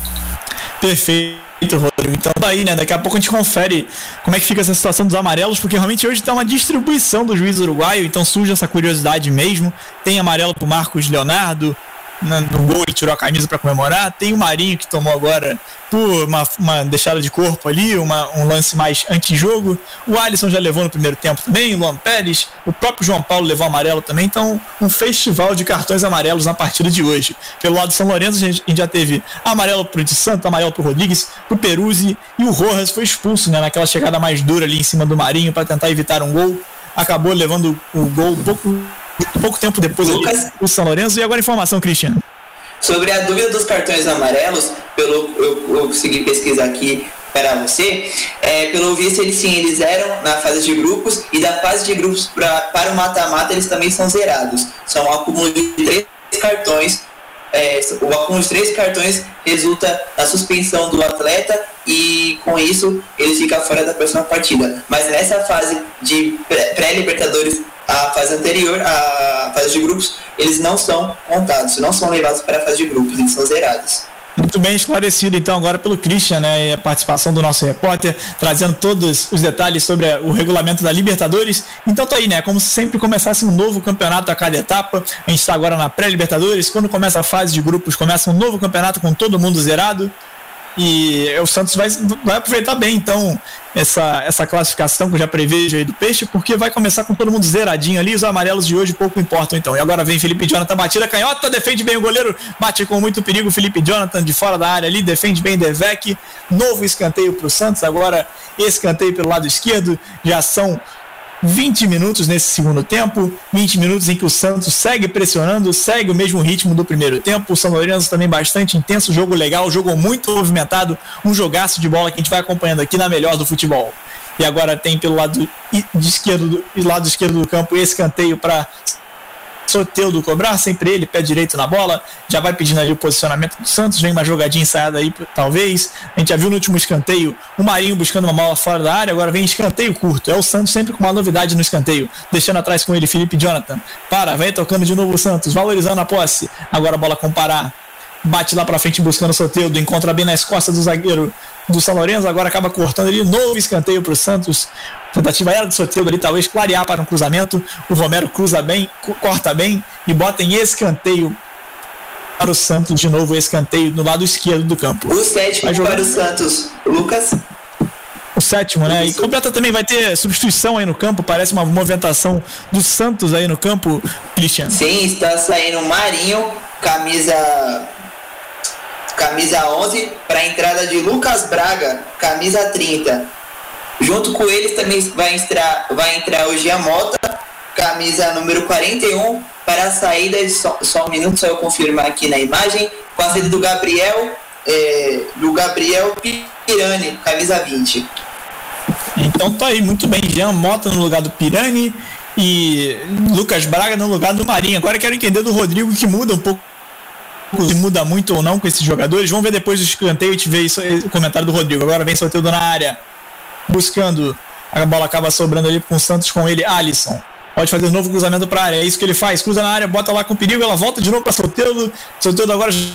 Perfeito. Rodrigo. Então daí, né? Daqui a pouco a gente confere como é que fica essa situação dos amarelos, porque realmente hoje tem uma distribuição do juiz uruguaio, então surge essa curiosidade mesmo. Tem amarelo pro Marcos Leonardo, no gol ele tirou a camisa para comemorar. Tem o Marinho que tomou agora por uma, uma deixada de corpo ali, uma, um lance mais antijogo. O Alisson já levou no primeiro tempo também, o Luan Pérez, o próprio João Paulo levou amarelo também. Então, um festival de cartões amarelos na partida de hoje. Pelo lado do São Lourenço, a gente, a gente já teve amarelo pro de Santo, amarelo pro Rodrigues, pro Peruzzi e o Rojas foi expulso, né, naquela chegada mais dura ali em cima do Marinho para tentar evitar um gol. Acabou levando o gol um pouco pouco tempo depois Lucas, o São Lourenço. E agora informação, Cristiano. Sobre a dúvida dos cartões amarelos, pelo eu, eu consegui pesquisar aqui para você, é, pelo visto eles sim, eles eram na fase de grupos e da fase de grupos pra, para o mata-mata eles também são zerados. São um acúmulo de três cartões. É, o acúmulo de três cartões resulta na suspensão do atleta e com isso ele fica fora da próxima partida. Mas nessa fase de pré-libertadores a fase anterior, a fase de grupos, eles não são contados, não são levados para a fase de grupos, eles são zerados. Muito bem esclarecido, então, agora pelo Christian, né? E a participação do nosso repórter, trazendo todos os detalhes sobre o regulamento da Libertadores. Então, tá aí, né? Como se sempre começasse um novo campeonato a cada etapa. A gente está agora na pré-Libertadores. Quando começa a fase de grupos, começa um novo campeonato com todo mundo zerado. E o Santos vai, vai aproveitar bem, então, essa, essa classificação que eu já prevejo aí do Peixe, porque vai começar com todo mundo zeradinho ali. Os amarelos de hoje pouco importam, então. E agora vem Felipe Jonathan, batida canhota, defende bem o goleiro, bate com muito perigo. Felipe Jonathan de fora da área ali, defende bem Devec. Novo escanteio para o Santos. Agora, escanteio pelo lado esquerdo. Já são 20 minutos nesse segundo tempo, 20 minutos em que o Santos segue pressionando, segue o mesmo ritmo do primeiro tempo. O São Lourenço também bastante intenso, jogo legal, jogo muito movimentado, um jogaço de bola que a gente vai acompanhando aqui na melhor do futebol. E agora tem pelo lado esquerdo, lado esquerdo do campo esse canteio para Soteudo cobrar, sempre ele, pé direito na bola, já vai pedindo ali o posicionamento do Santos, vem uma jogadinha ensaiada aí, talvez. A gente já viu no último escanteio o Marinho buscando uma bola fora da área, agora vem escanteio curto. É o Santos sempre com uma novidade no escanteio, deixando atrás com ele Felipe Jonathan. Para, vem tocando de novo o Santos, valorizando a posse. Agora a bola com Pará, bate lá para frente buscando o Soteudo, encontra bem nas costas do zagueiro do São Lourenço, agora acaba cortando ali, novo escanteio para o Santos. Tentativa era do Soteldo ali, talvez clarear para um cruzamento. O Romero cruza bem, corta bem e bota em escanteio para o Santos de novo, escanteio no lado esquerdo do campo. O sétimo para o Santos, Lucas. O sétimo, né? E completa também vai ter substituição aí no campo, parece uma movimentação do Santos aí no campo, Christian. Sim, está saindo o Marinho, camisa camisa 11, para a entrada de Lucas Braga, camisa 30. Junto com eles também vai entrar, vai entrar o Giamota, camisa número 41, para a saída, só, só um minuto, só eu confirmar aqui na imagem, com a saída do Gabriel, é, do Gabriel Pirani, camisa 20. Então tá aí, muito bem, Jean Mota no lugar do Pirani e Lucas Braga no lugar do Marinho. Agora quero entender do Rodrigo que muda um pouco se muda muito ou não com esses jogadores. Vamos ver depois do escanteio e te ver isso, o comentário do Rodrigo. Agora vem Soteldo na área, buscando. A bola acaba sobrando ali com o Santos com ele, Alisson. Pode fazer um novo cruzamento para a área. É isso que ele faz. Cruza na área, bota lá com perigo. Ela volta de novo para Soteldo. Soteldo agora já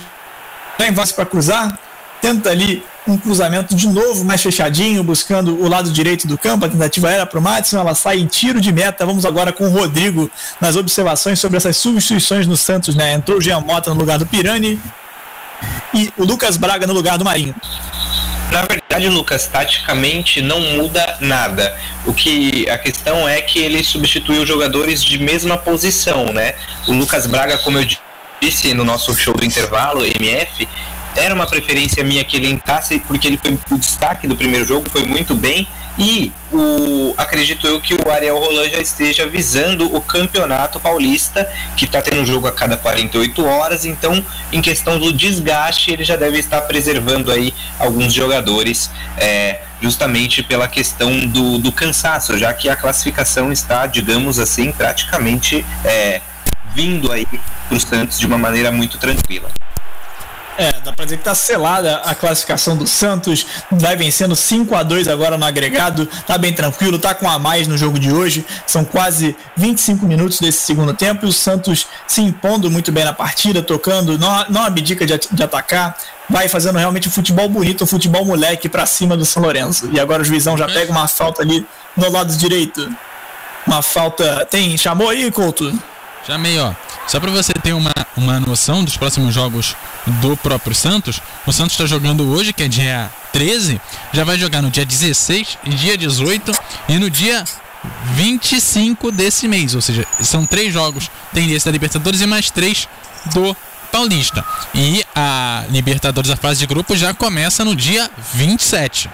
em para cruzar. Tenta ali um cruzamento de novo, mais fechadinho, buscando o lado direito do campo. A tentativa era para o Madison, ela sai em tiro de meta. Vamos agora com o Rodrigo nas observações sobre essas substituições no Santos. Né? Entrou o Jean Mota no lugar do Pirani e o Lucas Braga no lugar do Marinho. Na Lucas, taticamente não muda nada. O que a questão é que ele substituiu jogadores de mesma posição, né? O Lucas Braga, como eu disse no nosso show do intervalo, MF, era uma preferência minha que ele entrasse, porque ele foi o destaque do primeiro jogo, foi muito bem. E o, acredito eu que o Ariel Roland já esteja visando o campeonato paulista, que está tendo um jogo a cada 48 horas. Então, em questão do desgaste, ele já deve estar preservando aí alguns jogadores, é, justamente pela questão do, do cansaço, já que a classificação está, digamos assim, praticamente é, vindo aí para o Santos de uma maneira muito tranquila. É, dá pra dizer que tá selada a classificação do Santos, vai vencendo 5 a 2 agora no agregado, tá bem tranquilo, tá com a mais no jogo de hoje, são quase 25 minutos desse segundo tempo e o Santos se impondo muito bem na partida, tocando, não, não abdica de, de atacar, vai fazendo realmente um futebol bonito, um futebol moleque para cima do São Lourenço. E agora o juizão já pega uma falta ali no lado direito. Uma falta. Tem. Chamou aí, Couto? Chamei, ó. Só para você ter uma, uma noção dos próximos jogos do próprio Santos, o Santos está jogando hoje, que é dia 13, já vai jogar no dia 16, dia 18 e no dia 25 desse mês. Ou seja, são três jogos. Tem desse da Libertadores e mais três do Paulista. E a Libertadores, a fase de grupo, já começa no dia 27.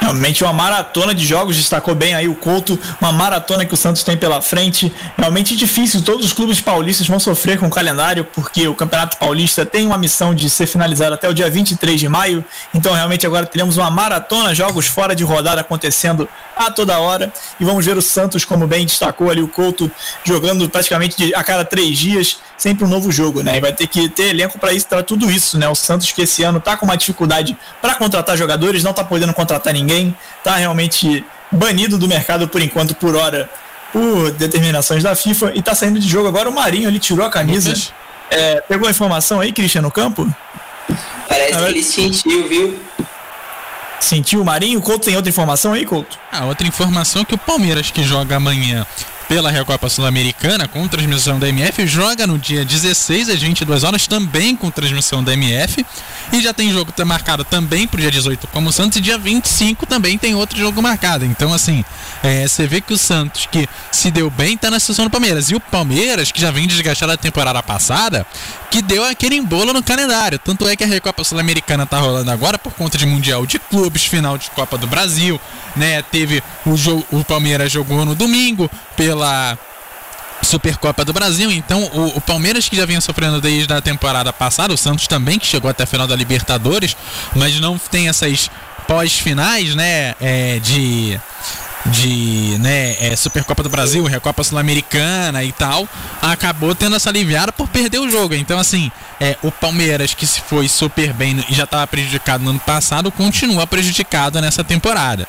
Realmente uma maratona de jogos, destacou bem aí o Couto, uma maratona que o Santos tem pela frente. Realmente difícil, todos os clubes paulistas vão sofrer com o calendário, porque o Campeonato Paulista tem uma missão de ser finalizado até o dia 23 de maio. Então, realmente, agora teremos uma maratona, jogos fora de rodada acontecendo a toda hora. E vamos ver o Santos, como bem destacou ali o Couto, jogando praticamente a cada três dias, sempre um novo jogo, né? E vai ter que ter elenco para isso, para tudo isso, né? O Santos que esse ano está com uma dificuldade para contratar jogadores, não está podendo contratar ninguém, está realmente banido do mercado por enquanto, por hora, por determinações da FIFA e está saindo de jogo agora o Marinho, ele tirou a camisa. É, pegou a informação aí, Cristian, no campo? Parece que ele sentiu, viu? Sentiu o Marinho? Couto tem outra informação aí, Couto? Ah, outra informação é que o Palmeiras que joga amanhã pela Recopa Sul-Americana com transmissão da MF, joga no dia 16 às 22 horas também com transmissão da MF e já tem jogo marcado também pro dia 18 como o Santos e dia 25 também tem outro jogo marcado. Então assim, é, você vê que o Santos que se deu bem tá na situação do Palmeiras e o Palmeiras que já vem desgastado a temporada passada, que deu aquele embolo no calendário. Tanto é que a Recopa Sul-Americana tá rolando agora por conta de Mundial de Clubes, final de Copa do Brasil, né? Teve o jogo, o Palmeiras jogou no domingo pela Supercopa do Brasil. Então, o, o, Palmeiras que já vinha sofrendo desde a temporada passada, o Santos também, que chegou até a final da Libertadores, mas não tem essas pós-finais, né? É, de de né, é, Supercopa do Brasil, Recopa Sul-Americana e tal, acabou tendo essa aliviada por perder o jogo. Então, assim, é, o Palmeiras, que se foi super bem e já estava prejudicado no ano passado, continua prejudicado nessa temporada.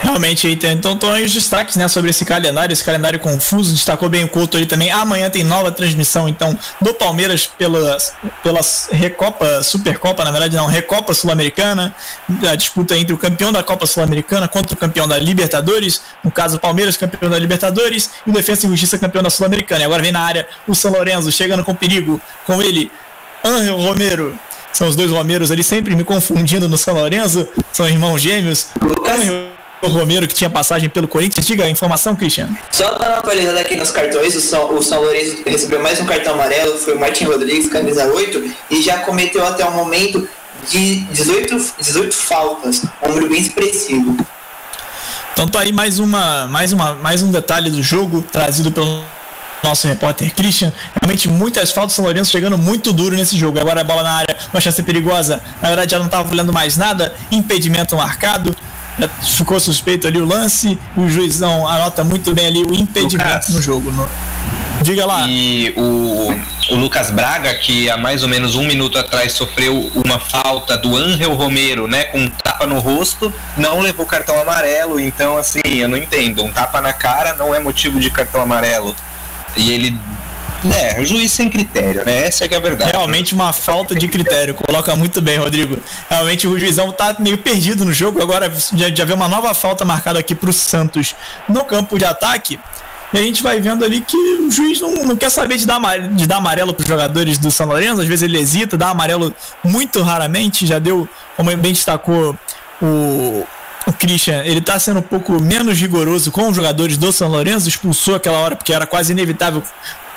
Realmente, então estão aí os destaques né, sobre esse calendário, esse calendário confuso, destacou bem o Couto ali também. Amanhã tem nova transmissão, então, do Palmeiras pela, pela Recopa, Supercopa, na verdade não, Recopa Sul-Americana, a disputa entre o campeão da Copa Sul-Americana contra o campeão da Libertadores, no caso o Palmeiras campeão da Libertadores e o Defesa e Justiça campeão da Sul-Americana. Agora vem na área o São Lourenço, chegando com perigo, com ele, Angel Romero, são os dois Romeiros ali sempre me confundindo no São Lourenço, são irmãos gêmeos. Angel o Romero que tinha passagem pelo Corinthians. Diga a informação, Cristiano. Só para uma atualizada aqui nos cartões, o São, o São Lourenço recebeu mais um cartão amarelo, foi o Martin Rodrigues, camisa 8, e já cometeu até o momento de 18, 18 faltas, um número bem expressivo. Então tá aí mais uma, mais uma, mais um detalhe do jogo trazido pelo nosso repórter Christian. Realmente muitas faltas São Lourenço chegando muito duro nesse jogo. Agora a bola na área, uma chance perigosa. Na verdade já não estava olhando mais nada. Impedimento marcado ficou suspeito ali o lance, o juizão anota muito bem ali o impedimento Lucas. no jogo. No... Diga lá. E o, o Lucas Braga, que há mais ou menos um minuto atrás sofreu uma falta do Angel Romero, né, com um tapa no rosto, não levou cartão amarelo. Então, assim, eu não entendo. Um tapa na cara não é motivo de cartão amarelo. E ele é, juiz sem critério, né? Essa é que é a verdade. Realmente uma falta de critério. Coloca muito bem, Rodrigo. Realmente o juizão tá meio perdido no jogo. Agora já, já vê uma nova falta marcada aqui pro Santos no campo de ataque. E a gente vai vendo ali que o juiz não, não quer saber de dar, de dar amarelo para os jogadores do São Lourenço. Às vezes ele hesita, dá amarelo muito raramente. Já deu, como bem destacou o, o Christian, ele está sendo um pouco menos rigoroso com os jogadores do São Lourenço. Expulsou aquela hora porque era quase inevitável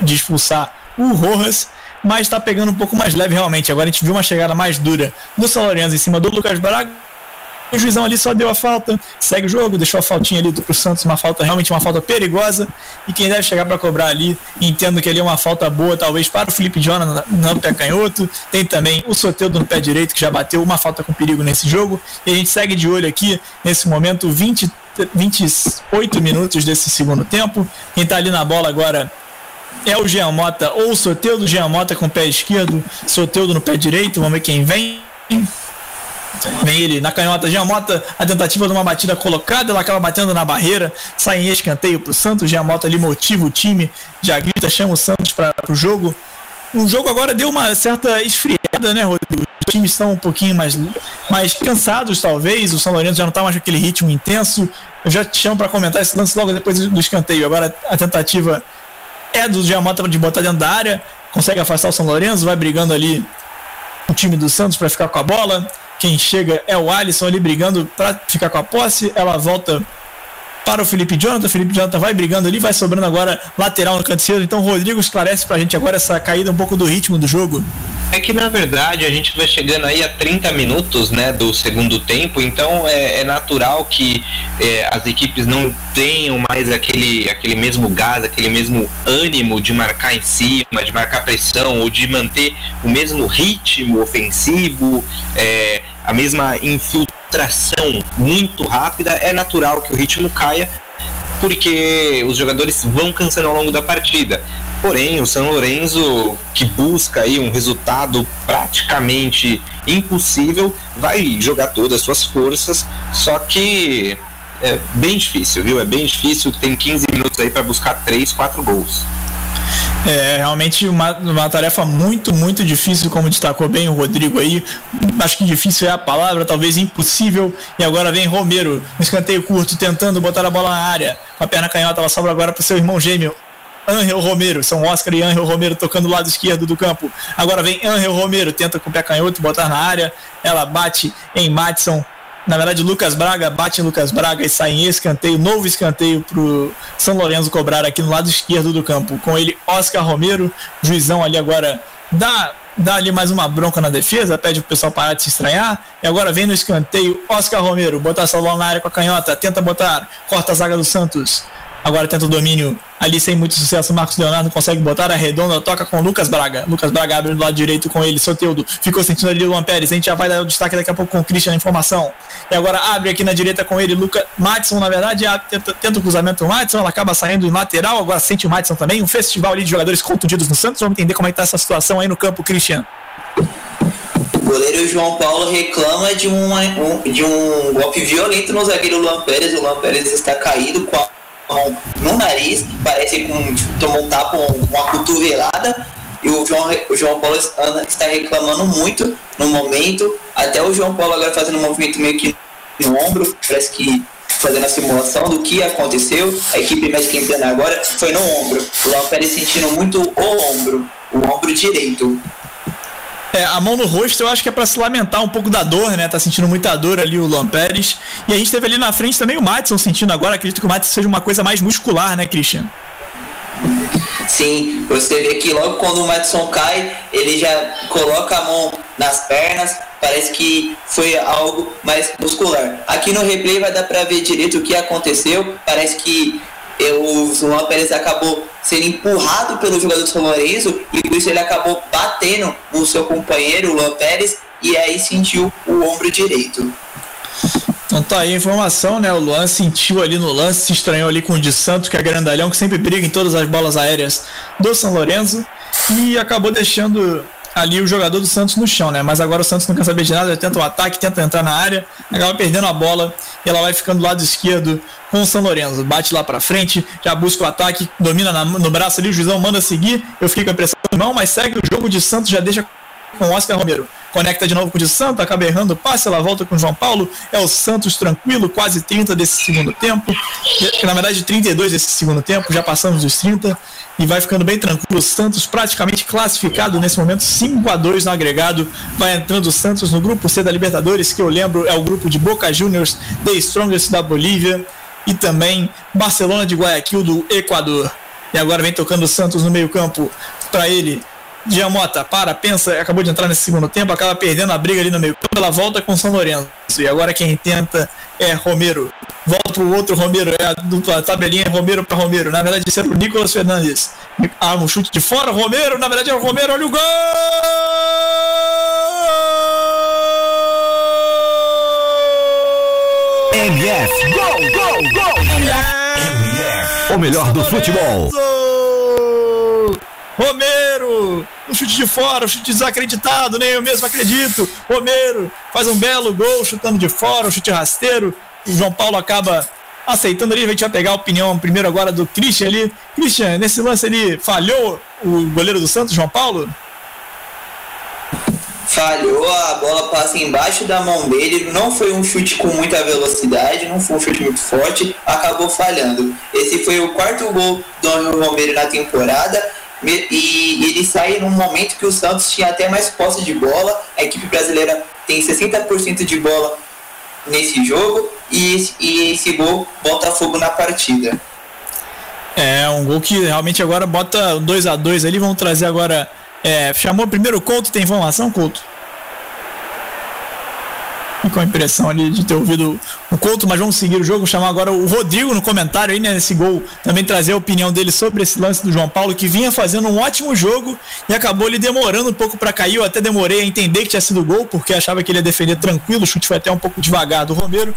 de expulsar o Rojas, mas está pegando um pouco mais leve realmente. Agora a gente viu uma chegada mais dura do Lourenço em cima do Lucas Braga. O juizão ali só deu a falta, segue o jogo, deixou a faltinha ali pro Santos, uma falta, realmente uma falta perigosa. E quem deve chegar para cobrar ali, entendo que ali é uma falta boa, talvez para o Felipe Jona no pé canhoto. Tem também o Soteudo no pé direito, que já bateu uma falta com perigo nesse jogo. E a gente segue de olho aqui, nesse momento, 20, 28 minutos desse segundo tempo. Quem está ali na bola agora é o Jean Mota ou o Soteudo, Jean Mota com o pé esquerdo, Soteudo no pé direito, vamos ver quem vem. Vem ele na canhota, Jean Mota, a tentativa de uma batida colocada, ela acaba batendo na barreira, sai em escanteio para o Santos, Jean Mota ali motiva o time, já grita, chama o Santos para o jogo. O jogo agora deu uma certa esfriada, né, Rodrigo? Os times estão um pouquinho mais, mais cansados, talvez. O São Lourenço já não está mais com aquele ritmo intenso. Eu já te chamo para comentar esse lance logo depois do escanteio. Agora a tentativa é do Giamota de botar dentro da área, consegue afastar o São Lourenço, vai brigando ali o time do Santos para ficar com a bola. Quem chega é o Alisson ali brigando para ficar com a posse. Ela volta para o Felipe Jonathan. O Felipe Jonathan vai brigando ali, vai sobrando agora lateral no canto esquerdo. Então Rodrigo esclarece para a gente agora essa caída um pouco do ritmo do jogo. É que na verdade a gente vai chegando aí a 30 minutos né, do segundo tempo, então é, é natural que é, as equipes não tenham mais aquele, aquele mesmo gás, aquele mesmo ânimo de marcar em cima, de marcar pressão ou de manter o mesmo ritmo ofensivo, é, a mesma infiltração muito rápida. É natural que o ritmo caia porque os jogadores vão cansando ao longo da partida. Porém, o São Lourenço, que busca aí um resultado praticamente impossível, vai jogar todas as suas forças, só que é bem difícil, viu? É bem difícil, tem 15 minutos aí para buscar 3, 4 gols. É realmente uma, uma tarefa muito, muito difícil, como destacou bem o Rodrigo aí. Acho que difícil é a palavra, talvez impossível. E agora vem Romero, no escanteio curto, tentando botar a bola na área. Com a perna canhota, ela sobra agora para o seu irmão gêmeo, Angel Romero, são Oscar e Angel Romero tocando o lado esquerdo do campo. Agora vem Angel Romero, tenta com o pé canhoto botar na área. Ela bate em Matson. Na verdade, Lucas Braga bate em Lucas Braga e sai em escanteio, novo escanteio para o São Lourenço cobrar aqui no lado esquerdo do campo. Com ele, Oscar Romero, juizão ali agora dá, dá ali mais uma bronca na defesa, pede pro pessoal parar de se estranhar. E agora vem no escanteio, Oscar Romero, botar bola na área com a canhota, tenta botar, corta a zaga do Santos. Agora tenta o domínio ali sem muito sucesso. Marcos Leonardo consegue botar a redonda, toca com Lucas Braga. Lucas Braga abre do lado direito com ele. Soteudo ficou sentindo ali o Luan Pérez. A gente já vai dar o destaque daqui a pouco com o Christian na informação. E agora abre aqui na direita com ele. Lucas Matson, na verdade, tenta, tenta o cruzamento do Matson. Ela acaba saindo em lateral. Agora sente o Matson também. Um festival ali de jogadores contundidos no Santos. Vamos entender como é que tá essa situação aí no campo, Christian. O goleiro João Paulo reclama de, um de um golpe violento no zagueiro Luan Pérez. O Luan Pérez está caído com a mão no nariz, parece que um, tomou um tapa, uma cotovelada. E o João, o João Paulo está reclamando muito no momento. Até o João Paulo agora fazendo um movimento meio que no ombro, parece que fazendo a simulação do que aconteceu. A equipe médica entrando agora foi no ombro. O Léo Pérez sentindo muito o ombro, o ombro direito. É, a mão no rosto eu acho que é para se lamentar um pouco da dor, né? Tá sentindo muita dor ali o Luan Pérez. E a gente teve ali na frente também o Matson sentindo agora. Acredito que o Matson seja uma coisa mais muscular, né, Christian? Sim, você vê que logo quando o Madison cai, ele já coloca a mão nas pernas, parece que foi algo mais muscular. Aqui no replay vai dar para ver direito o que aconteceu, parece que o João Pérez acabou sendo empurrado pelo jogador do São Lourenço e por isso ele acabou batendo no seu companheiro, o Luan Pérez, e aí sentiu o ombro direito. Então tá aí a informação, né? O Luan sentiu ali no lance, se estranhou ali com o de Santos, que é grandalhão, que sempre briga em todas as bolas aéreas do São Lourenço, e acabou deixando ali o jogador do Santos no chão, né? Mas agora o Santos não quer saber de nada, tenta o ataque, tenta entrar na área, acaba perdendo a bola e ela vai ficando do lado esquerdo com o São Lourenço. Bate lá para frente, já busca o ataque, domina na, no braço ali, o Juizão manda seguir. Eu fiquei com a impressão não, mas segue o jogo de Santos, já deixa com o Oscar Romero. Conecta de novo com o de Santos, acaba errando o passe, ela volta com o João Paulo. É o Santos tranquilo, quase 30 desse segundo tempo. Na verdade, 32 desse segundo tempo, já passamos dos 30 e vai ficando bem tranquilo. O Santos praticamente classificado nesse momento, 5 a 2 no agregado. Vai entrando o Santos no grupo C da Libertadores, que eu lembro é o grupo de Boca Juniors, The Strongest da Bolívia e também Barcelona de Guayaquil do Equador. E agora vem tocando o Santos no meio-campo para ele. Diamota, para, pensa, acabou de entrar nesse segundo tempo, acaba perdendo a briga ali no meio campo, ela volta com São Lourenço. E agora quem tenta é Romero. Volta pro outro Romero, é a dupla tabelinha Romero para Romero. Na verdade, isso era o Nicolas Fernandes. Ah, um chute de fora, Romero, na verdade é o Romero, olha o gol! MF, gol, gol, gol! MF, o melhor do futebol. Romero, um chute de fora, um chute desacreditado, nem eu mesmo acredito. Romero faz um belo gol chutando de fora, um chute rasteiro. O João Paulo acaba aceitando ali. A gente vai pegar a opinião primeiro agora do Christian ali. Christian, nesse lance ali, falhou o goleiro do Santos, João Paulo? falhou, a bola passa embaixo da mão dele, não foi um chute com muita velocidade, não foi um chute muito forte, acabou falhando. Esse foi o quarto gol do Romero na temporada e ele sai num momento que o Santos tinha até mais posse de bola, a equipe brasileira tem 60% de bola nesse jogo e, e esse gol bota fogo na partida. É, um gol que realmente agora bota 2 a 2 ali, vamos trazer agora é, chamou primeiro o Couto, tem informação, Couto? Com a impressão ali de ter ouvido o Couto, mas vamos seguir o jogo. Chamar agora o Rodrigo no comentário aí, né, nesse gol, também trazer a opinião dele sobre esse lance do João Paulo, que vinha fazendo um ótimo jogo e acabou ele demorando um pouco para cair. Eu até demorei a entender que tinha sido gol, porque achava que ele ia defender tranquilo, o chute foi até um pouco devagar do Romero.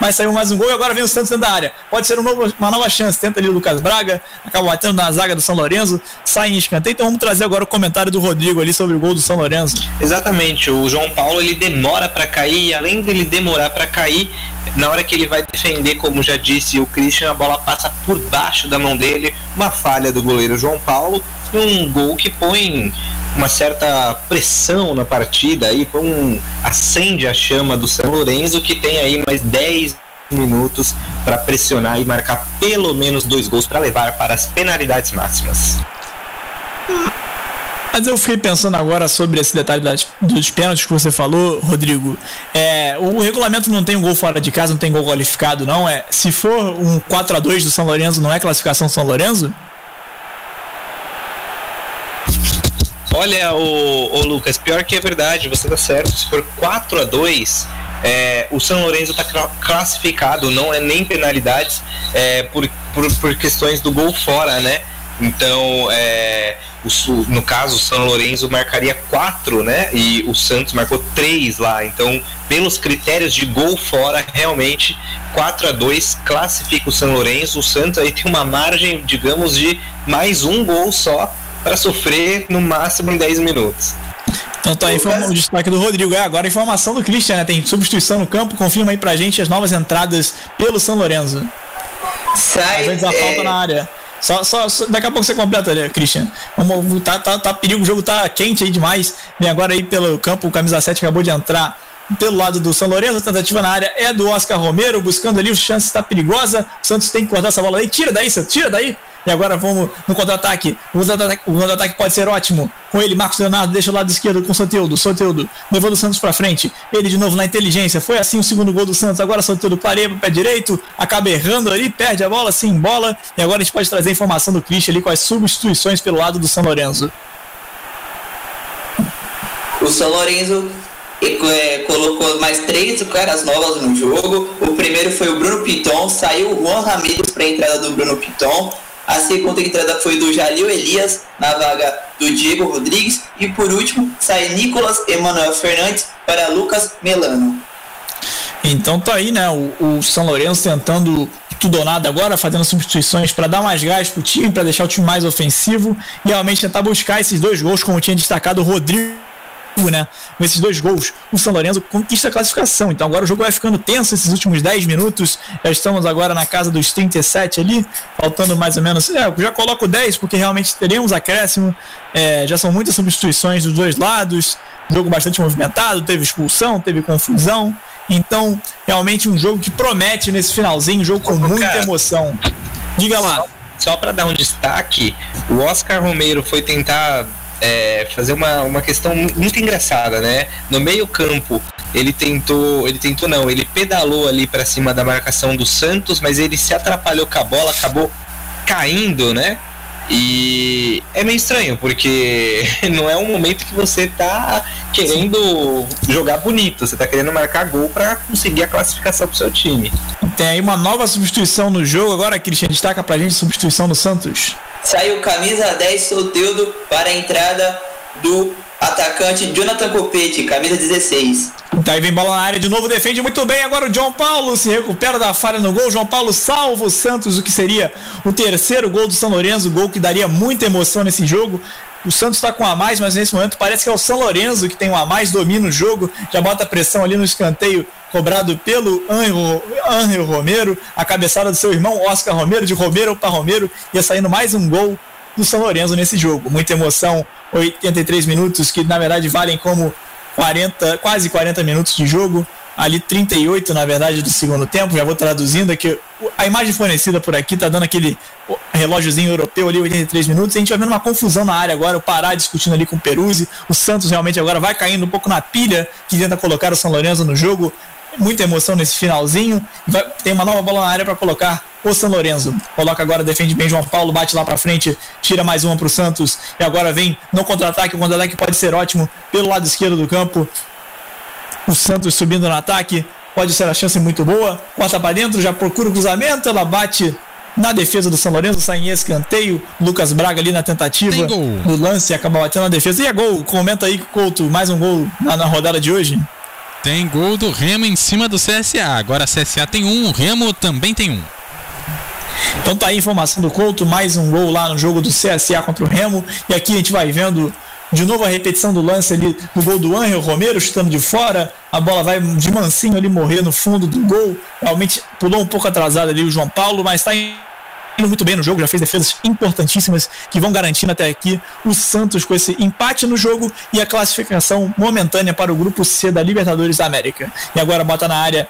Mas saiu mais um gol e agora vem o Santos dentro da área. Pode ser um novo, uma nova chance. Tenta ali o Lucas Braga, acaba batendo na zaga do São Lourenço, sai em escanteio. Então vamos trazer agora o comentário do Rodrigo ali sobre o gol do São Lourenço. Exatamente, o João Paulo ele demora para cair, e além dele demorar para cair, na hora que ele vai defender, como já disse o Christian, a bola passa por baixo da mão dele, uma falha do goleiro João Paulo, um gol que põe uma certa pressão na partida aí, um, acende a chama do São Lourenço que tem aí mais 10 minutos para pressionar e marcar pelo menos dois gols para levar para as penalidades máximas. Mas eu fiquei pensando agora sobre esse detalhe das, dos pênaltis que você falou, Rodrigo. É, o regulamento não tem um gol fora de casa, não tem gol qualificado, não. É, se for um 4 a 2 do São Lourenço, não é classificação São Lourenço? Olha, o, o Lucas, pior que é verdade, você tá certo. Se for 4 a 2 é, o São Lourenço está classificado, não é nem penalidades é, por, por, por, questões do gol fora, né? Então, é, o, no caso, o São Lourenço marcaria 4, né? E o Santos marcou 3 lá. Então, pelos critérios de gol fora, realmente 4 a 2 classifica o São Lourenço. O Santos aí tem uma margem, digamos, de mais um gol só para sofrer no máximo em 10 minutos. Então tá aí foi o destaque do Rodrigo. É, agora a informação do Christian, né? Tem substituição no campo, confirma aí pra gente as novas entradas pelo São Lourenço. Sai. Às vezes a é... falta na área. Só, só, só, daqui a pouco você completa, né, Christian? Vamos, tá, tá, tá perigo, o jogo tá quente aí demais. Vem agora aí pelo campo, o camisa 7 acabou de entrar pelo lado do São Lourenço, a tentativa na área é do Oscar Romero, buscando ali, o chance está perigosa. O Santos tem que cortar essa bola aí. Tira daí, Santos, tira daí. E agora vamos no contra-ataque. O contra-ataque pode ser ótimo. Com ele, Marcos Leonardo deixa o lado esquerdo com o Soteudo. Soteudo levou o Santos para frente. Ele de novo na inteligência. Foi assim o segundo gol do Santos. Agora Soteudo clareia para o pé direito. Acaba errando ali, perde a bola, sem bola. E agora a gente pode trazer a informação do Christian ali com as substituições pelo lado do São Lourenço. O São Lourenço é, colocou mais três caras novas no jogo. O primeiro foi o Bruno Piton, saiu o Juan Ramírez para a entrada do Bruno Piton. A segunda entrada foi do Jalil Elias na vaga do Diego Rodrigues. E por último, sai Nicolas Emanuel Fernandes para Lucas Melano. Então tá aí, né? O, o São Lourenço tentando tudo ou nada agora, fazendo substituições para dar mais gás pro time, para deixar o time mais ofensivo e realmente tentar buscar esses dois gols, como tinha destacado o Rodrigo né? Com esses dois gols, o São Lourenço conquista a classificação. Então agora o jogo vai ficando tenso esses últimos 10 minutos. Já estamos agora na casa dos 37 ali, faltando mais ou menos. É, já coloco 10 porque realmente teremos acréscimo. É, já são muitas substituições dos dois lados. Jogo bastante movimentado, teve expulsão, teve confusão. Então, realmente um jogo que promete nesse finalzinho, um jogo com muita emoção. Diga lá. Só, só para dar um destaque, o Oscar Romero foi tentar é, fazer uma, uma questão muito engraçada, né? No meio campo, ele tentou, ele tentou não, ele pedalou ali para cima da marcação do Santos, mas ele se atrapalhou com a bola, acabou caindo, né? E é meio estranho, porque não é um momento que você tá querendo jogar bonito, você tá querendo marcar gol para conseguir a classificação pro seu time. Tem aí uma nova substituição no jogo, agora Cristian, destaca pra gente substituição do Santos. Saiu camisa 10 Soteudo para a entrada do atacante Jonathan Copete, camisa 16. Daí vem bola na área de novo, defende muito bem. Agora o João Paulo se recupera da falha no gol. João Paulo salva o Santos, o que seria o terceiro gol do São Lourenço, gol que daria muita emoção nesse jogo. O Santos está com a mais, mas nesse momento parece que é o São Lourenço que tem um a mais, domina o jogo, já bota pressão ali no escanteio cobrado pelo Angel Romero, a cabeçada do seu irmão Oscar Romero, de Romero para Romero, ia saindo mais um gol do São Lourenço nesse jogo. Muita emoção, 83 minutos que na verdade valem como 40, quase 40 minutos de jogo ali 38, na verdade, do segundo tempo. Já vou traduzindo aqui. A imagem fornecida por aqui tá dando aquele relógiozinho europeu ali, 83 minutos. A gente vai vendo uma confusão na área agora. O Pará discutindo ali com o Peruzzi. O Santos realmente agora vai caindo um pouco na pilha que tenta colocar o São Lourenço no jogo. Muita emoção nesse finalzinho. Vai, tem uma nova bola na área para colocar o São Lourenço. Coloca agora, defende bem João Paulo, bate lá para frente, tira mais uma para o Santos. E agora vem no contra-ataque. O contra-ataque pode ser ótimo pelo lado esquerdo do campo o Santos subindo no ataque, pode ser a chance muito boa. Corta para dentro, já procura o cruzamento, ela bate na defesa do São Lourenço, sai em escanteio. Lucas Braga ali na tentativa do lance, acaba batendo na defesa. E é gol. Comenta aí, Couto, mais um gol na, na rodada de hoje. Tem gol do Remo em cima do CSA. Agora a CSA tem um, o Remo também tem um. Então tá aí a informação do Couto, mais um gol lá no jogo do CSA contra o Remo. E aqui a gente vai vendo de novo a repetição do lance ali do gol do Angel Romero, chutando de fora. A bola vai de mansinho ali morrer no fundo do gol. Realmente pulou um pouco atrasado ali o João Paulo, mas está indo muito bem no jogo, já fez defesas importantíssimas que vão garantindo até aqui o Santos com esse empate no jogo e a classificação momentânea para o grupo C da Libertadores da América. E agora bota na área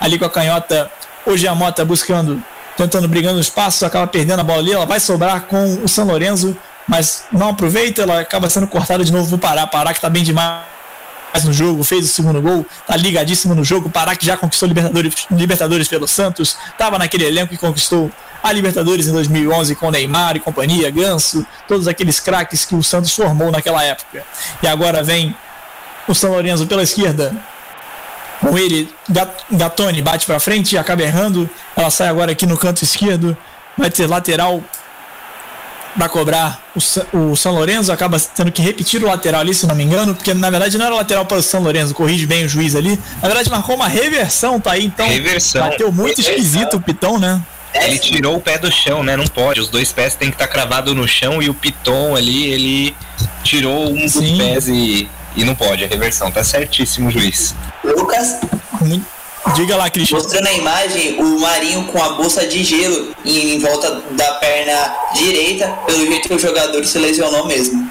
ali com a canhota. Hoje a Mota buscando, tentando brigando no espaço, acaba perdendo a bola ali. Ela vai sobrar com o São Lourenço mas não aproveita, ela acaba sendo cortada de novo pro Pará. Pará que tá bem demais no jogo, fez o segundo gol, tá ligadíssimo no jogo. Pará que já conquistou Libertadores, Libertadores pelo Santos, tava naquele elenco que conquistou a Libertadores em 2011 com Neymar e companhia, Ganso, todos aqueles craques que o Santos formou naquela época. E agora vem o São Lourenço pela esquerda. Com ele, Gatoni bate para frente e acaba errando. Ela sai agora aqui no canto esquerdo. Vai ter lateral para cobrar o, São Lourenço, acaba tendo que repetir o lateral ali, se não me engano, porque na verdade não era lateral para o São Lourenço, corrige bem o juiz ali. Na verdade marcou uma reversão, tá aí, então reversão. bateu muito reversão. esquisito o Pitão, né? Ele tirou o pé do chão, né? Não pode. Os dois pés têm que estar tá cravados no chão e o Piton ali, ele tirou um Sim. dos pés e, e não pode. A reversão. Tá certíssimo, juiz. Lucas? Muito Diga lá, Cristian. Mostrando a imagem, o Marinho com a bolsa de gelo em volta da perna direita, pelo jeito o jogador se lesionou mesmo.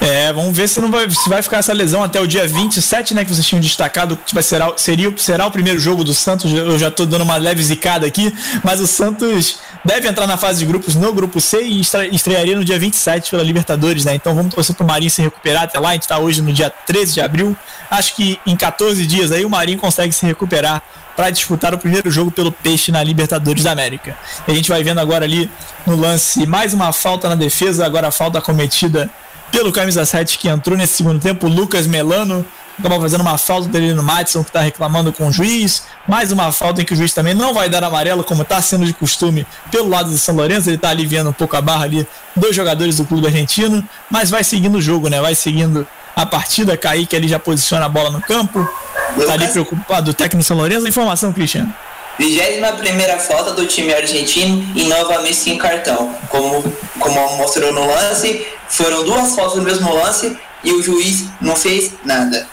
É, vamos ver se não vai, se vai ficar essa lesão até o dia 27, né? Que vocês tinham destacado que vai ser, seria, será o primeiro jogo do Santos. Eu já tô dando uma leve zicada aqui, mas o Santos deve entrar na fase de grupos no grupo C e estrearia no dia 27 pela Libertadores, né? Então vamos torcer pro Marinho se recuperar até lá. A gente tá hoje no dia 13 de abril. Acho que em 14 dias aí o Marinho consegue se recuperar para disputar o primeiro jogo pelo Peixe na Libertadores da América. E a gente vai vendo agora ali no lance mais uma falta na defesa, agora a falta cometida pelo camisa 7 que entrou nesse segundo tempo, Lucas Melano. Acabou fazendo uma falta dele no Matson, que está reclamando com o juiz. Mais uma falta em que o juiz também não vai dar amarelo, como está sendo de costume pelo lado do São Lourenço. Ele está aliviando um pouco a barra ali dos jogadores do clube argentino. Mas vai seguindo o jogo, né? Vai seguindo a partida. Kaique ali já posiciona a bola no campo. Está ali preocupado o técnico São Lourenço. Informação, Cristiano. 21 primeira falta do time argentino e novamente sem cartão. Como, como mostrou no lance, foram duas faltas no mesmo lance e o juiz não fez nada.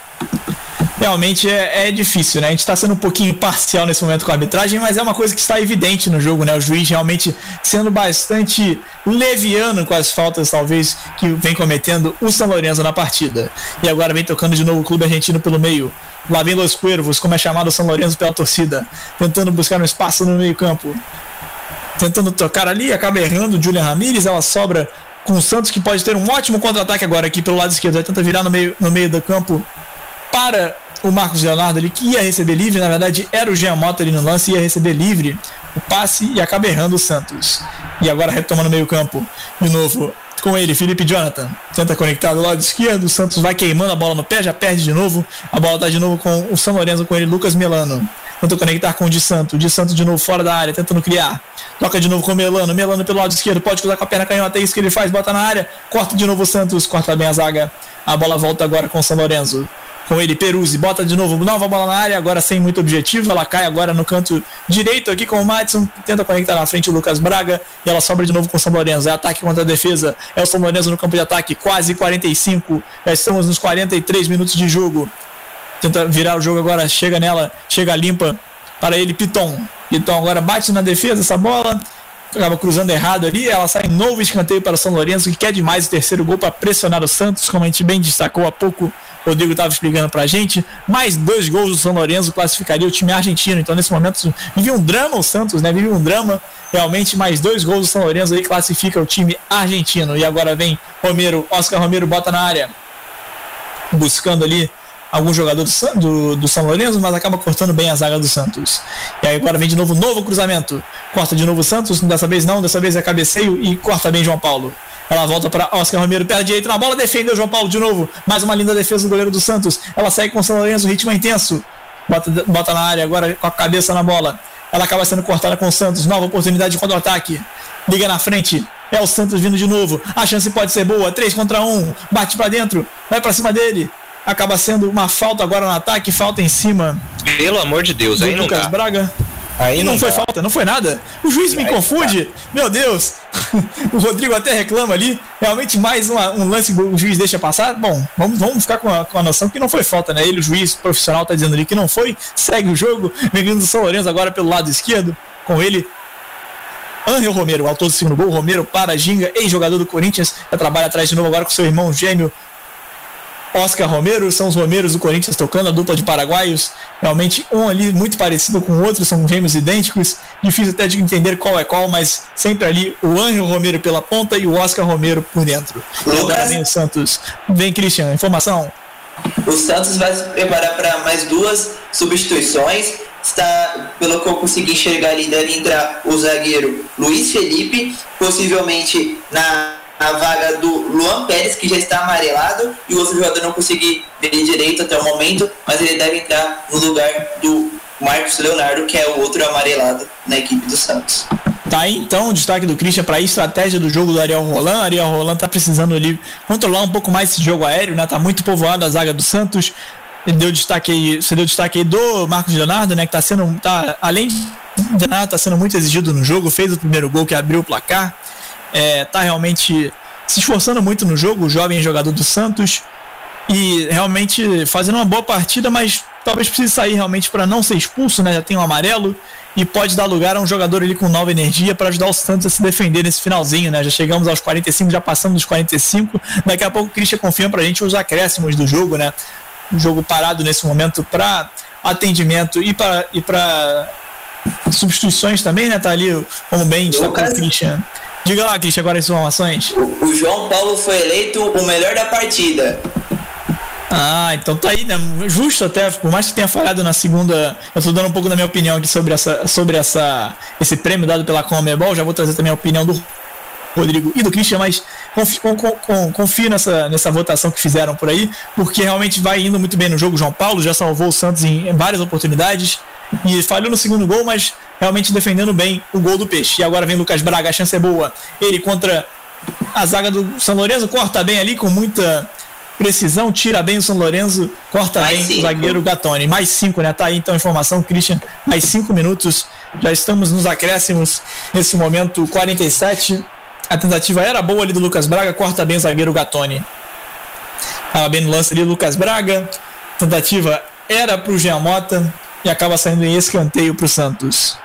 Realmente é, é difícil, né? A gente está sendo um pouquinho parcial nesse momento com a arbitragem, mas é uma coisa que está evidente no jogo, né? O juiz realmente sendo bastante leviano com as faltas, talvez, que vem cometendo o São Lourenço na partida. E agora vem tocando de novo o clube argentino pelo meio. Lá vem Los Cuervos, como é chamado o São Lourenço pela torcida, tentando buscar um espaço no meio-campo. Tentando tocar ali, acaba errando. Julian Ramírez, ela sobra com o Santos, que pode ter um ótimo contra-ataque agora aqui pelo lado esquerdo. Vai tentar virar no meio, no meio do campo para o Marcos Leonardo ali, que ia receber livre. Na verdade, era o Jean Mota ali no lance, ia receber livre o passe e acaba errando o Santos. E agora retomando o meio-campo de novo com ele, Felipe Jonathan. Tenta conectar do lado esquerdo, o Santos vai queimando a bola no pé, já perde de novo. A bola tá de novo com o São Lourenço com ele, Lucas Melano. Tenta conectar com o Di Santo. Di Santo de novo fora da área, tentando criar. Toca de novo com o Melano. Melano pelo lado esquerdo, pode cruzar com a perna canhota. É isso que ele faz, bota na área. Corta de novo o Santos, corta bem a zaga. A bola volta agora com o São Lourenço com ele, Peruzzi, bota de novo, nova bola na área, agora sem muito objetivo, ela cai agora no canto direito aqui com o Madison, tenta conectar na frente o Lucas Braga, e ela sobra de novo com o São Lourenço, é ataque contra a defesa, é o São Lourenço no campo de ataque, quase 45, já estamos nos 43 minutos de jogo, tenta virar o jogo agora, chega nela, chega limpa, para ele, Piton, Piton agora bate na defesa essa bola, acaba cruzando errado ali, ela sai novo escanteio para o São Lourenço, que quer demais o terceiro gol para pressionar o Santos, como a gente bem destacou há pouco, Rodrigo estava explicando para a gente, mais dois gols do São Lourenço classificaria o time argentino, então nesse momento vive um drama o Santos, né, vive um drama, realmente mais dois gols do São Lourenço aí classifica o time argentino, e agora vem Romero, Oscar Romero bota na área, buscando ali algum jogador do, do, São Lourenço, mas acaba cortando bem a zaga do Santos. E aí agora vem de novo novo cruzamento. Corta de novo o Santos, dessa vez não, dessa vez é cabeceio e corta bem João Paulo. Ela volta para Oscar Romero, pé direito na bola, defendeu João Paulo de novo. Mais uma linda defesa do goleiro do Santos. Ela segue com o São Lourenço, ritmo é intenso. Bota, bota na área agora com a cabeça na bola. Ela acaba sendo cortada com o Santos. Nova oportunidade de contra-ataque. Liga na frente. É o Santos vindo de novo. A chance pode ser boa. 3 contra 1. Bate para dentro. Vai para cima dele. acaba sendo uma falta agora no ataque, falta em cima. Pelo amor de Deus, aí Lucas não dá. Braga. Aí e não, não foi falta, não foi nada. O juiz me Aí confunde. Meu Deus. o Rodrigo até reclama ali. Realmente mais uma- um lance que o juiz deixa passar. Bom, vamos, vamos ficar com a, com a noção que não foi falta, né? Ele, o juiz profissional, tá dizendo ali que não foi. Segue o jogo. Bem-vindo do São Lourenço agora pelo lado esquerdo. Com ele, Angel Romero, autor do segundo gol. Romero para Ginga, ex-jogador do Corinthians. Já trabalha atrás de novo agora com seu irmão gêmeo Oscar Romero, são os Romeros do Corinthians tocando, a dupla de paraguaios. Realmente um ali muito parecido com o outro, são gêmeos idênticos. Difícil até de entender qual é qual, mas sempre ali o Ângelo Romero pela ponta e o Oscar Romero por dentro. Agora vem o Santos. Vem, Christian, informação. O Santos vai se preparar para mais duas substituições. Está, pelo que eu consegui enxergar ali, deve entrar o zagueiro Luiz Felipe, possivelmente na, na vaga do Luan Pérez, que já está amarelado, e o outro jogador não consegui ver direito até o momento, mas ele deve entrar no lugar do Marcos Leonardo, que é o outro amarelado na equipe do Santos. Tá aí então o destaque do Christian para a estratégia do jogo do Ariel Roland. Ariel Roland tá precisando ali controlar um pouco mais esse jogo aéreo, né? Tá muito povoado a zaga do Santos. Ele deu destaque aí, você deu destaque aí do Marcos Leonardo, né? Que tá sendo, tá, além de Leonardo, tá sendo muito exigido no jogo, fez o primeiro gol que abriu o placar. É, tá realmente se esforçando muito no jogo, o jovem jogador do Santos. E realmente fazendo uma boa partida, mas talvez precise sair realmente para não ser expulso, né? Já tem um amarelo e pode dar lugar a um jogador ali com nova energia para ajudar o Santos a se defender nesse finalzinho, né? Já chegamos aos 45, já passamos dos 45. Daqui a pouco o Christian confirma pra gente os acréscimos do jogo, né? Um jogo parado nesse momento para atendimento e para e para substituições também, né? Tá ali como bem destacou o Christian. Diga lá, Christian, agora as informações. O João Paulo foi eleito o melhor da partida. Ah, então tá aí, né? Justo até, por mais que tenha falhado na segunda. Eu tô dando um pouco da minha opinião aqui sobre, essa, sobre essa, esse prêmio dado pela Comebol. Já vou trazer também a opinião do Rodrigo e do Christian, mas confio, confio nessa, nessa votação que fizeram por aí, porque realmente vai indo muito bem no jogo. João Paulo já salvou o Santos em, em várias oportunidades e falhou no segundo gol, mas realmente defendendo bem o gol do Peixe. E agora vem Lucas Braga, a chance é boa. Ele contra a zaga do São Lourenço, corta bem ali com muita precisão, tira bem o São Lourenço, corta Mais bem cinco. o zagueiro Gatoni. Mais cinco, né? Tá aí então a informação, Christian. Mais cinco minutos. Já estamos nos acréscimos nesse momento, 47. A tentativa era boa ali do Lucas Braga, corta bem o zagueiro Gatoni. Tava bem no lance ali, Lucas Braga. Tentativa era pro Jean Mota e acaba saindo em escanteio pro Santos.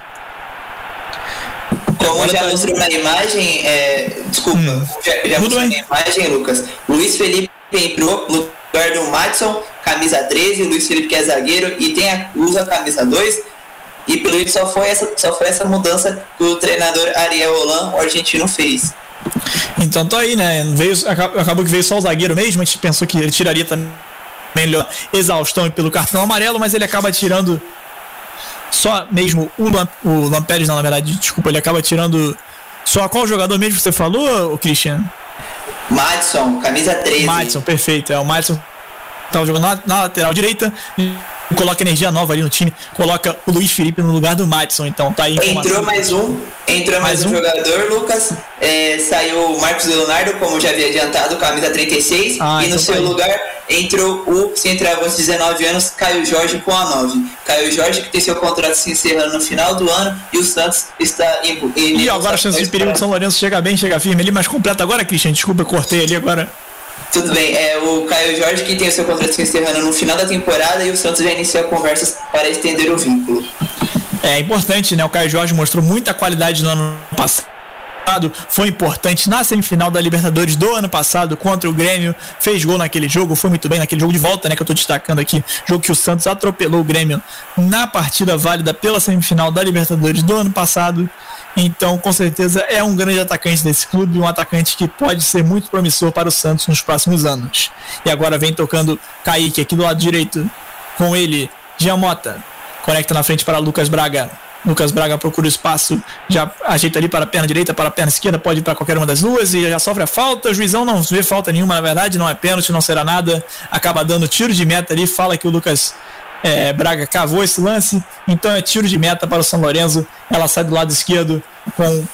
Como já mostrou na imagem, é, desculpa, já, já Tudo mostrou na imagem, Lucas. Luiz Felipe entrou no lugar do Madison, camisa 13, Luiz Felipe que é zagueiro e tem a, usa a camisa 2. E pelo jeito só foi essa, só foi essa mudança que o treinador Ariel Holan, o argentino, fez. Então tá aí, né? Veio, aca- acabou que veio só o zagueiro mesmo, a gente pensou que ele tiraria também melhor exaustão pelo cartão amarelo, mas ele acaba tirando só mesmo o, Lam, o Lampérez, não, na verdade, desculpa, ele acaba tirando só qual jogador mesmo que você falou, o Christian? Madison, camisa 13. Madison, perfeito, é o Madison tava jogando na, na lateral direita e coloca energia nova ali no time, coloca o Luiz Felipe no lugar do Madison, então tá aí. Entrou mais um, entrou mais, Mais um, um? jogador, Lucas. É, saiu o Marcos Leonardo, como já havia adiantado, camisa 36. Ah, e no então seu aí. lugar entrou o centroavante de 19 anos, Caio Jorge, com a 9. Caio Jorge, que tem seu contrato se encerrando no final do ano, e o Santos está em. em E agora a chance de perigo de São Lourenço chega bem, chega firme ali, mas completa agora, Christian. Desculpa, eu cortei ali agora. Tudo bem, é o Caio Jorge que tem o seu contrato se encerrando no final da temporada e o Santos já iniciou conversas para estender o vínculo. É importante, né? O Caio Jorge mostrou muita qualidade no ano passado. Foi importante na semifinal da Libertadores do ano passado contra o Grêmio. Fez gol naquele jogo, foi muito bem naquele jogo de volta, né? Que eu tô destacando aqui. Jogo que o Santos atropelou o Grêmio na partida válida pela semifinal da Libertadores do ano passado. Então, com certeza, é um grande atacante desse clube, um atacante que pode ser muito promissor para o Santos nos próximos anos. E agora vem tocando Kaique aqui do lado direito. Com ele, Giamota. Conecta na frente para Lucas Braga. Lucas Braga procura o espaço, já ajeita ali para a perna direita, para a perna esquerda, pode ir para qualquer uma das duas e já sofre a falta. O juizão não vê falta nenhuma, na verdade, não é pênalti, não será nada. Acaba dando tiro de meta ali, fala que o Lucas é, Braga cavou esse lance, então é tiro de meta para o São Lourenço. Ela sai do lado esquerdo com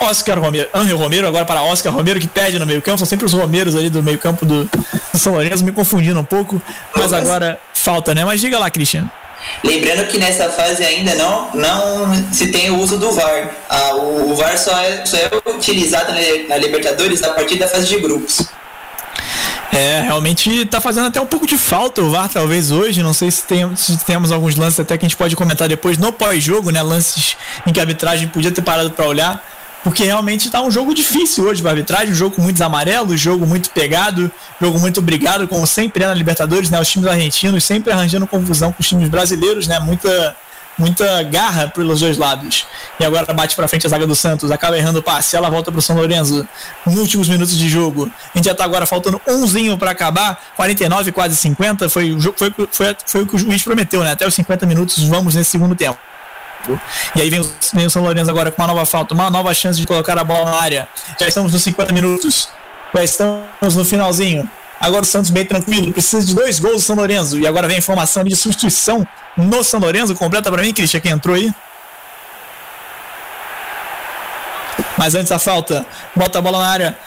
Oscar Romero, Angel Romero, agora para Oscar Romero, que perde no meio-campo. São sempre os Romeiros ali do meio-campo do, São Lourenço, me confundindo um pouco, mas agora falta, né? Mas diga lá, Cristiano. Lembrando que nessa fase ainda não, não se tem o uso do VAR. Ah, o, o, VAR só é, só é utilizado na, na Libertadores a partir da fase de grupos. É, realmente tá fazendo até um pouco de falta o VAR, talvez hoje. Não sei se, tem, se temos alguns lances até que a gente pode comentar depois no pós-jogo, né? Lances em que a arbitragem podia ter parado para olhar. Porque realmente tá um jogo difícil hoje para arbitragem, um jogo com muitos amarelos, jogo muito pegado, jogo muito brigado, como sempre é na Libertadores, né? Os times argentinos sempre arranjando confusão com os times brasileiros, né? Muita muita garra pelos dois lados. E agora bate para frente a zaga do Santos, acaba errando o passe, ela volta para o São Lourenço nos últimos minutos de jogo. A gente já tá agora faltando umzinho para acabar, 49, quase 50, foi, foi, foi, foi o que o juiz prometeu, né? Até os 50 minutos vamos nesse segundo tempo. E aí vem o, vem o São Lourenço agora com uma nova falta, uma nova chance de colocar a bola na área. Já estamos nos 50 minutos, já estamos no finalzinho. Agora o Santos bem tranquilo, precisa de dois gols do São Lourenço. E agora vem a informação de substituição no São Lourenço. Completa para mim, Cristian, quem entrou aí. Mas antes a falta, bota a bola na área.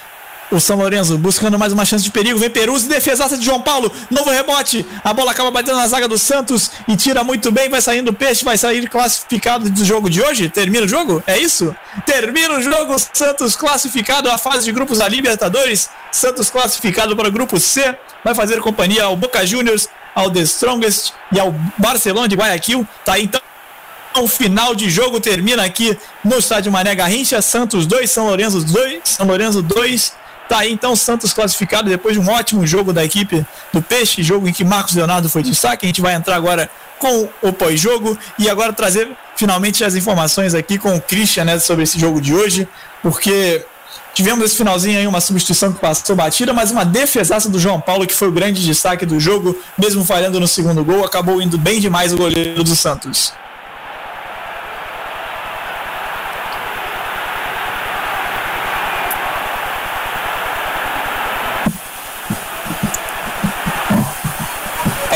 O São Lourenço buscando mais uma chance de perigo. Vem Peruzzi, defesaça de João Paulo. Novo rebote. A bola acaba batendo na zaga do Santos e tira muito bem. Vai saindo o peixe, vai sair classificado do jogo de hoje. Termina o jogo? É isso? Termina o jogo. Santos classificado à fase de grupos da Libertadores. Santos classificado para o grupo C. Vai fazer companhia ao Boca Juniors, ao The Strongest e ao Barcelona de Guayaquil. Tá aí então. O final de jogo termina aqui no estádio Mané Garrincha. Santos 2, São Lourenço 2, São Lourenço 2. Tá aí então Santos classificado depois de um ótimo jogo da equipe do Peixe, jogo em que Marcos Leonardo foi destaque. A gente vai entrar agora com o pós-jogo e agora trazer finalmente as informações aqui com o Christian né, sobre esse jogo de hoje, porque tivemos esse finalzinho aí uma substituição que passou batida, mas uma defesaça do João Paulo que foi o grande destaque do jogo, mesmo falhando no segundo gol, acabou indo bem demais o goleiro do Santos.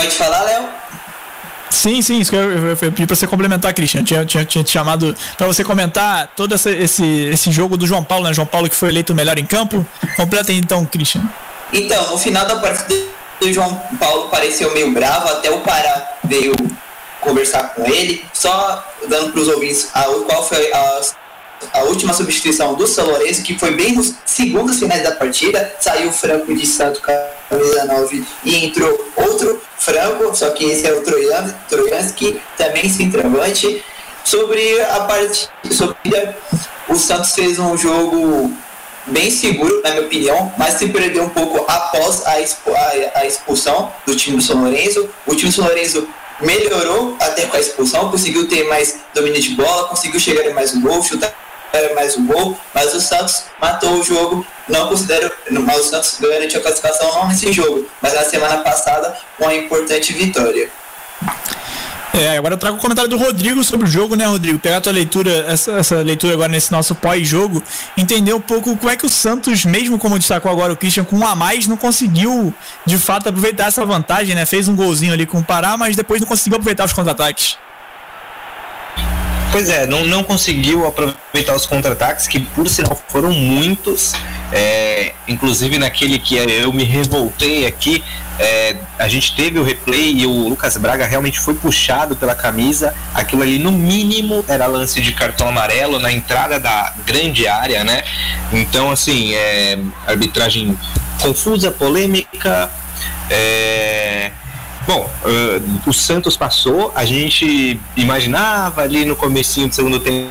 Pode falar, Léo? Sim, sim, isso que eu, eu, eu pedi pra você complementar, Christian. Tinha, tinha, tinha te chamado para você comentar todo essa, esse, esse jogo do João Paulo, né? João Paulo que foi eleito o melhor em campo. Completa então, Christian. Então, no final da partida, o João Paulo pareceu meio bravo, até o Pará veio conversar com ele, só dando para os ouvintes a, qual foi a a última substituição do São Lourenço, que foi bem nos segundos finais da partida. Saiu o Franco de Santo camisa 9 e entrou outro Franco, só que esse é o Trojanski, também centroavante. Sobre a parte sobre o Santos fez um jogo bem seguro, na minha opinião, mas se perdeu um pouco após a, a, a expulsão do time do São Lourenço. O time do São Lourenço melhorou até com a expulsão, conseguiu ter mais domínio de bola, conseguiu chegar em mais um gol, chutar mais um gol, mas o Santos matou o jogo. Não considero, mas o Santos garantiu a classificação não nesse jogo, mas na semana passada uma importante vitória. É, agora eu trago o comentário do Rodrigo sobre o jogo, né, Rodrigo? Pegar a tua leitura, essa, essa leitura agora nesse nosso pós-jogo, entender um pouco como é que o Santos, mesmo como destacou agora o Christian, com um a mais, não conseguiu de fato aproveitar essa vantagem, né? Fez um golzinho ali com o Pará, mas depois não conseguiu aproveitar os contra-ataques. Pois é, não, não conseguiu aproveitar os contra-ataques, que por sinal foram muitos. É, inclusive naquele que eu me revoltei aqui, é, a gente teve o replay e o Lucas Braga realmente foi puxado pela camisa. Aquilo ali, no mínimo, era lance de cartão amarelo na entrada da grande área, né? Então, assim, é, arbitragem confusa, polêmica. É, Bom, uh, o Santos passou, a gente imaginava ali no comecinho do segundo tempo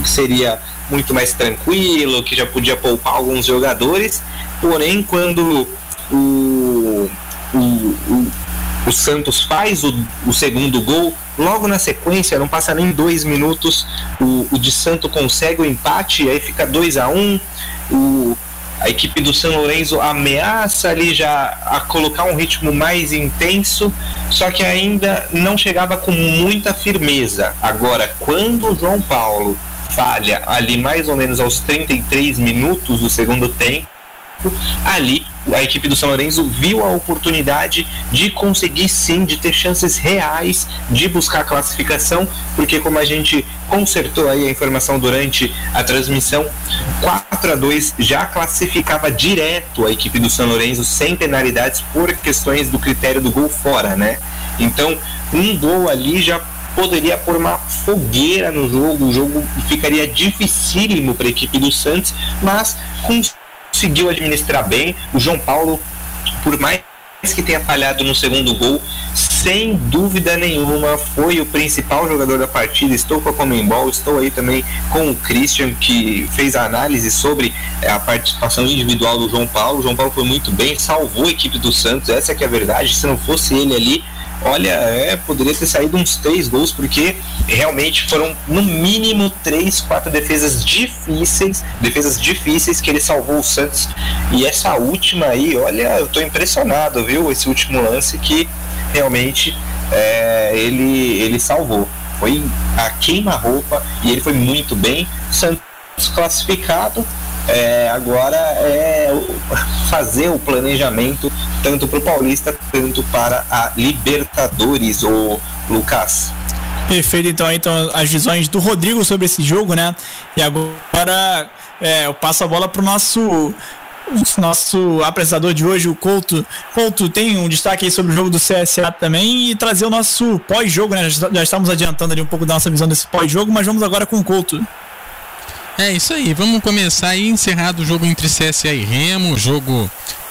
que seria muito mais tranquilo, que já podia poupar alguns jogadores, porém quando o, o, o, o Santos faz o, o, segundo gol, logo na sequência, não passa nem dois minutos, o, o de Santo consegue o empate, aí fica 2 a 1 um, o a equipe do São Lourenço ameaça ali já a colocar um ritmo mais intenso, só que ainda não chegava com muita firmeza. Agora, quando o João Paulo falha ali mais ou menos aos 33 minutos do segundo tempo, ali a equipe do São Lourenço viu a oportunidade de conseguir sim, de ter chances reais de buscar a classificação, porque como a gente consertou aí a informação durante a transmissão, quatro 4 a 2 já classificava direto a equipe do São Lourenço sem penalidades por questões do critério do gol fora, né? Então, um gol ali já poderia pôr uma fogueira no jogo, o jogo ficaria dificílimo para a equipe do Santos, mas conseguiu administrar bem. O João Paulo, por mais que tenha falhado no segundo gol, sem dúvida nenhuma foi o principal jogador da partida. Estou com a Comembol, estou aí também com o Christian, que fez a análise sobre eh, a participação individual do João Paulo. O João Paulo foi muito bem, salvou a equipe do Santos, essa é que é a verdade. Se não fosse ele ali, olha, é, poderia ter saído uns três gols, porque realmente foram no mínimo três, quatro defesas difíceis, defesas difíceis que ele salvou o Santos. E essa última aí, olha, eu tô impressionado, viu? Esse último lance que realmente é, ele, ele salvou. Foi a queima-roupa e ele foi muito bem. Santos classificado. É, agora é fazer o planejamento tanto para o Paulista quanto para a Libertadores, o Lucas. Perfeito, então, então as visões do Rodrigo sobre esse jogo, né? E agora é, eu passo a bola para o nosso nosso apresentador de hoje, o Couto. Couto, tem um destaque aí sobre o jogo do CSA também e trazer o nosso pós-jogo, né? Já, já, estamos adiantando ali um pouco da nossa visão desse pós-jogo, mas vamos agora com o Couto. É isso aí, vamos começar aí encerrado o jogo entre CSA e Remo, o jogo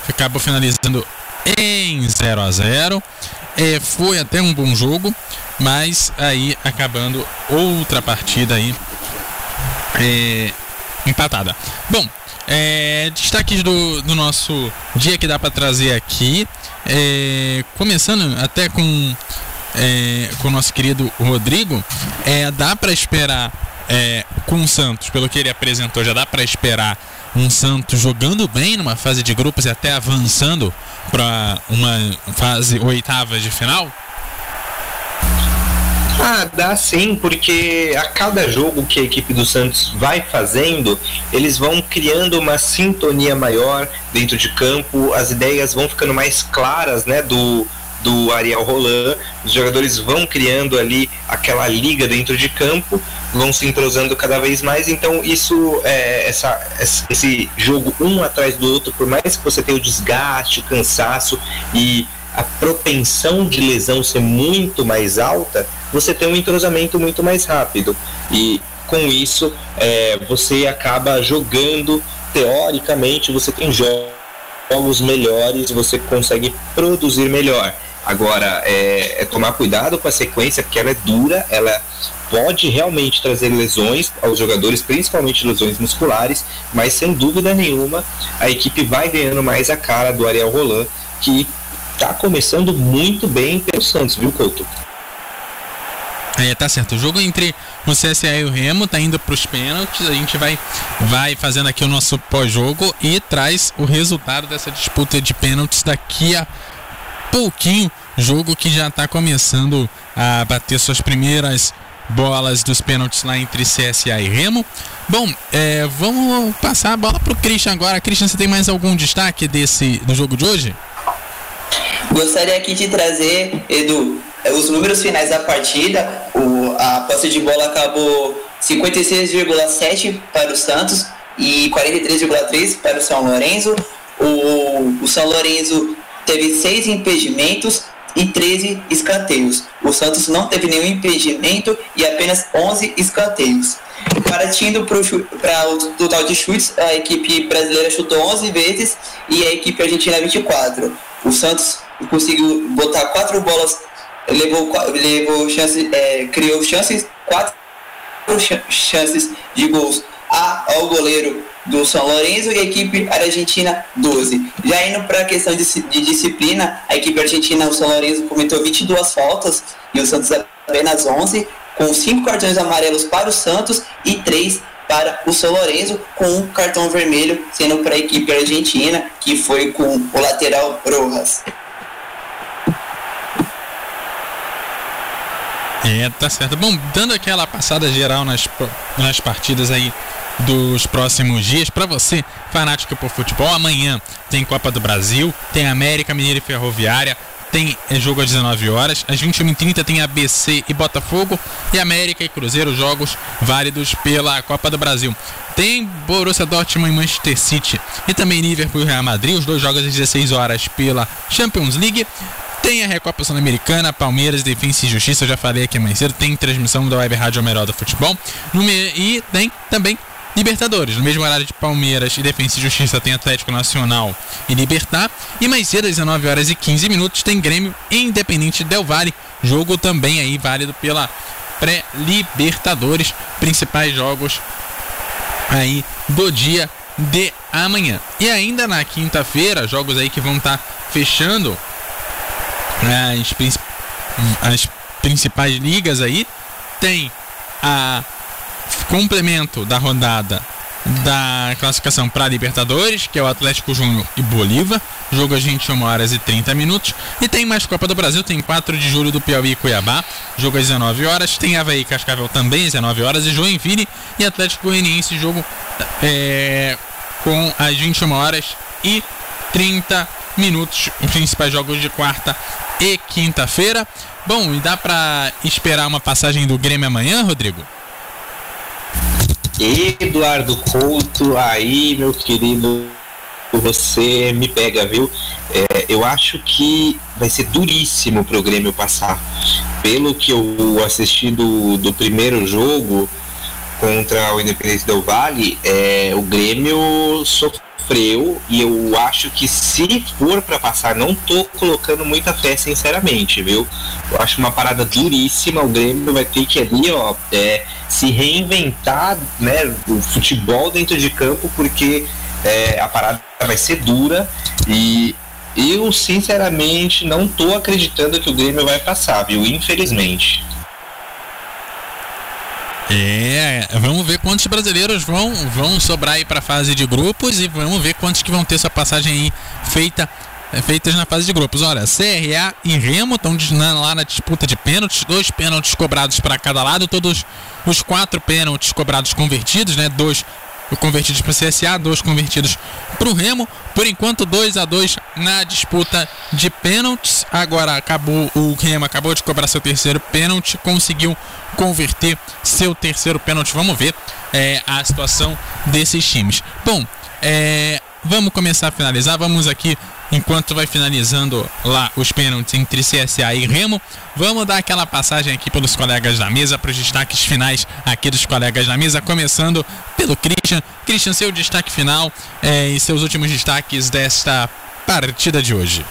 acabou finalizando em 0 a 0 é, Foi até um bom jogo, mas aí acabando outra partida aí é, empatada. Bom, é, destaques do, do nosso dia que dá para trazer aqui. É, começando até com, é, com o nosso querido Rodrigo, é, dá para esperar é, com o Santos, pelo que ele apresentou, já dá para esperar um Santos jogando bem numa fase de grupos e até avançando para uma fase oitava de final? Ah, dá sim, porque a cada jogo que a equipe do Santos vai fazendo, eles vão criando uma sintonia maior dentro de campo, as ideias vão ficando mais claras, né, do, do Ariel Roland, os jogadores vão criando ali aquela liga dentro de campo, vão se entrosando cada vez mais, então isso, é, essa, esse jogo um atrás do outro, por mais que você tenha o desgaste, o cansaço e a propensão de lesão ser muito mais alta, você tem um entrosamento muito mais rápido. E com isso, é, você acaba jogando, teoricamente, você tem jogos melhores, você consegue produzir melhor. Agora, é, é, tomar cuidado com a sequência, porque ela é dura, ela pode realmente trazer lesões aos jogadores, principalmente lesões musculares, mas sem dúvida nenhuma a equipe vai ganhando mais a cara do Ariel Roland, que tá começando muito bem pelo Santos, viu, Couto? É, tá certo. O jogo entre o CSA e o Remo tá indo para os pênaltis. A gente vai, vai fazendo aqui o nosso pós-jogo e traz o resultado dessa disputa de pênaltis daqui a pouquinho. Jogo que já está começando a bater suas primeiras bolas dos pênaltis lá entre CSA e Remo. Bom, é, vamos passar a bola para o Christian agora. Christian, você tem mais algum destaque desse do jogo de hoje? Gostaria aqui de trazer, Edu, os números finais da partida. O, a posse de bola acabou 56,7 para o Santos e 43,3 para o São Lourenço. O, o São Lourenço teve seis impedimentos e 13 escanteios. O Santos não teve nenhum impedimento e apenas 11 escanteios. Partindo para o total de chutes, a equipe brasileira chutou 11 vezes e a equipe argentina 24. O Santos conseguiu botar quatro bolas, levou, levou chance, é, criou chances, quatro chances de gols ao goleiro do São Lourenço e a equipe argentina 12. Já indo para a questão de, de, disciplina, a equipe argentina, o São Lourenço, cometeu 22 faltas e o Santos apenas 11, com 5 cartões amarelos para o Santos e 3 para o São Lourenço, com um cartão vermelho sendo para a equipe argentina, que foi com o lateral Rojas. É, tá certo. Bom, dando aquela passada geral nas, nas partidas aí dos próximos dias, para você, fanático por futebol, amanhã tem Copa do Brasil, tem América Mineira e Ferroviária, tem jogo às 19 horas, às 21h30 tem ABC e Botafogo, e América e Cruzeiro, jogos válidos pela Copa do Brasil. Tem Borussia Dortmund e Manchester City e também Liverpool e Real Madrid, os dois jogos às 16 horas pela Champions League. Tem a Recopa Sul-Americana, Palmeiras, Defensa e Justiça, eu já falei aqui mais cedo. Tem transmissão da Web Rádio Melhor do Futebol. E tem também Libertadores. No mesmo horário de Palmeiras e Defensa e Justiça tem Atlético Nacional e Libertar. E mais cedo, às 19 horas e 15 minutos, tem Grêmio e Independente Del Valle. Jogo também aí válido pela pré-Libertadores. Principais jogos aí do dia de amanhã. E ainda na quinta-feira, jogos aí que vão estar tá fechando as, as principais ligas aí. Tem a complemento da rodada da classificação para Libertadores, que é o Atlético Júnior e Bolívar. Jogo às 21 horas e 30 minutos. E tem mais Copa do Brasil, tem 4 de julho do Piauí e Cuiabá, jogo às 19 horas. Tem Havaí e Cascavel também às 19 horas. E Joinville e Atlético Goianiense, jogo é, com as 21 horas e 30 minutos. Os principais jogos de quarta e quinta-feira. Bom, e dá para esperar uma passagem do Grêmio amanhã, Rodrigo? Eduardo Couto, aí, meu querido, você me pega, viu? É, eu acho que vai ser duríssimo pro Grêmio passar. Pelo que eu assisti do, do primeiro jogo contra o Independente do Vale, é, o Grêmio sofreu e eu acho que se for para passar, não tô colocando muita fé, sinceramente, viu? Eu acho uma parada duríssima. O Grêmio vai ter que ali, ó, é, se reinventar, né, o futebol dentro de campo, porque é, a parada vai ser dura e eu sinceramente não tô acreditando que o Grêmio vai passar, viu? Infelizmente. É, vamos ver quantos brasileiros vão, vão sobrar aí para a fase de grupos e vamos ver quantos que vão ter sua passagem aí feita é, feitas na fase de grupos. Olha, CRA e Remo estão lá na disputa de pênaltis, dois pênaltis cobrados para cada lado, todos os quatro pênaltis cobrados convertidos, né? Dois convertidos para o CSA, dois convertidos para o Remo. Por enquanto, 2 a 2 na disputa de pênaltis. Agora acabou o Remo acabou de cobrar seu terceiro pênalti, conseguiu converter seu terceiro pênalti. Vamos ver é, a situação desses times. Bom, é, vamos começar a finalizar. Vamos aqui enquanto vai finalizando lá os pênaltis entre CSA e Remo. Vamos dar aquela passagem aqui pelos colegas da mesa, para os destaques finais aqui dos colegas da mesa, começando pelo Christian. Christian, seu destaque final é, e seus últimos destaques desta partida de hoje.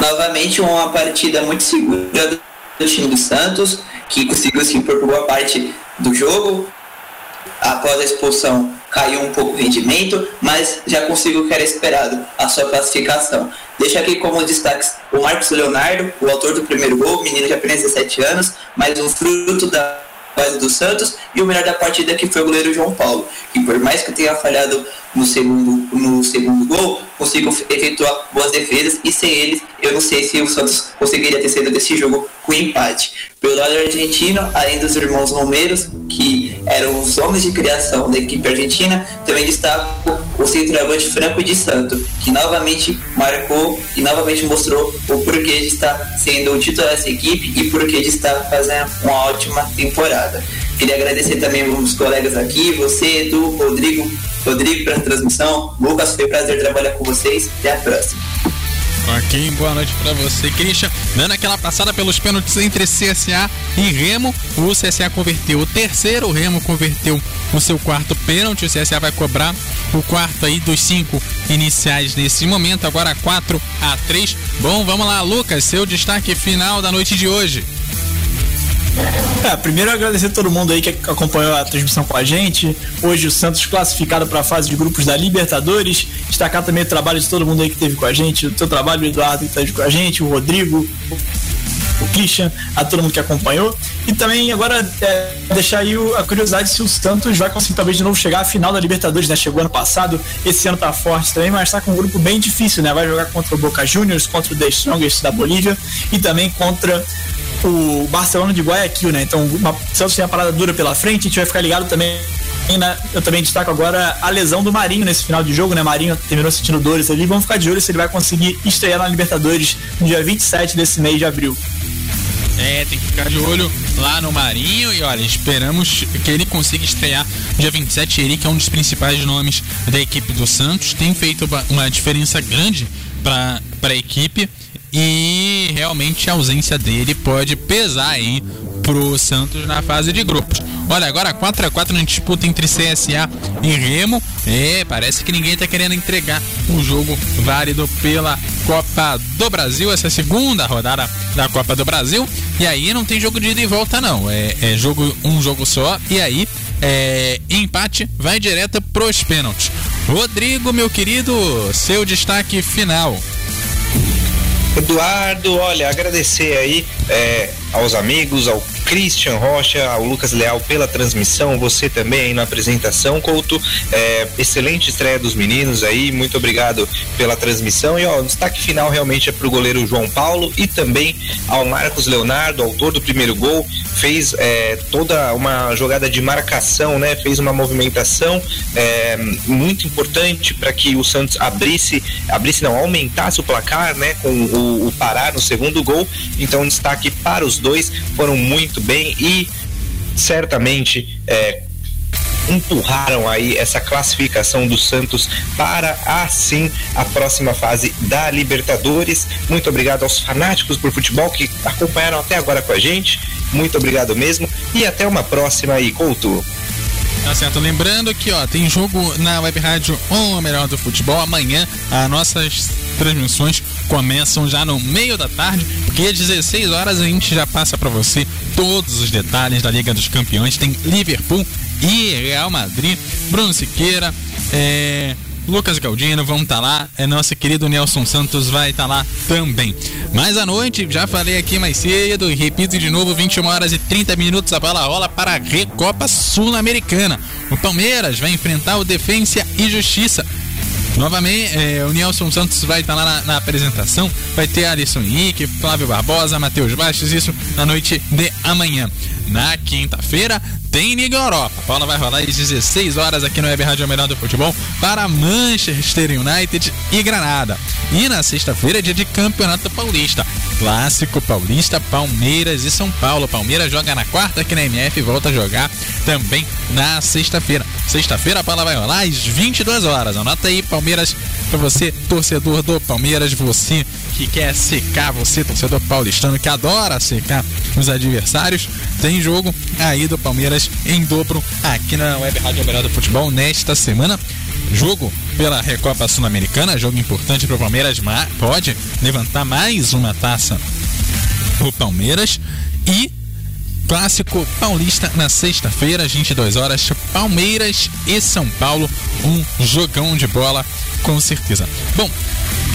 Novamente uma partida muito segura do time do Santos, que conseguiu se impor por boa parte do jogo. Após a expulsão caiu um pouco o rendimento, mas já conseguiu o que era esperado, a sua classificação. Deixa aqui como destaques o Marcos Leonardo, o autor do primeiro gol, menino de apenas 17 anos, mas um fruto da base do Santos, e o melhor da partida que foi o goleiro João Paulo, que por mais que tenha falhado no segundo, no segundo gol, consigo efetuar boas defesas e sem eles eu não sei se o Santos conseguiria ter saído desse jogo com empate. Pelo lado argentino, além dos irmãos Romeiros, que eram os homens de criação da equipe argentina, também destaco o centroavante Franco de Santo, que novamente marcou e novamente mostrou o porquê de estar sendo o titular dessa equipe e porquê de estar fazendo uma ótima temporada. Queria agradecer também os colegas aqui, você, Edu, Rodrigo, Rodrigo pela transmissão. Lucas, foi um prazer trabalhar com vocês. Até a próxima. Ok, boa noite para você, Christian. Dando aquela passada pelos pênaltis entre CSA e Remo, o CSA converteu o terceiro, o Remo converteu o seu quarto pênalti. O CSA vai cobrar o quarto aí dos cinco iniciais nesse momento, agora 4 a 3. Bom, vamos lá, Lucas, seu destaque final da noite de hoje. É, primeiro agradecer a todo mundo aí que acompanhou a transmissão com a gente. Hoje o Santos classificado para a fase de grupos da Libertadores. Destacar também o trabalho de todo mundo aí que esteve com a gente, o teu trabalho, o Eduardo que esteve com a gente, o Rodrigo, o Christian, a todo mundo que acompanhou. E também agora é, deixar aí a curiosidade se o Santos vai conseguir talvez de novo chegar à final da Libertadores, né? Chegou ano passado, esse ano tá forte também, mas tá com um grupo bem difícil, né? Vai jogar contra o Boca Juniors, contra o The Strongest da Bolívia e também contra o Barcelona de Guayaquil, né? Então, o Santos tem a parada dura pela frente, a gente vai ficar ligado também. Na, eu também destaco agora a lesão do Marinho nesse final de jogo, né? Marinho terminou sentindo dores ali. Vamos ficar de olho se ele vai conseguir estrear na Libertadores no dia 27 desse mês de abril. É, tem que ficar de olho lá no Marinho e olha, esperamos que ele consiga estrear dia 27. Ele que é um dos principais nomes da equipe do Santos, tem feito uma diferença grande para a equipe e realmente a ausência dele pode pesar aí pro Santos na fase de grupos. Olha, agora 4 a 4 na disputa entre CSA e Remo. É, parece que ninguém tá querendo entregar um jogo válido pela Copa do Brasil, essa é a segunda rodada da Copa do Brasil. E aí não tem jogo de ida e volta não, é, é jogo um jogo só e aí é, empate vai direto pros pênaltis. Rodrigo, meu querido, seu destaque final. Eduardo, olha, agradecer aí é, aos amigos, ao Christian Rocha, ao Lucas Leal pela transmissão, você também aí na apresentação, Couto. É, excelente estreia dos meninos aí, muito obrigado pela transmissão. E ó, o destaque final realmente é pro goleiro João Paulo e também ao Marcos Leonardo, autor do primeiro gol, fez é, toda uma jogada de marcação, né? Fez uma movimentação é, muito importante para que o Santos abrisse, abrisse não, aumentasse o placar, né? Com o, o Pará no segundo gol. Então, destaque para os dois, foram muito bem e certamente é, empurraram aí essa classificação do Santos para assim a próxima fase da Libertadores. Muito obrigado aos fanáticos por futebol que acompanharam até agora com a gente. Muito obrigado mesmo e até uma próxima aí, Couto. Tá certo. Lembrando que ó, tem jogo na Web Rádio O Melhor do Futebol. Amanhã as nossas transmissões começam já no meio da tarde, porque às 16 horas a gente já passa para você todos os detalhes da Liga dos Campeões. Tem Liverpool e Real Madrid, Bruno Siqueira, é, Lucas Galdino vão estar tá lá, é nosso querido Nelson Santos vai estar tá lá também. Mas à noite, já falei aqui mais cedo e repito de novo, 21 horas e 30 minutos a bola rola para a Recopa Sul-Americana. O Palmeiras vai enfrentar o Defensa e Justiça. Novamente, é, o Nelson Santos vai estar lá na, na, apresentação. Vai ter Alisson Henrique, Flávio Barbosa, Matheus Bastos, isso na noite de amanhã. Na quinta-feira, tem Liga Europa. A bola vai rolar às 16 horas aqui no Web Rádio Melhor do Futebol para Manchester United e Granada. E na sexta-feira é dia de Campeonato Paulista. Clássico Paulista, Palmeiras e São Paulo. Palmeiras joga na quarta aqui na MF e volta a jogar também na sexta-feira. Sexta-feira a bola vai rolar às 22 horas. Anota aí, Palmeiras, para você, torcedor do Palmeiras, você que quer secar, você, torcedor paulistano, que adora secar os adversários. Tem jogo aí do Palmeiras em dobro aqui na Web Rádio Melhor do Futebol nesta semana. Jogo pela Recopa Sul-Americana, jogo importante para o Palmeiras, pode levantar mais uma taça o Palmeiras e clássico paulista na sexta-feira, às 22 horas, Palmeiras e São Paulo, um jogão de bola com certeza. Bom,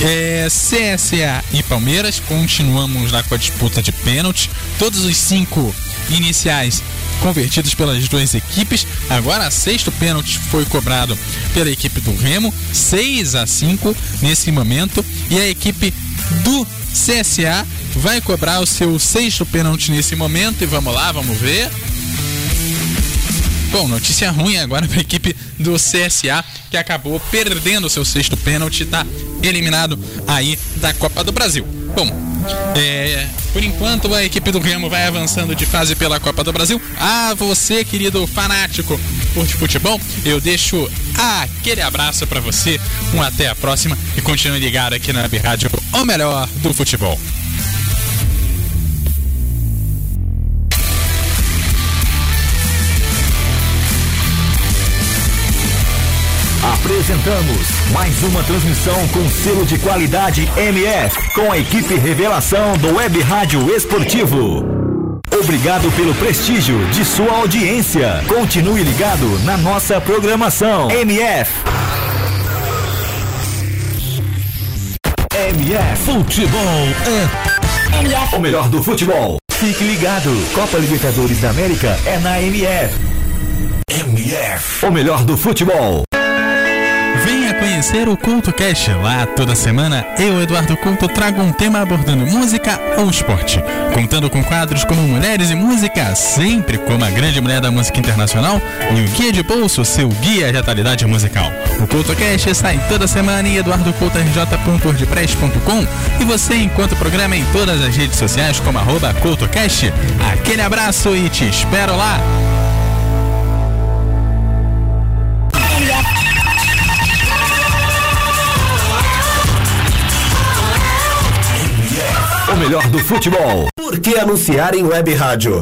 é, CSA e Palmeiras continuamos lá com a disputa de pênalti. Todos os cinco iniciais convertidos pelas duas equipes. Agora, sexto pênalti foi cobrado pela equipe do Remo, 6 a 5 nesse momento, e a equipe do CSA vai cobrar o seu sexto pênalti nesse momento. E vamos lá, vamos ver. Bom, notícia ruim agora para a equipe do CSA, que acabou perdendo seu sexto pênalti, está eliminado aí da Copa do Brasil. Bom, é, por enquanto a equipe do Remo vai avançando de fase pela Copa do Brasil. A você, querido fanático por futebol, eu deixo aquele abraço para você. Um até a próxima e continue ligado aqui na Rádio, o melhor do futebol. Apresentamos mais uma transmissão com selo de qualidade MF, com a equipe Revelação do Web Rádio Esportivo. Obrigado pelo prestígio de sua audiência. Continue ligado na nossa programação. MF. MF Futebol é MF. o melhor do futebol. Fique ligado. Copa Libertadores da América é na MF. MF. O melhor do futebol conhecer o Culto Cast. Lá toda semana eu, Eduardo Couto, trago um tema abordando música ou esporte. Contando com quadros como Mulheres e Música, sempre como a grande mulher da música internacional, e o Guia de Bolso, seu guia de atualidade musical. O Culto Cast sai toda semana em eduardocoutorj.wordpress.com e você encontra o programa em todas as redes sociais como arroba CultoCast. Aquele abraço e te espero lá! Melhor do futebol. Por que anunciar em web rádio?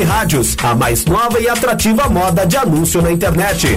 rádios, a mais nova e atrativa moda de anúncio na internet.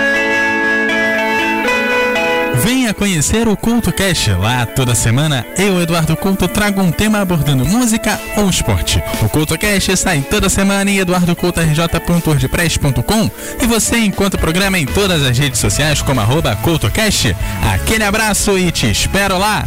Venha conhecer o Culto Cast. Lá toda semana eu, Eduardo Couto, trago um tema abordando música ou esporte. O Culto Cast sai toda semana em eduardocoutorj.wordpress.com e você encontra o programa em todas as redes sociais como arroba CultoCast. Aquele abraço e te espero lá!